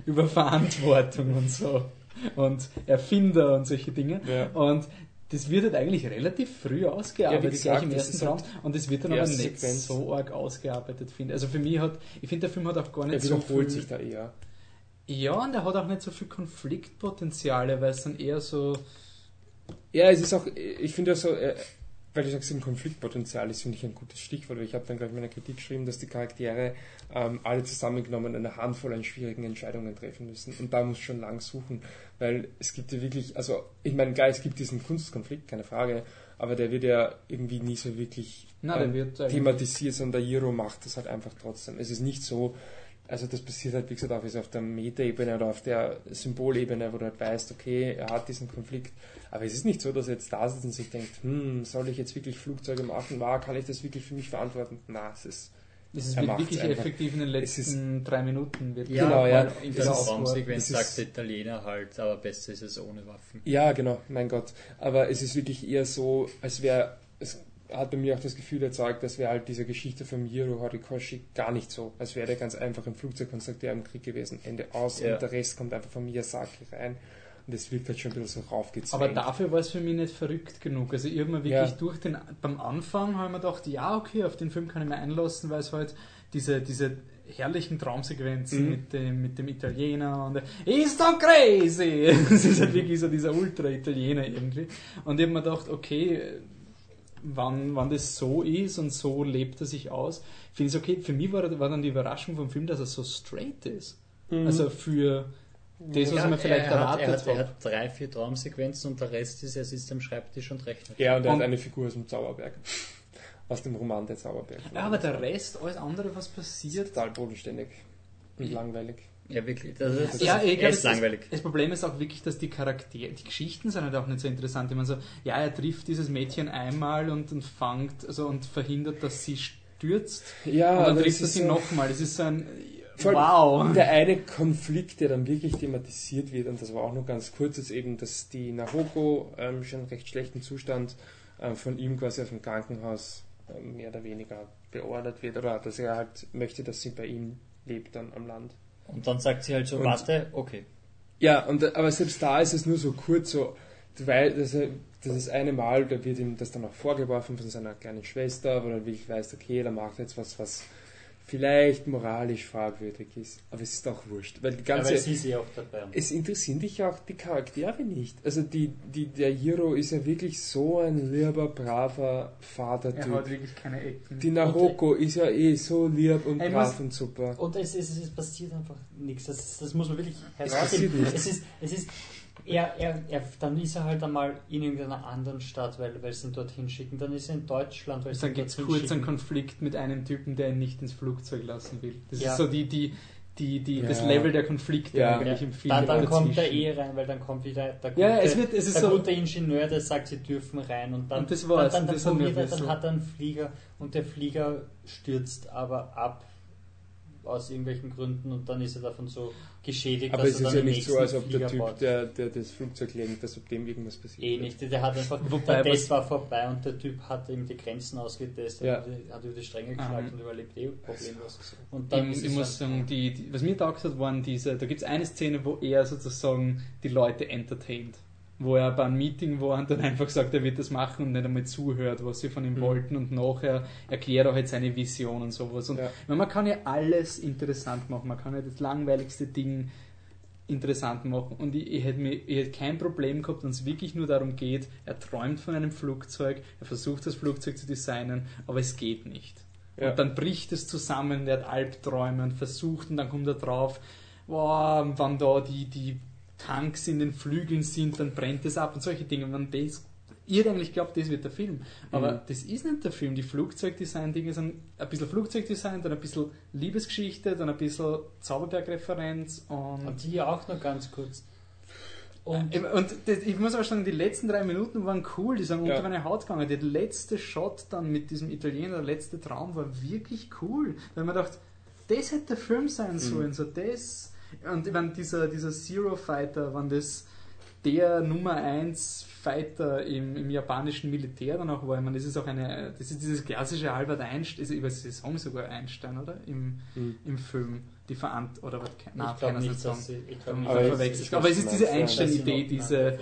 über Verantwortung und so. Und Erfinder und solche Dinge. Ja. Und das wird halt eigentlich relativ früh ausgearbeitet, Ja, gesagt, gleich im das ersten Traum. Und es wird dann aber nicht Sequenz. so arg ausgearbeitet, finde. Also für mich hat, ich finde, der Film hat auch gar nicht Er so viel... sich da eher. Ja, und er hat auch nicht so viel Konfliktpotenziale, weil es dann eher so. Ja, es ist auch, ich finde auch so, weil du sagst, ein Konfliktpotenzial ist, finde ich ein gutes Stichwort, weil ich habe dann gleich in meiner Kritik geschrieben, dass die Charaktere ähm, alle zusammengenommen eine Handvoll an schwierigen Entscheidungen treffen müssen. Und da muss schon lang suchen, weil es gibt ja wirklich, also ich meine, klar, es gibt diesen Kunstkonflikt, keine Frage, aber der wird ja irgendwie nie so wirklich ähm, wird eigentlich- thematisiert, sondern der Hero macht das halt einfach trotzdem. Es ist nicht so, also das passiert halt, wie gesagt, auch auf der Metaebene oder auf der Symbolebene, wo du halt weißt, okay, er hat diesen Konflikt. Aber es ist nicht so, dass er jetzt da sitzt und sich denkt, hm, soll ich jetzt wirklich Flugzeuge machen? War, kann ich das wirklich für mich verantworten? Na, es ist, Es macht's wirklich einfach. effektiv in den letzten drei Minuten. Wird Ja, Genau, ja. in der ist- Traumsequenz ist- sagt der Italiener halt, aber besser ist es ohne Waffen. ja, genau, mein Gott. Aber es ist wirklich eher so, als wäre, es hat bei mir auch das Gefühl erzeugt, dass wäre halt diese Geschichte von Hiro Horikoshi gar nicht so. Als wäre der ganz einfach ein Flugzeugkonstrukteur im Krieg gewesen. Ende aus Ja. und der Rest kommt einfach von Miyazaki rein. Und es wirkt halt schon ein bisschen so raufgezwängt. Aber dafür war es für mich nicht verrückt genug. Also ich habe mir wirklich Ja. durch den, beim Anfang habe ich mir gedacht, ja okay, auf den Film kann ich mir einlassen, weil es halt diese, diese herrlichen Traumsequenzen Mhm. mit, dem, mit dem Italiener und der, He's so crazy! Es ist halt wirklich so dieser Ultra-Italiener irgendwie. Und ich habe mir gedacht, okay, wann, wann das so ist und so lebt er sich aus, finde ich es okay. Für mich war, war dann die Überraschung vom Film, dass er so straight ist. Mhm. Also für das, was Ja, man vielleicht er hat, erwartet er hat, er hat. hat drei, vier Traumsequenzen und der Rest ist, er sitzt am Schreibtisch und rechnet. Ja, und er Und- hat eine Figur aus dem Zauberberg. Aus dem Roman Der Zauberberg. Ja, aber der Rest, alles andere, was passiert, Total bodenständig und Ja. langweilig. Ja, wirklich. Das ist, Ja, glaub, ist das- langweilig. Das Problem ist auch wirklich, dass die Charaktere, die Geschichten sind halt auch nicht so interessant. Ich meine so, ja, er trifft dieses Mädchen einmal und, und fangt, also und verhindert, dass sie st- stürzt Ja, und dann aber trifft es er ist sie so- nochmal. Das ist so ein. Wow. Der eine Konflikt, der dann wirklich thematisiert wird, und das war auch noch ganz kurz, ist eben, dass die Nahoko ähm, schon in recht schlechten Zustand ähm, von ihm quasi aus dem Krankenhaus ähm, mehr oder weniger beordert wird, oder dass er halt möchte, dass sie bei ihm lebt dann am Land. Und dann sagt sie halt so, Und- warte, okay. Ja, und, aber selbst da ist es nur so kurz, so, weil das, das ist eine Mal, da wird ihm das dann auch vorgeworfen von seiner kleinen Schwester, wo er wirklich weiß, okay, da macht jetzt was, was vielleicht moralisch fragwürdig ist. Aber es ist auch wurscht, weil die ganze... Aber sie ist ja auch dabei. Es interessieren dich auch die Charaktere nicht. Also die, die, der Hiro ist ja wirklich so ein lieber, braver Er Vatertyp. hat wirklich keine Ecken. Die Nahoko ist ja eh so lieb und brav muss- und super. Und es, es, es passiert einfach nichts. Das, das muss man wirklich Es herausheben. passiert nichts. Es ist, es ist, er, er, er, dann ist er halt einmal in irgendeiner anderen Stadt, weil, weil sie ihn dorthin schicken. Dann ist er in Deutschland, weil sie Dann ihn gibt es dorthin kurz einen schicken. Konflikt mit einem Typen, der ihn nicht ins Flugzeug lassen will. Das Ja. ist so die, die, die, die, das Ja. Level der Konflikte Ja. eigentlich Ja. im Film. Dann, dann kommt der dazwischen. eh rein, weil dann kommt wieder der gute, Ja, es wird- es ist der so- gute Ingenieur, der sagt, sie dürfen rein. Und dann, Und das war's, dann, dann, das er, ein dann hat er einen Flieger und der Flieger stürzt aber ab aus irgendwelchen Gründen und dann ist er davon so geschädigt, Aber dass es er ist dann ja nicht so, nächsten als ob der Flieger Typ, baut. der, der das Flugzeug lenkt, dass ob dem irgendwas passiert. Eh nicht, der hat einfach, Wobei, der Test war vorbei und der Typ hat ihm die Grenzen ausgetestet, Ja. hat, über die Stränge geschlagen Mhm. und überlebt eh problemlos. Und dann Ich, ist ich muss dann- sagen, die, die, was mir taugt hat, waren diese, da gibt es eine Szene, wo er sozusagen die Leute entertaint. Wo er bei einem Meeting war und dann einfach sagt, er wird das machen und nicht einmal zuhört, was sie von ihm Mhm. wollten und nachher erklärt er halt seine Vision und sowas. Und Ja. man kann ja alles interessant machen, man kann ja das langweiligste Ding interessant machen und ich, ich, hätte mir, ich hätte kein Problem gehabt, wenn es wirklich nur darum geht, er träumt von einem Flugzeug, er versucht das Flugzeug zu designen, aber es geht nicht. Ja. Und dann bricht es zusammen, der hat Albträume und versucht und dann kommt er drauf, wow, wann da die, die Tanks in den Flügeln sind, dann brennt es ab und solche Dinge. Und wenn das, ihr eigentlich glaubt, das wird der Film. Aber Mhm. das ist nicht der Film. Die Flugzeugdesign-Dinge sind ein bisschen Flugzeugdesign, dann ein bisschen Liebesgeschichte, dann ein bisschen Zauberberg-Referenz und Und die auch noch ganz kurz. Und und, das, ich muss aber sagen, die letzten drei Minuten waren cool, die sind Ja. unter meine Haut gegangen. Der letzte Shot dann mit diesem Italiener, der letzte Traum war wirklich cool. Weil man dachte, das hätte der Film sein sollen, so das. Und ich meine, dieser, dieser Zero Fighter, wenn das der Nummer 1 Fighter im, im japanischen Militär dann auch war. Ich meine, das ist auch eine, das ist dieses klassische Albert Einstein, also über Saison sogar Einstein, oder? Im, Mhm. im Film. Die Verant oder was? Nein, ich keiner nicht, sagen. sie. Ich Aber, ich- verwechselt. ich aber es ist diese Einstein-Idee, diese,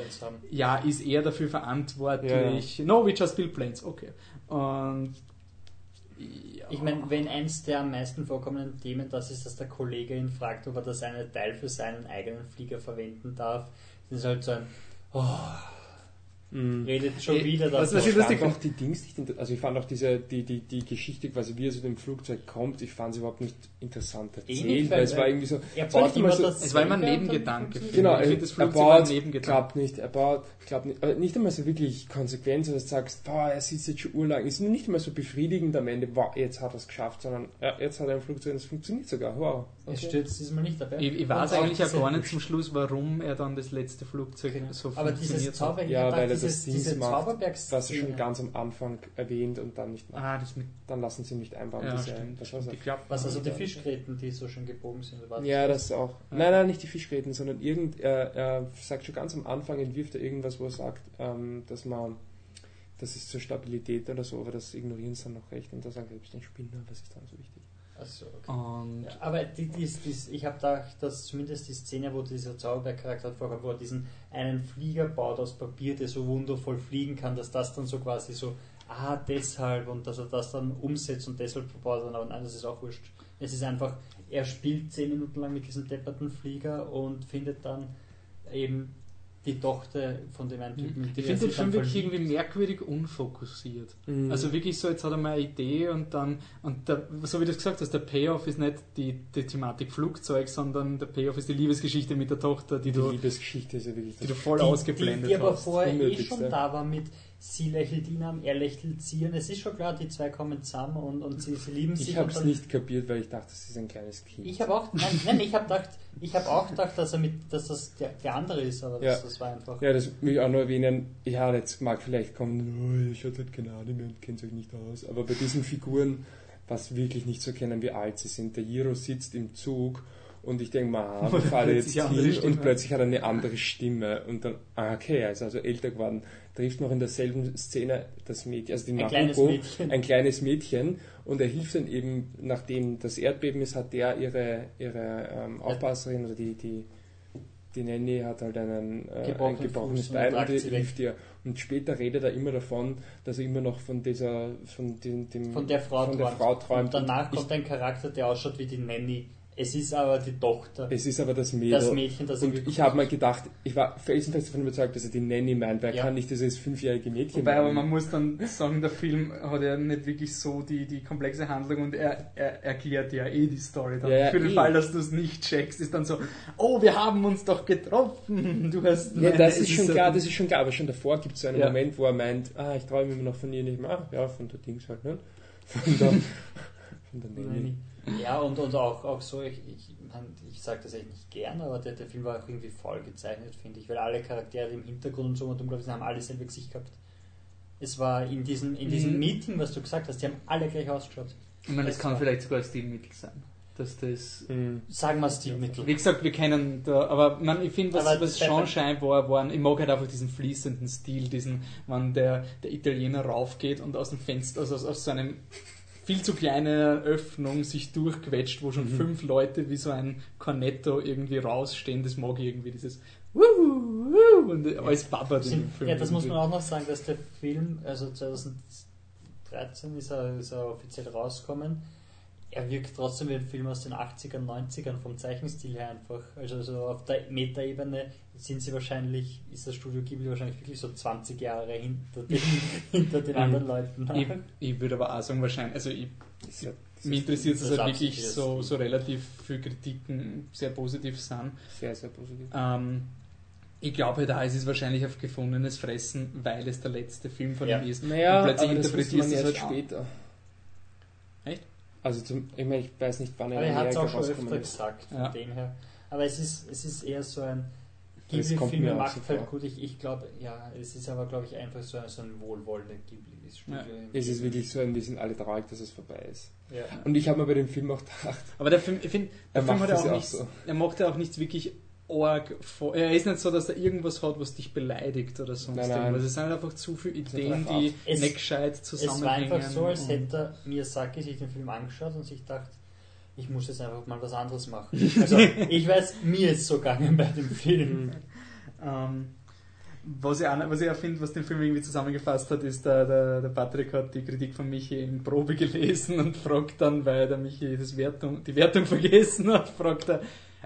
ja, ist er dafür verantwortlich? No, we just build planes, okay. Und ja. Ich meine, wenn eins der am meisten vorkommenden Themen das ist, dass der Kollege ihn fragt, ob er das eine Teil für seinen eigenen Flieger verwenden darf, das ist halt so ein, oh, Mhm. redet schon Eh, wieder was- davon. was Ich ich lustig fand auch die Dings nicht, also ich fand auch diese, die, die, die Geschichte quasi, wie er zu dem Flugzeug kommt, ich fand sie überhaupt nicht interessant erzählt, weil es war irgendwie so, er baut immer so- das Es war immer ein und Nebengedanke. Genau, er, das er baut, klappt nicht, er baut, klappt nicht, aber nicht einmal so wirklich konsequent, dass du sagst, boah, er sitzt jetzt schon urlang, ist nicht einmal so befriedigend am Ende, wow, jetzt hat er es geschafft, sondern ja, jetzt hat er ein Flugzeug, das funktioniert sogar, wow. Es okay. stürzt diesmal nicht dabei. Ich, ich weiß auch eigentlich ja diese- gar nicht zum Schluss, warum er dann das letzte Flugzeug Genau. so Aber dieses funktioniert hat. Zauber, ich Ja, weil er das dieses, Ding macht. Was er schon ganz am Anfang erwähnt und dann nicht macht. Ah, das mit. Dann lassen sie ihn nicht einbauen, Ja, diese, stimmt. das war's Die auch. Klappen. Was also die Fischgräten, die so schön gebogen sind. Ja, das auch. Ja. Nein, nein, nicht die Fischgräten, sondern irgend, er, er sagt schon ganz am Anfang, entwirft er irgendwas, wo er sagt, ähm, dass man, das ist zur Stabilität oder so, aber das ignorieren sie dann noch recht und da sagen selbst den Spinner, was ist dann so wichtig? Also, okay. Und Ja, aber die, die, die, ich habe gedacht, dass zumindest die Szene, wo dieser Zauberberg-Charakter vorkommt, wo er diesen einen Flieger baut aus Papier, der so wundervoll fliegen kann, dass das dann so quasi so, ah, deshalb und dass er das dann umsetzt und deshalb verbaut hat. Aber nein, das ist auch wurscht. Es ist einfach, er spielt zehn Minuten lang mit diesem depperten Flieger und findet dann eben die Tochter von dem einen Typen. ich die er finde den Film wirklich irgendwie merkwürdig unfokussiert. Mhm. Also wirklich so, jetzt hat er mal eine Idee und dann, und der, so wie du es gesagt hast, der Payoff ist nicht die, die Thematik Flugzeug, sondern der Payoff ist die Liebesgeschichte mit der Tochter, die, die du, Geschichte ist ja wirklich die du voll die, ausgeblendet die, die aber hast. vorher eh schon da war mit sie lächelt ihn an, er lächelt sie an. Es ist schon klar, die zwei kommen zusammen und, und sie, sie lieben sich. Ich habe es nicht kapiert, weil ich dachte, das ist ein kleines Kind. Ich habe auch, nein, nein ich habe gedacht, ich habe auch gedacht, dass er mit, dass das der, der andere ist, aber Ja. das, das war einfach. ja, das will ich auch nur erwähnen. Ja, jetzt mag vielleicht kommen, oh, ich hatte halt keine Ahnung mehr und kennt euch nicht aus. Aber bei diesen Figuren, was wirklich nicht zu erkennen, wie alt sie sind. Der Hiro sitzt im Zug und ich denke mal, ah, Und wir fahren jetzt hin und plötzlich hat er eine andere Stimme und dann, ah, okay, er ist also älter geworden. Trifft noch in derselben Szene das Mädchen, also die Ein kleines Mädchen. ein kleines Mädchen und er hilft dann eben, nachdem das Erdbeben ist, hat der ihre, ihre ähm, Aufpasserin oder die, die, die Nanny hat halt einen, äh, gebrochenes und Bein und weg. hilft ihr. Und später redet er immer davon, dass er immer noch von dieser, von dem, dem Von der Frau von der träumt. Frau träumt. Und danach ich, kommt ein Charakter, der ausschaut wie die Nanny. Es ist aber die Tochter. es ist aber das Mädel. Das Mädchen, das und irgendwie ich habe mal gedacht, ich war felsenfest davon überzeugt, dass er die Nanny meint, weil er Ja. kann nicht dieses fünfjährige Mädchen Wobei, aber man muss dann sagen, der Film hat ja nicht wirklich so die, die komplexe Handlung und er, er erklärt ja eh die Story dann. Ja, ja, Für den eh. Fall, dass du es nicht checkst, ist dann so, oh, wir haben uns doch getroffen. Du hast Ja, das ist schon klar, das ist schon klar, aber schon davor gibt es so einen Ja. Moment, wo er meint, ah, ich träume immer noch von ihr nicht mehr. Ah, ja, von der Dings halt, ne? Von der, von der Nanny. Ja, und, und auch, auch so, ich, ich, mein, ich sage das echt nicht gern, aber der, der Film war auch irgendwie voll gezeichnet, finde ich, weil alle Charaktere im Hintergrund und so und unglaublich haben alle selbe Gesicht gehabt. Es war in diesem, in diesem Mhm. Meeting, was du gesagt hast, die haben alle gleich ausgeschaut. Ich meine, das Es kann war- vielleicht sogar ein Stilmittel sein. Dass das Mhm. Sagen wir Stilmittel. Wie gesagt, wir kennen da, aber man, ich finde, was, Aber was das- schon scheinbar war, ich mag halt einfach diesen fließenden Stil, diesen, wenn der, der Italiener raufgeht und aus dem Fenster, also aus, aus so einem viel zu kleinen Öffnung sich durchquetscht, wo schon Mhm. fünf Leute wie so ein Cornetto irgendwie rausstehen, das mag ich irgendwie, dieses Wuhu, wuhu, und alles babbert in dem Film. ja, das muss man auch noch sagen, dass der Film, also 2013 ist er, ist er offiziell rausgekommen. Er wirkt trotzdem wie ein Film aus den 80ern, 90ern vom Zeichenstil her einfach. Also, also auf der Metaebene sind sie wahrscheinlich, ist das Studio Ghibli wahrscheinlich wirklich so 20 Jahre hinter den, hinter den anderen Leuten. Ich, ich würde aber auch sagen, wahrscheinlich, also ich, Das ja- mich interessiert es halt wirklich so, so relativ viele Kritiken sehr positiv sind. sehr, sehr positiv. Ähm, ich glaube, da ist es wahrscheinlich auf gefundenes Fressen, weil es der letzte Film von Ja. ihm ist. Naja, und plötzlich aber das interpretierst man du es erst halt später. Also zum, ich meine, ich weiß nicht, wann er Aber er in hat es Amerika auch schon öfter ist. gesagt, von Ja. dem her. Aber es ist, es ist eher so ein Ghibli-Film auch macht so halt vor. gut. Ich, ich glaube, ja, es ist aber, glaube ich, einfach so ein, so ein wohlwollender Ghibli-Studio. Ja. Es ist wirklich so ein, wir sind alle traurig, dass es vorbei ist. Ja. Und ich habe mir bei dem Film auch gedacht, Aber der Film, ich finde, der Er Film macht hat ja das auch, nichts, so. er macht ja auch nichts wirklich arg vor. Er ist nicht so, dass er irgendwas hat, was dich beleidigt oder sonst Nein, nein. irgendwas. Es sind halt einfach zu viele Ideen, die Es- nicht gescheit Es zusammenhängen. war einfach so, als hätte Miyazaki sich den Film angeschaut und sich gedacht, ich muss jetzt einfach mal was anderes machen. Also, ich weiß, mir ist so gegangen bei dem Film. Ähm, was ich auch, was ich auch finde, was den Film irgendwie zusammengefasst hat, ist, der, der, der Patrick hat die Kritik von Michi in Probe gelesen und fragt dann, weil der Michi das Wertung, die Wertung vergessen hat, fragt er,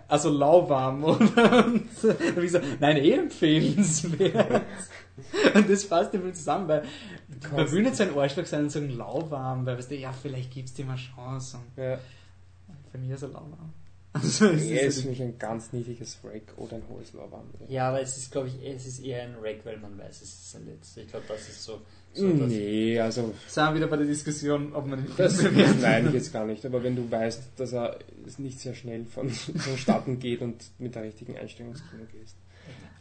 also lauwarm, oder? Und dann hab ich so, nein, eh empfehlenswert. Und das fasst den Film zusammen, weil man will nicht so ein Arschloch sein und sagen lauwarm, weil weißt du, ja, vielleicht gibt's dir mal Chance. Und ja, für mich ist er lauwarm. Also, es er ist ist für mich ein ganz niedriges Wreck oder ein hohes Lauwarm. Ja, aber es ist, glaube ich, es ist eher ein Rack, weil man weiß, es ist sein letzter. Ich glaube, das ist so. So das- Nee, also sind wir wieder bei der Diskussion, ob man den Film das bewerten meine ich jetzt gar nicht. Aber wenn du weißt, dass er nicht sehr schnell von, vonstatten geht und mit der richtigen Einstellung ins Kino gehst.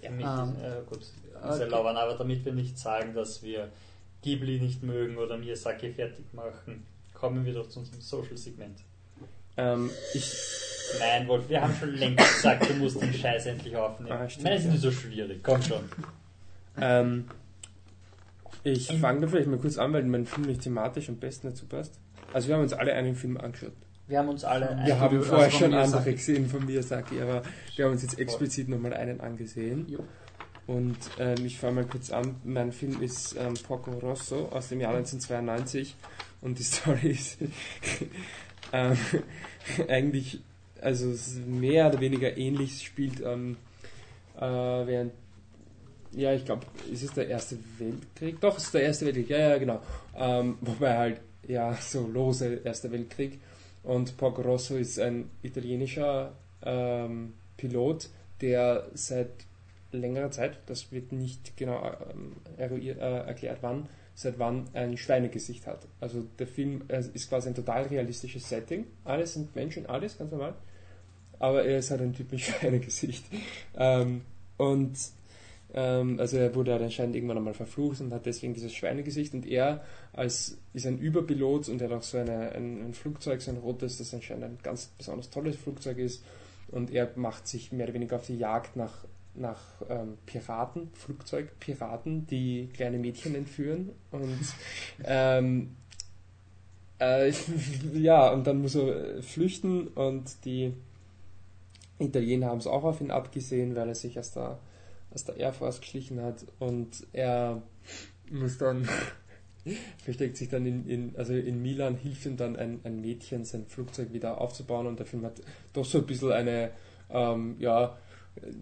Ja, mit, Ähm, äh, gut, okay. sehr lauern, aber damit wir nicht sagen, dass wir Ghibli nicht mögen oder Miyazaki fertig machen, kommen wir doch zu unserem Social-Segment. Ähm, ich, Nein, Wolf, wir haben schon längst gesagt, du musst den Scheiß endlich aufnehmen. Ah, stimmt, meine, es ist ja. nicht so schwierig, komm schon. ähm, ich fange da vielleicht mal kurz an, weil mein Film nicht thematisch am besten dazu passt. Also wir haben uns alle einen Film angeschaut. Wir haben uns alle. Ja, Wir haben also vorher schon andere gesehen von Miyazaki, aber wir haben uns jetzt explizit nochmal einen angesehen. Jo. Und ähm, ich fange mal kurz an. Mein Film ist ähm, Porco Rosso aus dem Jahr 1992 und die Story ist ähm, eigentlich also mehr oder weniger ähnlich. Es spielt ähm, äh, während ja, ich glaube, ist es der Erste Weltkrieg? Doch, es ist der Erste Weltkrieg, ja, ja, genau. Ähm, wobei halt, ja, so lose Erster Weltkrieg. Und Porco Rosso ist ein italienischer ähm, Pilot, der seit längerer Zeit, das wird nicht genau ähm, äh, erklärt wann, seit wann ein Schweinegesicht hat. Also der Film äh, ist quasi ein total realistisches Setting. Alles sind Menschen, alles ganz normal. Aber er ist halt ein Typ mit Schweinegesicht. Ähm, und Ähm, also er wurde halt anscheinend irgendwann einmal verflucht und hat deswegen dieses Schweinegesicht. Und er als ist ein Überpilot und er hat auch so eine, ein, ein Flugzeug, so ein rotes, das anscheinend ein ganz besonders tolles Flugzeug ist. Und er macht sich mehr oder weniger auf die Jagd nach, nach ähm, Piraten, Flugzeugpiraten, die kleine Mädchen entführen. Und ähm, äh, ja, und dann muss er flüchten und die Italiener haben es auch auf ihn abgesehen, weil er sich aus der, aus der Air Force geschlichen hat und er muss dann versteckt sich dann in, in, also in Milan, hilft ihm dann ein, ein Mädchen, sein Flugzeug wieder aufzubauen und der Film hat doch so ein bisschen eine, ähm, ja,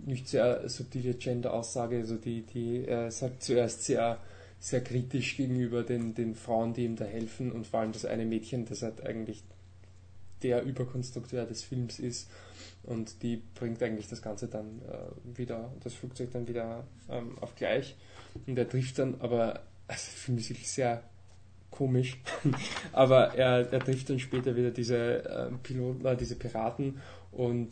nicht sehr subtile Gender-Aussage, also die, die äh, sagt zuerst sehr, sehr kritisch gegenüber den, den Frauen, die ihm da helfen und vor allem das eine Mädchen, das halt eigentlich der Überkonstrukteur des Films ist und die bringt eigentlich das Ganze dann äh, wieder, das Flugzeug dann wieder ähm, auf gleich. Und er trifft dann, aber also der Film ist wirklich sehr komisch, aber er, er trifft dann später wieder diese äh, Piloten, äh, diese Piraten. Und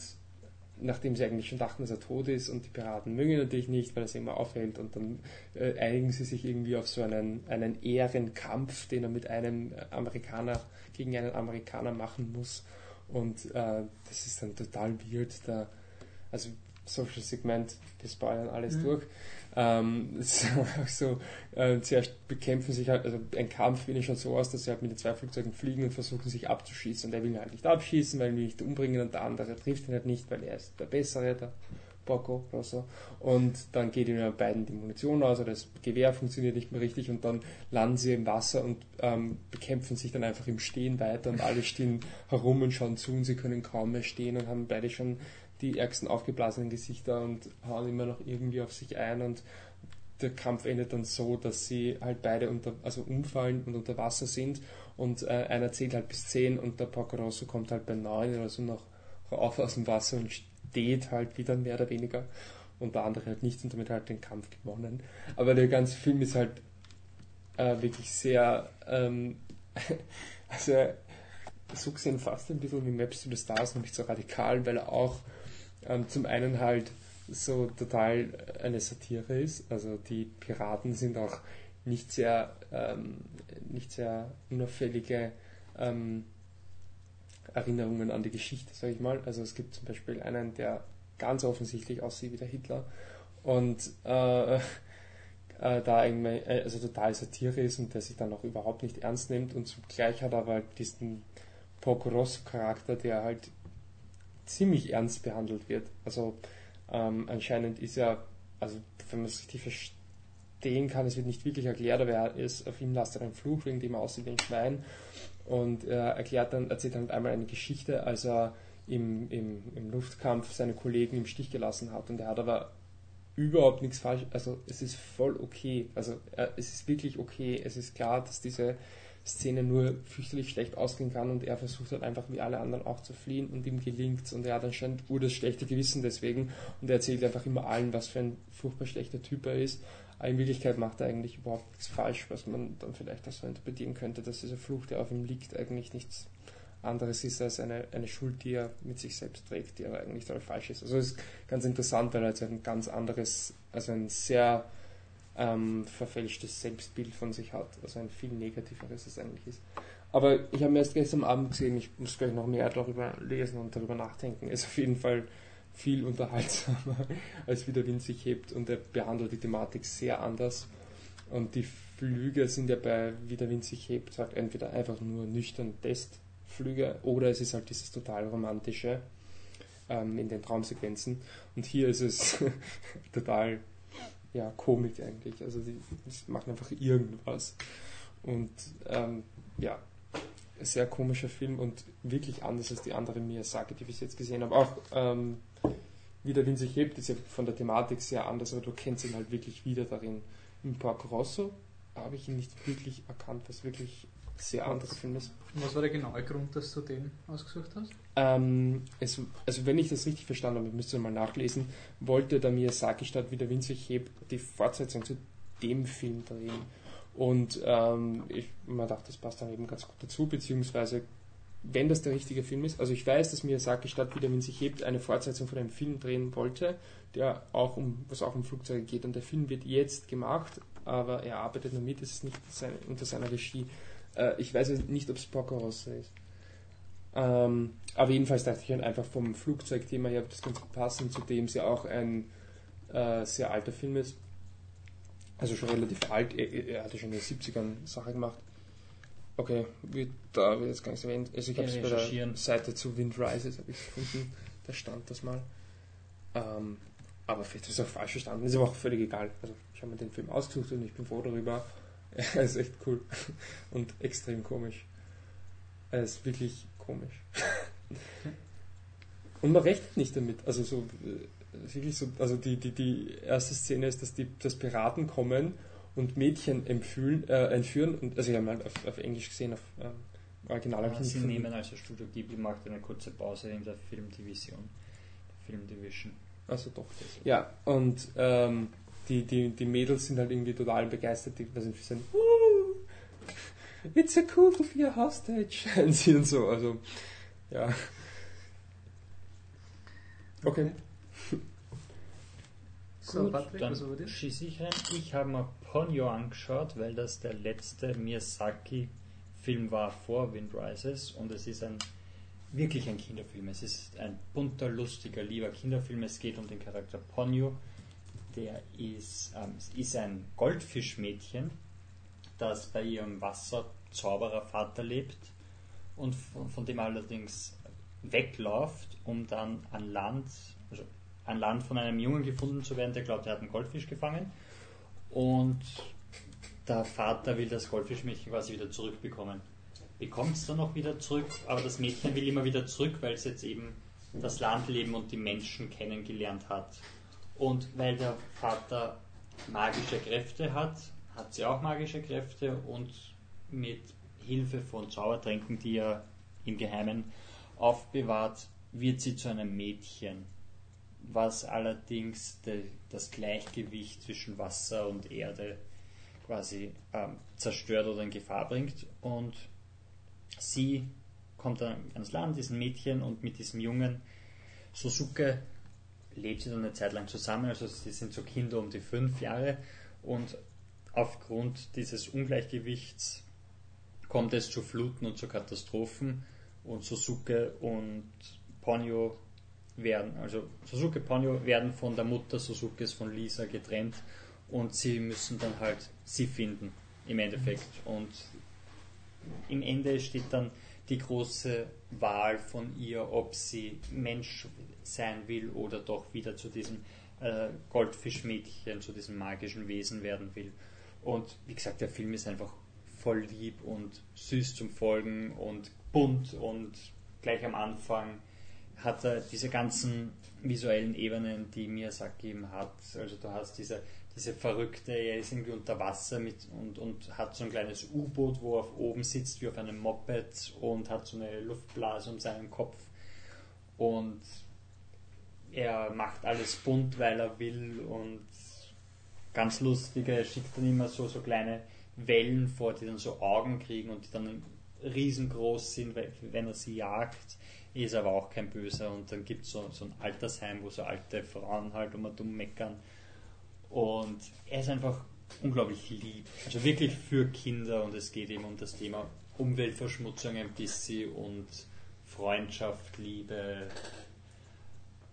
nachdem sie eigentlich schon dachten, dass er tot ist und die Piraten mögen ihn natürlich nicht, weil er sie immer aufhält und dann äh, einigen sie sich irgendwie auf so einen, einen Ehrenkampf, den er mit einem Amerikaner gegen einen Amerikaner machen muss und äh, das ist dann total weird, da, also Social Segment, wir spoilern alles mhm. durch. Ähm, so, äh, zuerst bekämpfen sich halt, also ein Kampf finde ich schon so aus, dass sie halt mit den zwei Flugzeugen fliegen und versuchen sich abzuschießen. Und er will ihn halt nicht abschießen, weil er ihn nicht umbringen und der andere trifft ihn halt nicht, weil er ist der Bessere, der Bocco oder so. Und dann geht ihnen beiden die Munition aus, oder das Gewehr funktioniert nicht mehr richtig und dann landen sie im Wasser und ähm, bekämpfen sich dann einfach im Stehen weiter und alle stehen herum und schauen zu und sie können kaum mehr stehen und haben beide schon die ärgsten aufgeblasenen Gesichter und hauen immer noch irgendwie auf sich ein und der Kampf endet dann so, dass sie halt beide unter, also umfallen und unter Wasser sind und äh, einer zählt halt bis 10 und der Pocorosso kommt halt bei 9 oder so noch auf aus dem Wasser und steht halt wieder mehr oder weniger und der andere halt nicht und damit halt den Kampf gewonnen. Aber der ganze Film ist halt äh, wirklich sehr, ähm, also so gesehen fast ein bisschen wie Maps to the Stars, noch nicht so radikal, weil er auch ähm, zum einen halt so total eine Satire ist. Also die Piraten sind auch nicht sehr, ähm, nicht sehr unauffällige ähm, Erinnerungen an die Geschichte, sage ich mal. Also es gibt zum Beispiel einen, der ganz offensichtlich aussieht wie der Hitler und äh, äh, da irgendwie äh, also total Satire ist und der sich dann auch überhaupt nicht ernst nimmt und zugleich hat er aber halt diesen Porco Rosso Charakter, der halt ziemlich ernst behandelt wird. Also ähm, anscheinend ist er, also wenn man es richtig verstehen kann, es wird nicht wirklich erklärt, aber er ist, auf ihm lastet ein Fluch, wegen dem er aussieht wie ein Schwein. Und er erklärt dann, erzählt dann einmal eine Geschichte, als er im, im, im Luftkampf seine Kollegen im Stich gelassen hat. Und er hat aber überhaupt nichts falsch, also es ist voll okay. Also äh, es ist wirklich okay. Es ist klar, dass diese Szene nur fürchterlich schlecht ausgehen kann und er versucht halt einfach wie alle anderen auch zu fliehen und ihm gelingt's und er hat anscheinend nur das schlechte Gewissen deswegen und er erzählt einfach immer allen, was für ein furchtbar schlechter Typ er ist. Aber in Wirklichkeit macht er eigentlich überhaupt nichts falsch, was man dann vielleicht auch so interpretieren könnte, dass dieser Fluch, der auf ihm liegt, eigentlich nichts anderes ist als eine, eine Schuld, die er mit sich selbst trägt, die aber eigentlich total falsch ist. Also es ist ganz interessant, weil er jetzt ein ganz anderes, also ein sehr ähm, verfälschtes Selbstbild von sich hat. Also ein viel negativeres es eigentlich ist. Aber ich habe mir erst gestern Abend gesehen, ich muss gleich noch mehr darüber lesen und darüber nachdenken. Ist auf jeden Fall viel unterhaltsamer, als wie der Wind sich hebt und er behandelt die Thematik sehr anders. Und die Flüge sind ja bei Wie der Wind sich hebt halt entweder einfach nur nüchtern Testflüge oder es ist halt dieses total romantische ähm, in den Traumsequenzen. Und hier ist es total ja, Komik eigentlich. Also die, die machen einfach irgendwas. Und ähm, ja, sehr komischer Film und wirklich anders als die anderen Miyazaki, die ich jetzt gesehen habe. Auch ähm, wie der Wind sich hebt, ist ja von der Thematik sehr anders, aber du kennst ihn halt wirklich wieder darin. Im Porco Rosso habe ich ihn nicht wirklich erkannt, was wirklich sehr anderer Film ist. Was war der genaue Grund, dass du den ausgesucht hast? Ähm, es, also wenn ich das richtig verstanden habe, müsste mal nachlesen, wollte der Miyazaki statt wie der Wind sich hebt die Fortsetzung zu dem Film drehen. Und ähm, ich, man dachte, das passt dann eben ganz gut dazu, beziehungsweise wenn das der richtige Film ist. Also ich weiß, dass Miyazaki statt wieder, wenn sich hebt, eine Fortsetzung von einem Film drehen wollte, der auch um, was auch um Flugzeuge geht. Und der Film wird jetzt gemacht, aber er arbeitet noch mit, es ist nicht seine, unter seiner Regie. Äh, ich weiß nicht, ob es Rosso ist. Ähm, aber jedenfalls dachte ich halt einfach vom Flugzeugthema her, das ganz gut passen, zudem es ja auch ein äh, sehr alter Film ist. Also schon relativ alt, er, er hatte schon in den 70ern Sache gemacht. Okay, wird da wird jetzt gar nicht erwähnt. Also ich habe es bei der Seite zu Wind Rises habe ich gefunden, da stand das mal. Ähm, aber vielleicht ist es auch falsch verstanden, ist aber auch völlig egal. Also ich habe mir den Film ausgesucht und ich bin froh darüber. Er ist echt cool und extrem komisch. Er ist wirklich komisch. und man rechnet nicht damit. Also so äh, wirklich so, also die, die, die erste Szene ist, dass die dass Piraten kommen und Mädchen empfühlen, äh, entführen. Und, also ich habe mal auf, auf Englisch gesehen, auf ähm, Original ja, Sie nehmen also Studio Ghibli macht eine kurze Pause in der Filmdivision. Film Division. Also doch. Das. Ja, und ähm, die, die, die Mädels sind halt irgendwie total begeistert, die also sind, it's a cool to be a hostage. Und sie und so, also, ja. Okay. So, Gut, Patrick, dann schieße ich rein. Ich habe mir Ponyo angeschaut, weil das der letzte Miyazaki-Film war vor Wind Rises und es ist ein wirklich ein Kinderfilm. Es ist ein bunter, lustiger, lieber Kinderfilm. Es geht um den Charakter Ponyo. Der ist, ähm, ist ein Goldfischmädchen, das bei ihrem Wasserzauberervater lebt und von, von dem allerdings wegläuft, um dann an Land, also an Land von einem Jungen gefunden zu werden, der glaubt, er hat einen Goldfisch gefangen. Und der Vater will das Goldfischmädchen quasi wieder zurückbekommen. Bekommt es dann noch wieder zurück, aber das Mädchen will immer wieder zurück, weil es jetzt eben das Landleben und die Menschen kennengelernt hat. Und weil der Vater magische Kräfte hat, hat sie auch magische Kräfte und mit Hilfe von Zaubertränken, die er im Geheimen aufbewahrt, wird sie zu einem Mädchen was allerdings de, das Gleichgewicht zwischen Wasser und Erde quasi ähm, zerstört oder in Gefahr bringt. Und sie kommt dann ans Land, ist Mädchen und mit diesem Jungen Suzuke lebt sie dann eine Zeit lang zusammen, also sie sind so Kinder um die fünf Jahre. Und aufgrund dieses Ungleichgewichts kommt es zu Fluten und zu Katastrophen. Und Suzuke und Ponyo werden. Also Suzuki Ponyo werden von der Mutter Suzukis von Lisa getrennt und sie müssen dann halt sie finden im Endeffekt. Und im Ende steht dann die große Wahl von ihr, ob sie Mensch sein will oder doch wieder zu diesem äh, Goldfischmädchen, zu diesem magischen Wesen werden will. Und wie gesagt, der Film ist einfach voll lieb und süß zum Folgen und bunt und gleich am Anfang hat er diese ganzen visuellen Ebenen, die Miyazaki eben hat. Also du hast diese, diese verrückte, er ist irgendwie unter Wasser mit und, und hat so ein kleines U-Boot, wo er auf oben sitzt wie auf einem Moped und hat so eine Luftblase um seinen Kopf. Und er macht alles bunt, weil er will und ganz lustig, er schickt dann immer so, so kleine Wellen vor, die dann so Augen kriegen und die dann riesengroß sind, wenn er sie jagt ist aber auch kein Böser. Und dann gibt es so, so ein Altersheim, wo so alte Frauen halt immer dumm meckern. Und er ist einfach unglaublich lieb, also wirklich für Kinder. Und es geht eben um das Thema Umweltverschmutzung ein bisschen und Freundschaft, Liebe,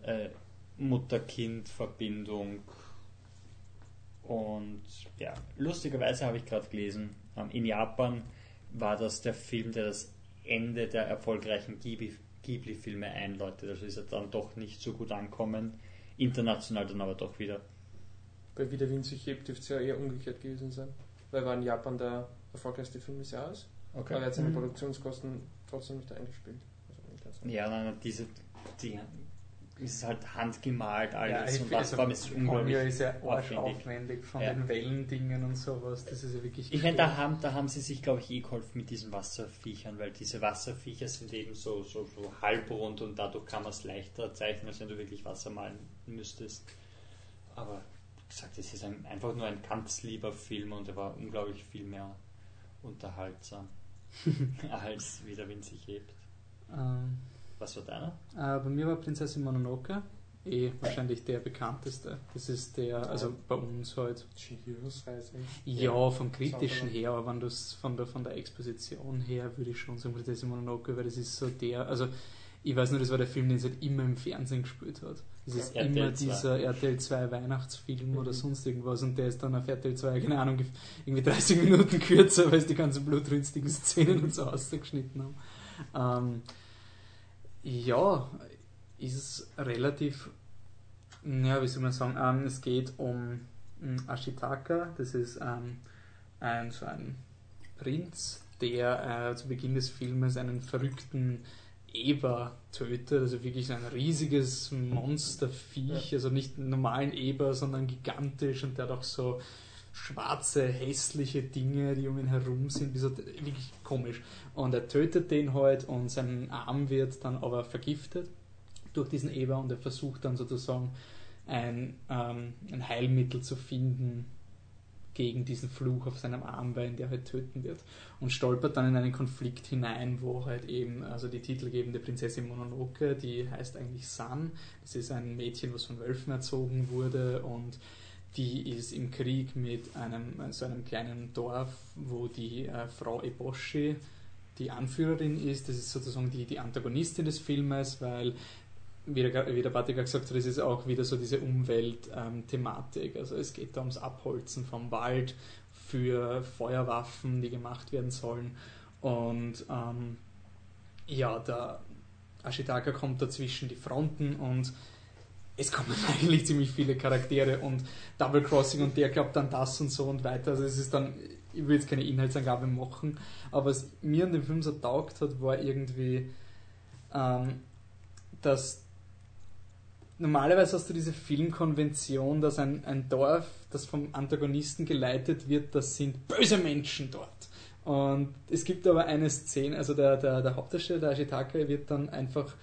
äh, Mutter-Kind-Verbindung. Und ja, lustigerweise habe ich gerade gelesen, ähm, in Japan war das der Film, der das Ende der erfolgreichen Ghibli-Filme einläutet. Also ist er dann doch nicht so gut ankommen. International dann aber doch wieder. Bei Wie der Wind sich hebt dürfte es ja eher umgekehrt gewesen sein. Weil war in Japan der erfolgreichste Film des Jahres. Okay. Aber er hat seine mhm. Produktionskosten trotzdem nicht eingespielt. Also ja, nein, diese, die ist halt handgemalt alles ja, und das war ist unglaublich ist ja aufwendig von ja. den Wellendingen und sowas, das ist ja wirklich Ich meine, da haben, da haben sie sich glaube ich eh geholfen mit diesen Wasserviechern, weil diese Wasserviecher sind eben so, so, so halbrund und dadurch kann man es leichter zeichnen, als wenn du wirklich Wasser malen müsstest. Aber wie gesagt, es ist ein, einfach nur ein ganz lieber Film und er war unglaublich viel mehr unterhaltsam als wie der Wind sich hebt. Ähm, Was war deiner? äh, bei mir war Prinzessin Mononoke eh wahrscheinlich der bekannteste. Das ist der, also bei uns halt. Chihiros Reise. Ja, vom kritischen her, aber wenn du es von der, von der Exposition her würde ich schon sagen Prinzessin Mononoke, weil das ist so der, also ich weiß nur, das war der Film, den es halt immer im Fernsehen gespielt hat. Das ist RTL immer 2. dieser RTL 2 Weihnachtsfilm Mhm. oder sonst irgendwas und der ist dann auf RTL 2, keine Ahnung, irgendwie 30 Minuten kürzer, weil sie die ganzen blutrünstigen Szenen und so ausgeschnitten haben. Ähm, ja, ist relativ, ja, wie soll man sagen, ähm, es geht um ähm, Ashitaka, das ist ähm, ein, so ein Prinz, der äh, zu Beginn des Filmes einen verrückten Eber tötet, also wirklich ein riesiges Monsterviech, also nicht einen normalen Eber, sondern gigantisch. Und der hat auch so schwarze, hässliche Dinge, die um ihn herum sind, wie so, wirklich komisch. Und er tötet den halt und sein Arm wird dann aber vergiftet durch diesen Eber und er versucht dann sozusagen ein, ähm, ein Heilmittel zu finden gegen diesen Fluch auf seinem Armbein, der halt töten wird. Und stolpert dann in einen Konflikt hinein, wo halt eben, also die titelgebende Prinzessin Mononoke, die heißt eigentlich San, das ist ein Mädchen, was von Wölfen erzogen wurde und die ist im Krieg mit einem, so einem kleinen Dorf, wo die äh, Frau Eboshi die Anführerin ist. Das ist sozusagen die, die Antagonistin des Filmes, weil, wie der, wie der Batika gesagt hat, es ist auch wieder so diese Umwelt-Thematik. also es geht da ums Abholzen vom Wald für Feuerwaffen, die gemacht werden sollen. Und ähm, ja, der Ashitaka kommt dazwischen die Fronten und es kommen eigentlich ziemlich viele Charaktere und Double Crossing und der glaubt dann das und so und weiter. Also es ist dann, ich will jetzt keine Inhaltsangabe machen, aber was mir an dem Film so taugt hat, war irgendwie, ähm, dass normalerweise hast du diese Filmkonvention, dass ein, ein Dorf, das vom Antagonisten geleitet wird, das sind böse Menschen dort. Und es gibt aber eine Szene, also der, der, der Hauptdarsteller, der Ashitaka, wird dann einfach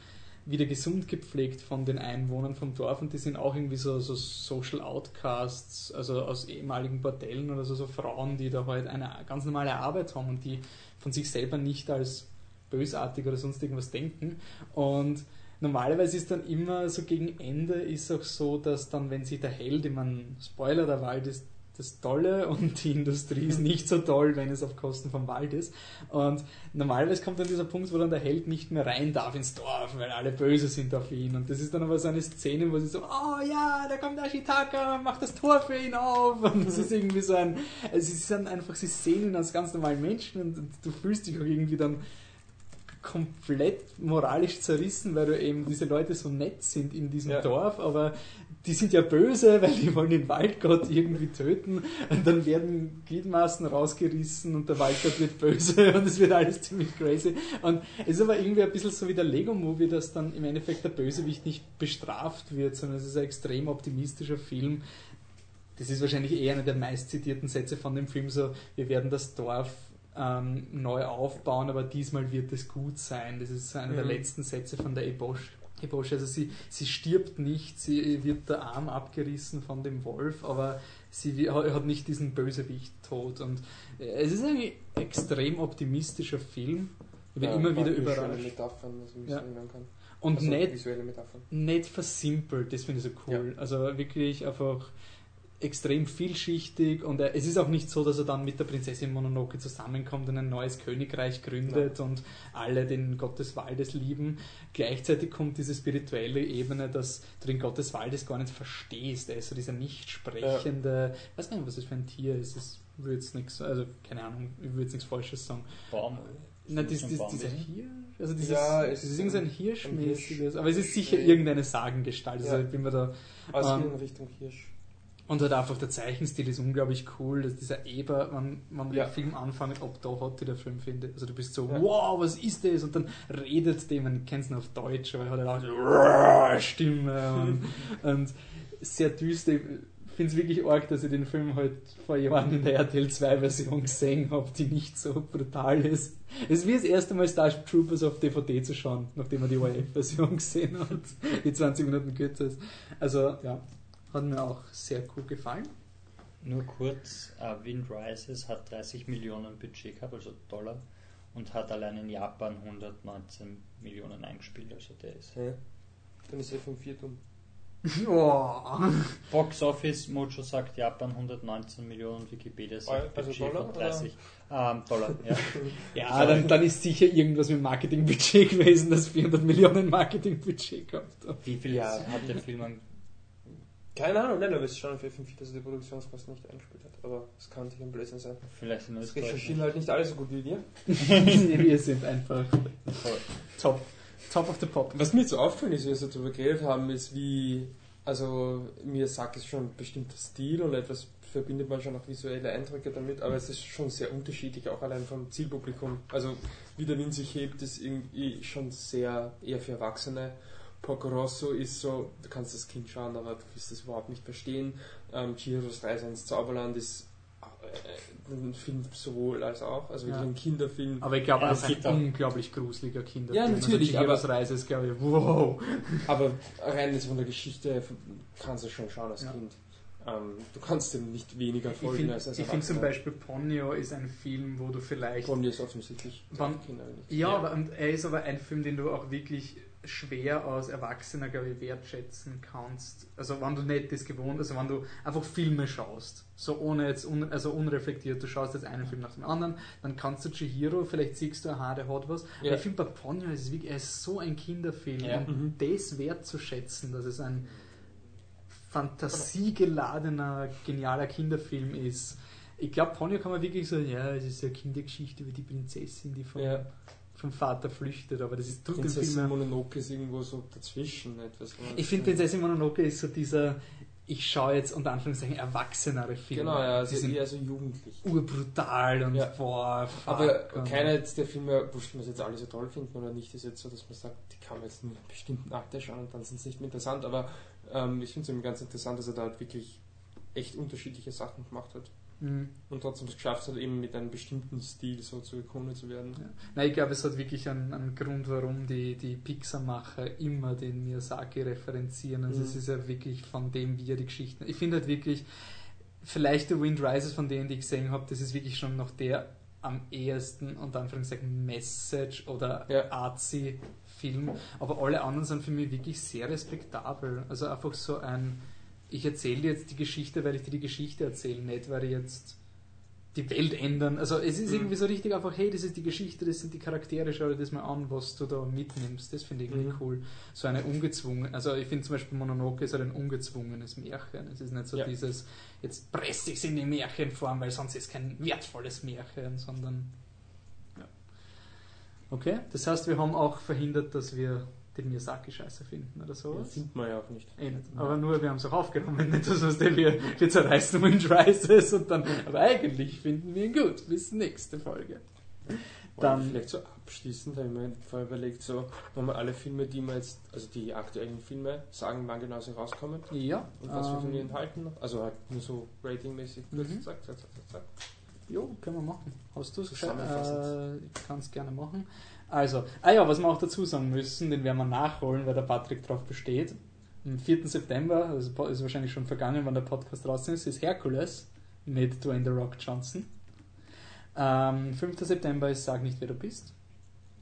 wieder gesund gepflegt von den Einwohnern vom Dorf und die sind auch irgendwie so, so Social Outcasts, also aus ehemaligen Bordellen oder so, so Frauen, die da halt eine ganz normale Arbeit haben und die von sich selber nicht als bösartig oder sonst irgendwas denken. Und normalerweise ist dann immer so gegen Ende ist auch so, dass dann, wenn sich der Held, ich meine, Spoiler, der Wald ist das Tolle und die Industrie ist nicht so toll, wenn es auf Kosten vom Wald ist. Und normalerweise kommt dann dieser Punkt, wo dann der Held nicht mehr rein darf ins Dorf, weil alle böse sind auf ihn. Und das ist dann aber so eine Szene, wo sie so, oh ja, da kommt Ashitaka, macht das Tor für ihn auf. Und das ist irgendwie so ein, also sie sind einfach, sie sehen ihn als ganz normalen Menschen und, und du fühlst dich auch irgendwie dann komplett moralisch zerrissen, weil du eben diese Leute so nett sind in diesem Ja. Dorf, aber die sind ja böse, weil die wollen den Waldgott irgendwie töten und dann werden Gliedmaßen rausgerissen und der Waldgott wird böse und es wird alles ziemlich crazy. Und es ist aber irgendwie ein bisschen so wie der Lego-Movie, dass dann im Endeffekt der Bösewicht nicht bestraft wird, sondern es ist ein extrem optimistischer Film. Das ist wahrscheinlich eher einer der meistzitierten Sätze von dem Film, so, wir werden das Dorf ähm, neu aufbauen, aber diesmal wird es gut sein. Das ist einer der Mhm. letzten Sätze von der Ebosch. Ebosch, also sie, sie stirbt nicht, sie wird der Arm abgerissen von dem Wolf, aber sie hat nicht diesen Bösewicht tot. Und äh, es ist ein extrem optimistischer Film. Ich bin Ja, immer wieder überrascht. Metaphern, was man Ja. kann. Und Also nicht nicht versimpelt, das finde ich so cool. Also wirklich einfach extrem vielschichtig und er, es ist auch nicht so, dass er dann mit der Prinzessin Mononoke zusammenkommt und ein neues Königreich gründet und alle den Gott des Waldes lieben. Gleichzeitig kommt diese spirituelle Ebene, dass du den Gott des Waldes gar nicht verstehst. Er ist so dieser nicht sprechende, ich weiß gar nicht, was das für ein Tier ist. Ich würde jetzt nichts, also keine Ahnung, ich würde jetzt nichts Falsches sagen. Baum. Na, Ist dies, das dies, ein dieser? Hirsch? Also dieses, Ja, es es ist irgendein ein- Hirschmäßiges, ein aber es ist sicher irgendeine Sagengestalt. Also Ja. ich bin mir da Also Ähm, in Richtung Hirsch. Und halt einfach der Zeichenstil ist unglaublich cool, dass dieser Eber, wenn, wenn man Ja. den Film anfängt, ob da hat die der Film findet. Also du bist so, Ja. wow, was ist das? Und dann redet dem, man kennt es nur auf Deutsch, aber er hat halt auch so Stimme und, und sehr düster. Ich finde es wirklich arg, dass ich den Film halt vor Jahren in der RTL 2 Version gesehen habe, die nicht so brutal ist. Es ist wie das erste Mal Starship Troopers auf DVD zu schauen, nachdem man die ORF-Version gesehen hat, die 20 Minuten kürzer ist. Also ja, hat mir auch sehr gut gefallen. Nur kurz, äh, Wind Rises hat 30 Millionen Budget gehabt, also Dollar. und hat allein in Japan 119 Millionen eingespielt. Also der ist. Hä? Dann ist FM4 dumm. Oh. Box Office, Mojo sagt Japan 119 Millionen, Wikipedia sagt Also Budget Dollar, von 30 ähm, Dollar. Ja. Ja, dann, dann ist sicher irgendwas mit Marketingbudget gewesen, das 400 Millionen Marketingbudget gehabt hat. Wie viel Ja. hat der Film an Keine Ahnung, nein, aber es ist schon auf FM4, dass er die Produktionskosten nicht eingespielt hat. Aber es kann sich ein Blödsinn sein. vielleicht in Das recherchieren halt nicht alle so gut wie wir. Wir sind einfach Voll. top. Top of the pop. Was mir so auffällt, ist, wie wir so darüber geredet haben, ist wie, also Miyazaki ist schon ein bestimmter Stil und etwas verbindet man schon auch visuelle Eindrücke damit, aber es ist schon sehr unterschiedlich, auch allein vom Zielpublikum. Also wie der Wind sich hebt, ist irgendwie schon sehr eher für Erwachsene. Porco Rosso ist so, du kannst das Kind schauen, aber du wirst das überhaupt nicht verstehen. Ähm, Chihiros Reise ins Zauberland ist äh, ein Film sowohl als auch, also wirklich Ja. ein Kinderfilm. Aber ich glaube, Ja, das ist es gibt ein unglaublich gruseliger Kinderfilm. Ja, natürlich, Also aber- Reise ist, glaube ich, wow. Aber rein jetzt von der Geschichte kannst du schon schauen als Ja. Kind. Ähm, du kannst dem nicht weniger Ich folgen finde als als ich find zum. Beispiel Ponyo ist ein Film, wo du vielleicht... Bonnie ist offensichtlich Wann-. Ja, aber und er ist aber ein Film, den du auch wirklich schwer als Erwachsener, glaube ich, wertschätzen kannst. Also wenn du nicht das gewohnt, also wenn du einfach Filme schaust, so ohne jetzt un, also unreflektiert, du schaust jetzt einen Film nach dem anderen, dann kannst du Chihiro, vielleicht siehst du, aha, der hat was. Ja. Aber ich finde bei Ponyo ist es wirklich, er ist so ein Kinderfilm Ja. und Mhm. das wertzuschätzen, dass es ein fantasiegeladener, genialer Kinderfilm ist. Ich glaube, Ponyo kann man wirklich sagen, ja, es ist eine Kindergeschichte über die Prinzessin, die vom, Ja. Vom Vater flüchtet, aber das ist tut Prinzessin. Mononoke ist irgendwo so dazwischen. Etwas, Ich finde Prinzessin Mononoke ist so dieser, ich schaue jetzt unter Anführungszeichen erwachsenere Filme. Genau, ja, also sind eher so jugendlich. urbrutal und Ja. boah, Aber keiner der Filme, wurscht, man es jetzt alle so toll finden oder nicht, ist jetzt so, dass man sagt, die kann man jetzt nur in einem bestimmten Alter schauen und dann sind es nicht mehr interessant. Aber ähm, ich finde es eben ganz interessant, dass er da halt wirklich echt unterschiedliche Sachen gemacht hat. Mhm. Und trotzdem es geschafft hat, eben mit einem bestimmten Stil so zur Ikone zu werden. Ja. Nein, ich glaube, es hat wirklich einen, einen Grund, warum die, die Pixar-Macher immer den Miyazaki referenzieren. Also Mhm. es ist ja wirklich von dem, wie er die Geschichten. Ich finde halt wirklich, vielleicht The Wind Rises von denen, die ich gesehen habe, das ist wirklich schon noch der am ehesten, unter Anführungszeichen, Message oder Ja. artsy Film. Aber alle anderen sind für mich wirklich sehr respektabel. Also einfach so ein, ich erzähle dir jetzt die Geschichte, weil ich dir die Geschichte erzähle, nicht weil ich jetzt die Welt ändern. Also es ist Mhm. irgendwie so richtig einfach, hey, das ist die Geschichte, das sind die Charaktere, schau dir das mal an, was du da mitnimmst. Das finde ich irgendwie Mhm. cool. So eine ungezwungen, also ich finde zum Beispiel Mononoke ist halt ein ungezwungenes Märchen. Es ist nicht so Ja. dieses, jetzt presse ich es in die Märchenform, weil sonst ist kein wertvolles Märchen, sondern ja. Okay, das heißt, wir haben auch verhindert, dass wir den Miyazaki scheiße finden oder sowas. findet man ja auch nicht. Eh nicht. Aber nur, wir haben es auch aufgenommen. Nicht, dass was wir, wir zerreißen Wind Rises und dann. Aber eigentlich finden wir ihn gut. Bis nächste Folge. Dann vielleicht so abschließend, habe ich mir vorher überlegt, so, wenn wir alle Filme, die wir jetzt, also die aktuellen Filme, sagen, wann genau sie rauskommen Ja. und was wir von ähm, ihnen enthalten noch. Also halt nur so ratingmäßig. Mhm. Zack, zack, zack, zack, zack. Jo, können wir machen. Hast du es äh, Ich kann es gerne machen. Also, ah ja, was wir auch dazu sagen müssen, den werden wir nachholen, weil der Patrick darauf besteht. Am 4. September, also ist wahrscheinlich schon vergangen, wann der Podcast draußen ist, ist Hercules mit Dwayne The Rock Johnson. Ähm, 5. September ist Sag nicht, wer du bist.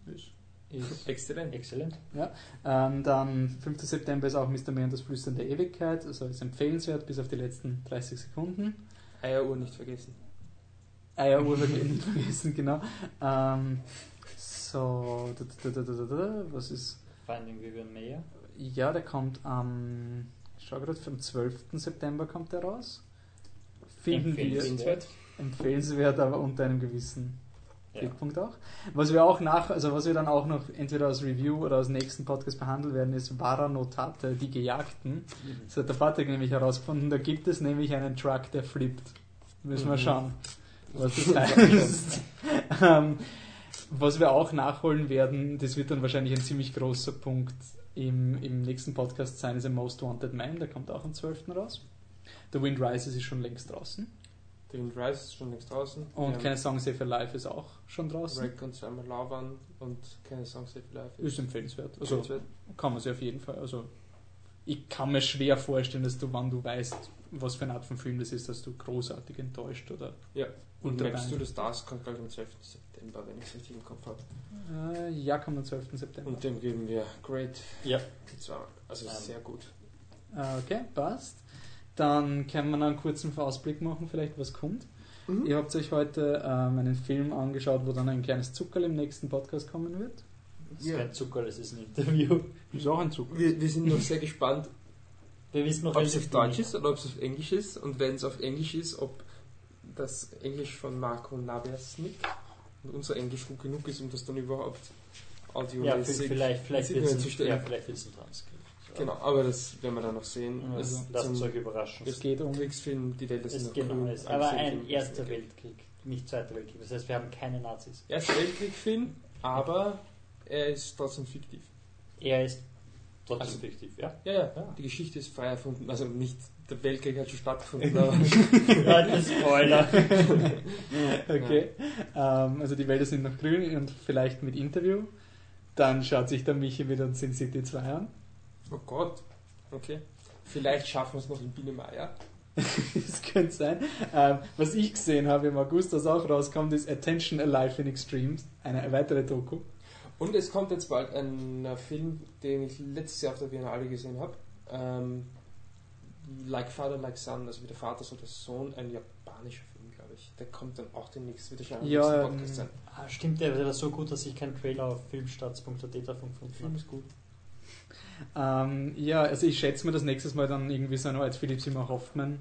Ist, ist Exzellent. Exzellent. ähm, dann 5. September ist auch Mr. May und das Flüstern der Ewigkeit, also ist empfehlenswert bis auf die letzten 30 Sekunden. Eieruhr nicht vergessen. Eieruhr wird nicht vergessen, genau. Ähm, so, was ist. Finding Vivian Mayer. Ja, der kommt am. Ich schau gerade, am 12. September kommt der raus. Finden wir Empfehlenswert. empfehlenswert, aber unter einem gewissen Ja. Blickpunkt auch. Was wir auch nach, also was wir dann auch noch entweder als Review oder als nächsten Podcast behandeln werden, ist Vara Notate, die Gejagten. Das hat der Patrick nämlich herausgefunden. Da gibt es nämlich einen Truck, der flippt. Müssen wir Mhm. schauen, was das heißt. ähm, was wir auch nachholen werden, das wird dann wahrscheinlich ein ziemlich großer Punkt im, im nächsten Podcast sein, ist ein Most Wanted Man, der kommt auch am 12. raus. The Wind Rises ist schon längst draußen. The Wind Rises ist schon längst draußen. Und Wir keine Song Save Life ist auch schon draußen. Break und zweimal Lauern und keine Songs Save Life. Ist empfehlenswert. Also Empfehlenswert. kann man sich auf jeden Fall. Also ich kann mir schwer vorstellen, dass du, wann du weißt, was für eine Art von Film das ist, dass du großartig enttäuscht oder. Ja. Und merkst du, dass das kommt gleich am 12. September, wenn ich es richtig im Kopf habe. Äh, ja, kommt am 12. September. Und dem geben wir Great Ja. zwei. Also Ähm. sehr gut. Äh, okay, passt. Dann können wir noch einen kurzen Ausblick machen, vielleicht was kommt. Mhm. Ihr habt euch heute ähm, einen Film angeschaut, wo dann ein kleines Zuckerl im nächsten Podcast kommen wird. Das ist Ja. kein Zucker, das ist ein Interview. Ist auch ein Zuckerl. Wir, wir sind noch sehr gespannt, Wir wissen noch, ob es auf Deutsch ist oder ob es auf Englisch ist. Und wenn es auf Englisch ist, ob das Englisch von Marco Naversnik und unser Englisch gut genug ist, um das dann überhaupt Ja, audiomäßig vielleicht, vielleicht ins wird Internet es ein, ja, vielleicht Transkript. Genau, aber das werden wir dann noch sehen. Also, lasst uns zum- euch überraschen. Es geht um. Kriegsfilm, die Welt ist Es noch genau, grün. es, aber ein Erster Weltkrieg, nicht Zweiter Weltkrieg. Das heißt, wir haben keine Nazis. Erster Weltkrieg-Film, aber er ist trotzdem fiktiv. Er ist trotzdem Also- fiktiv, ja? Ja, ja, Ja. die Geschichte ist frei erfunden. Also nicht, der Weltkrieg hat schon stattgefunden, das Spoiler. Okay. Ähm, also die Wälder sind noch grün und vielleicht mit Interview. Dann schaut sich der Michi wieder Sin City 2 an. oh Gott, okay. Vielleicht schaffen wir es noch in Biene Meier. das könnte sein. Ähm, was ich gesehen habe im August, das auch rauskommt, ist Attention Alive in Extremes. Eine weitere Doku. Und es kommt jetzt bald ein äh, Film, den ich letztes Jahr auf der Biennale gesehen habe. Ähm, like Father, Like Son, also wie der Vater so der Sohn, ein japanischer Film, glaube ich. Der kommt dann auch demnächst wieder schon am Ja, nächsten ähm, Podcast sein. Ah, stimmt, der war so gut, dass ich keinen Trailer auf filmstarts.at davon gefunden Film habe. ist gut. Ähm, ja, also ich schätze mir, dass nächstes Mal dann irgendwie so eine Art Philipp Zimmer Hoffmann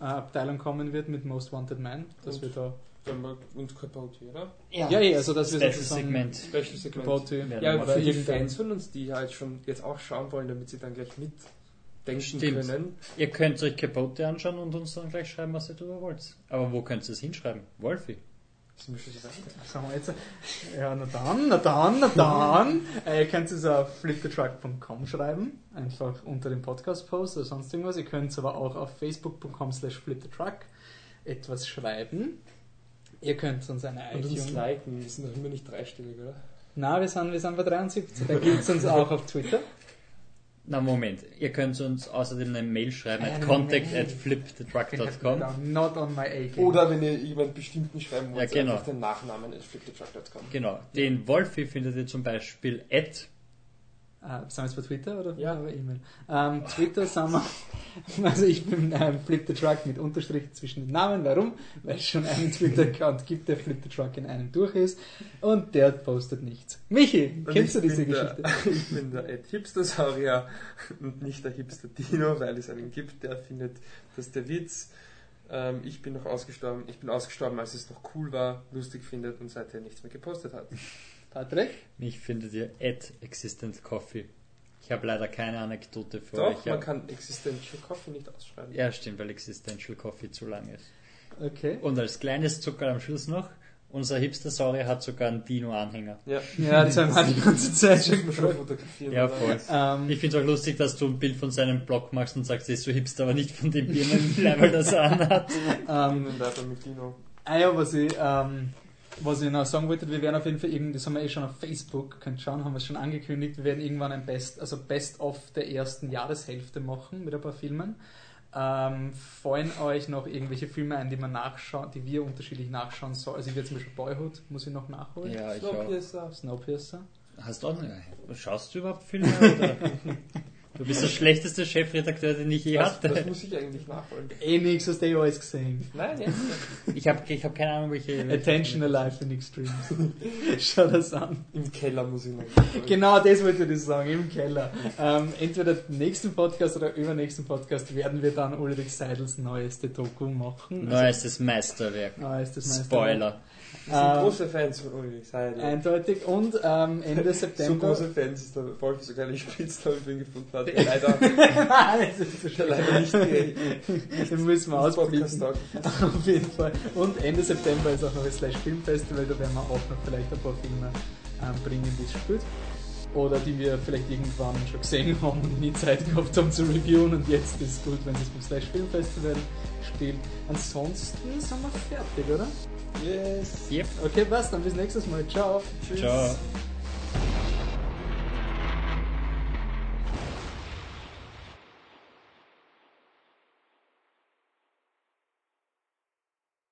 äh, Abteilung kommen wird mit Most Wanted Man. Dass Und- wir da. Wenn wir uns Capote, oder? Ja, ja, also dass wir Special sozusagen Segment. Special Segment. Capote. Ja, Ja, für die Fans von uns, die halt schon jetzt auch schauen wollen, damit sie dann gleich mitdenken Stimmt. können. Ihr könnt euch Capote anschauen und uns dann gleich schreiben, was ihr darüber wollt. Aber wo könnt ihr es hinschreiben? Wolfi. Sind wir schon so weit? Sagen wir jetzt. Ja, na dann, na dann, na dann. äh, ihr könnt es auf flipthetruck.com schreiben, einfach unter dem Podcast-Post oder sonst irgendwas. Ihr könnt es aber auch auf facebook.com slash flipthetruck etwas schreiben. Ihr könnt uns eine Und uns iTunes... liken, wir sind doch immer nicht dreistellig, oder? Na, wir sind, wir sind bei 73. Da gibt es uns auch auf Twitter. Na Moment, ihr könnt uns außerdem eine Mail schreiben Eine at contact Mail. at flipthetruck.com. Not on my A-game. Oder wenn ihr jemand bestimmten schreiben wollt, Ja, genau. einfach den Nachnamen at flipthetruck.com. Genau. Den Wolfi findet ihr zum Beispiel at Äh, sind wir jetzt bei Twitter oder Ja. bei E-Mail? Ähm, Twitter sind wir, also ich bin ähm, Flip the Truck mit Unterstrich zwischen den Namen. Warum? Weil es schon einen Twitter-Account gibt, der Flip the Truck in einem durch ist und der postet nichts. Michi, Und kennst du diese Geschichte? Der, ich bin der Ed Hipstersaurier und nicht der Hipster Dino, weil es einen gibt, der findet, dass der Witz, ähm, ich bin noch ausgestorben, ich bin ausgestorben, als es noch cool war, lustig findet und seitdem nichts mehr gepostet hat. Patrick? mich findet ihr at existent coffee. Ich habe leider keine Anekdote für Doch, euch. man Ja, kann Existential Coffee nicht ausschreiben. ja, stimmt, weil Existential Coffee zu lang ist. Okay. Und als kleines Zucker am Schluss noch, unser Hipster-Saurier hat sogar einen Dino-Anhänger. Ja, Ja, das haben wir die ganze Zeit schon man fotografieren. Ja, voll. Ähm, Ich finde es auch lustig, dass du ein Bild von seinem Blog machst und sagst, er ist so hipster, aber nicht von dem Birnenlevel, das er anhat. ähm, mit Dino. Ah ja, was ich, ähm, was ich noch sagen wollte, wir werden auf jeden Fall irgendwie, das haben wir eh schon auf Facebook, könnt schauen, haben wir es schon angekündigt, wir werden irgendwann ein Best, also Best-of der ersten Jahreshälfte machen mit ein paar Filmen. Ähm, fallen euch noch irgendwelche Filme ein, die man nachschauen, die wir unterschiedlich nachschauen sollen? Also ich werde zum Beispiel Boyhood, muss ich noch nachholen. Ja, ich auch. Snowpiercer. Snowpiercer. Hast du auch noch, schaust du überhaupt Filme? Oder? Du bist der schlechteste Chefredakteur, den ich je Was, das hatte. muss ich eigentlich nachholen. Eh nix, hast du eh alles gesehen. Nein, jetzt. Ich habe ich hab keine Ahnung, welche. Attention Alive in Extremes. Schau das an. Im Keller muss ich noch. Genau das wollte ich sagen, im Keller. Ähm, entweder nächsten Podcast oder übernächsten Podcast werden wir dann Ulrich Seidels neueste Doku machen. Neuestes Meisterwerk. Also, neuestes Meisterwerk. Spoiler. Wir sind Ähm, große Fans von Ulrich Seidel. Eindeutig. Und ähm, Ende So September. große Fans, dass der Wolf sogar einen Spitznamen für ihn gefunden hat. der Leider, Nein, das ist so leider nicht Den müssen wir. Podcast Auf jeden Fall. Und Ende September ist auch noch das Slash Film Festival, da werden wir auch noch vielleicht ein paar Filme ähm, bringen, die es spielt. Oder die wir vielleicht irgendwann schon gesehen haben und nie Zeit gehabt haben zu reviewen und jetzt ist es gut, wenn es beim Slash Film Festival spielt. Ansonsten sind wir fertig, oder? Yes. Yep. Okay, was? Dann bis nächstes Mal. Ciao. Tschüss. Ciao.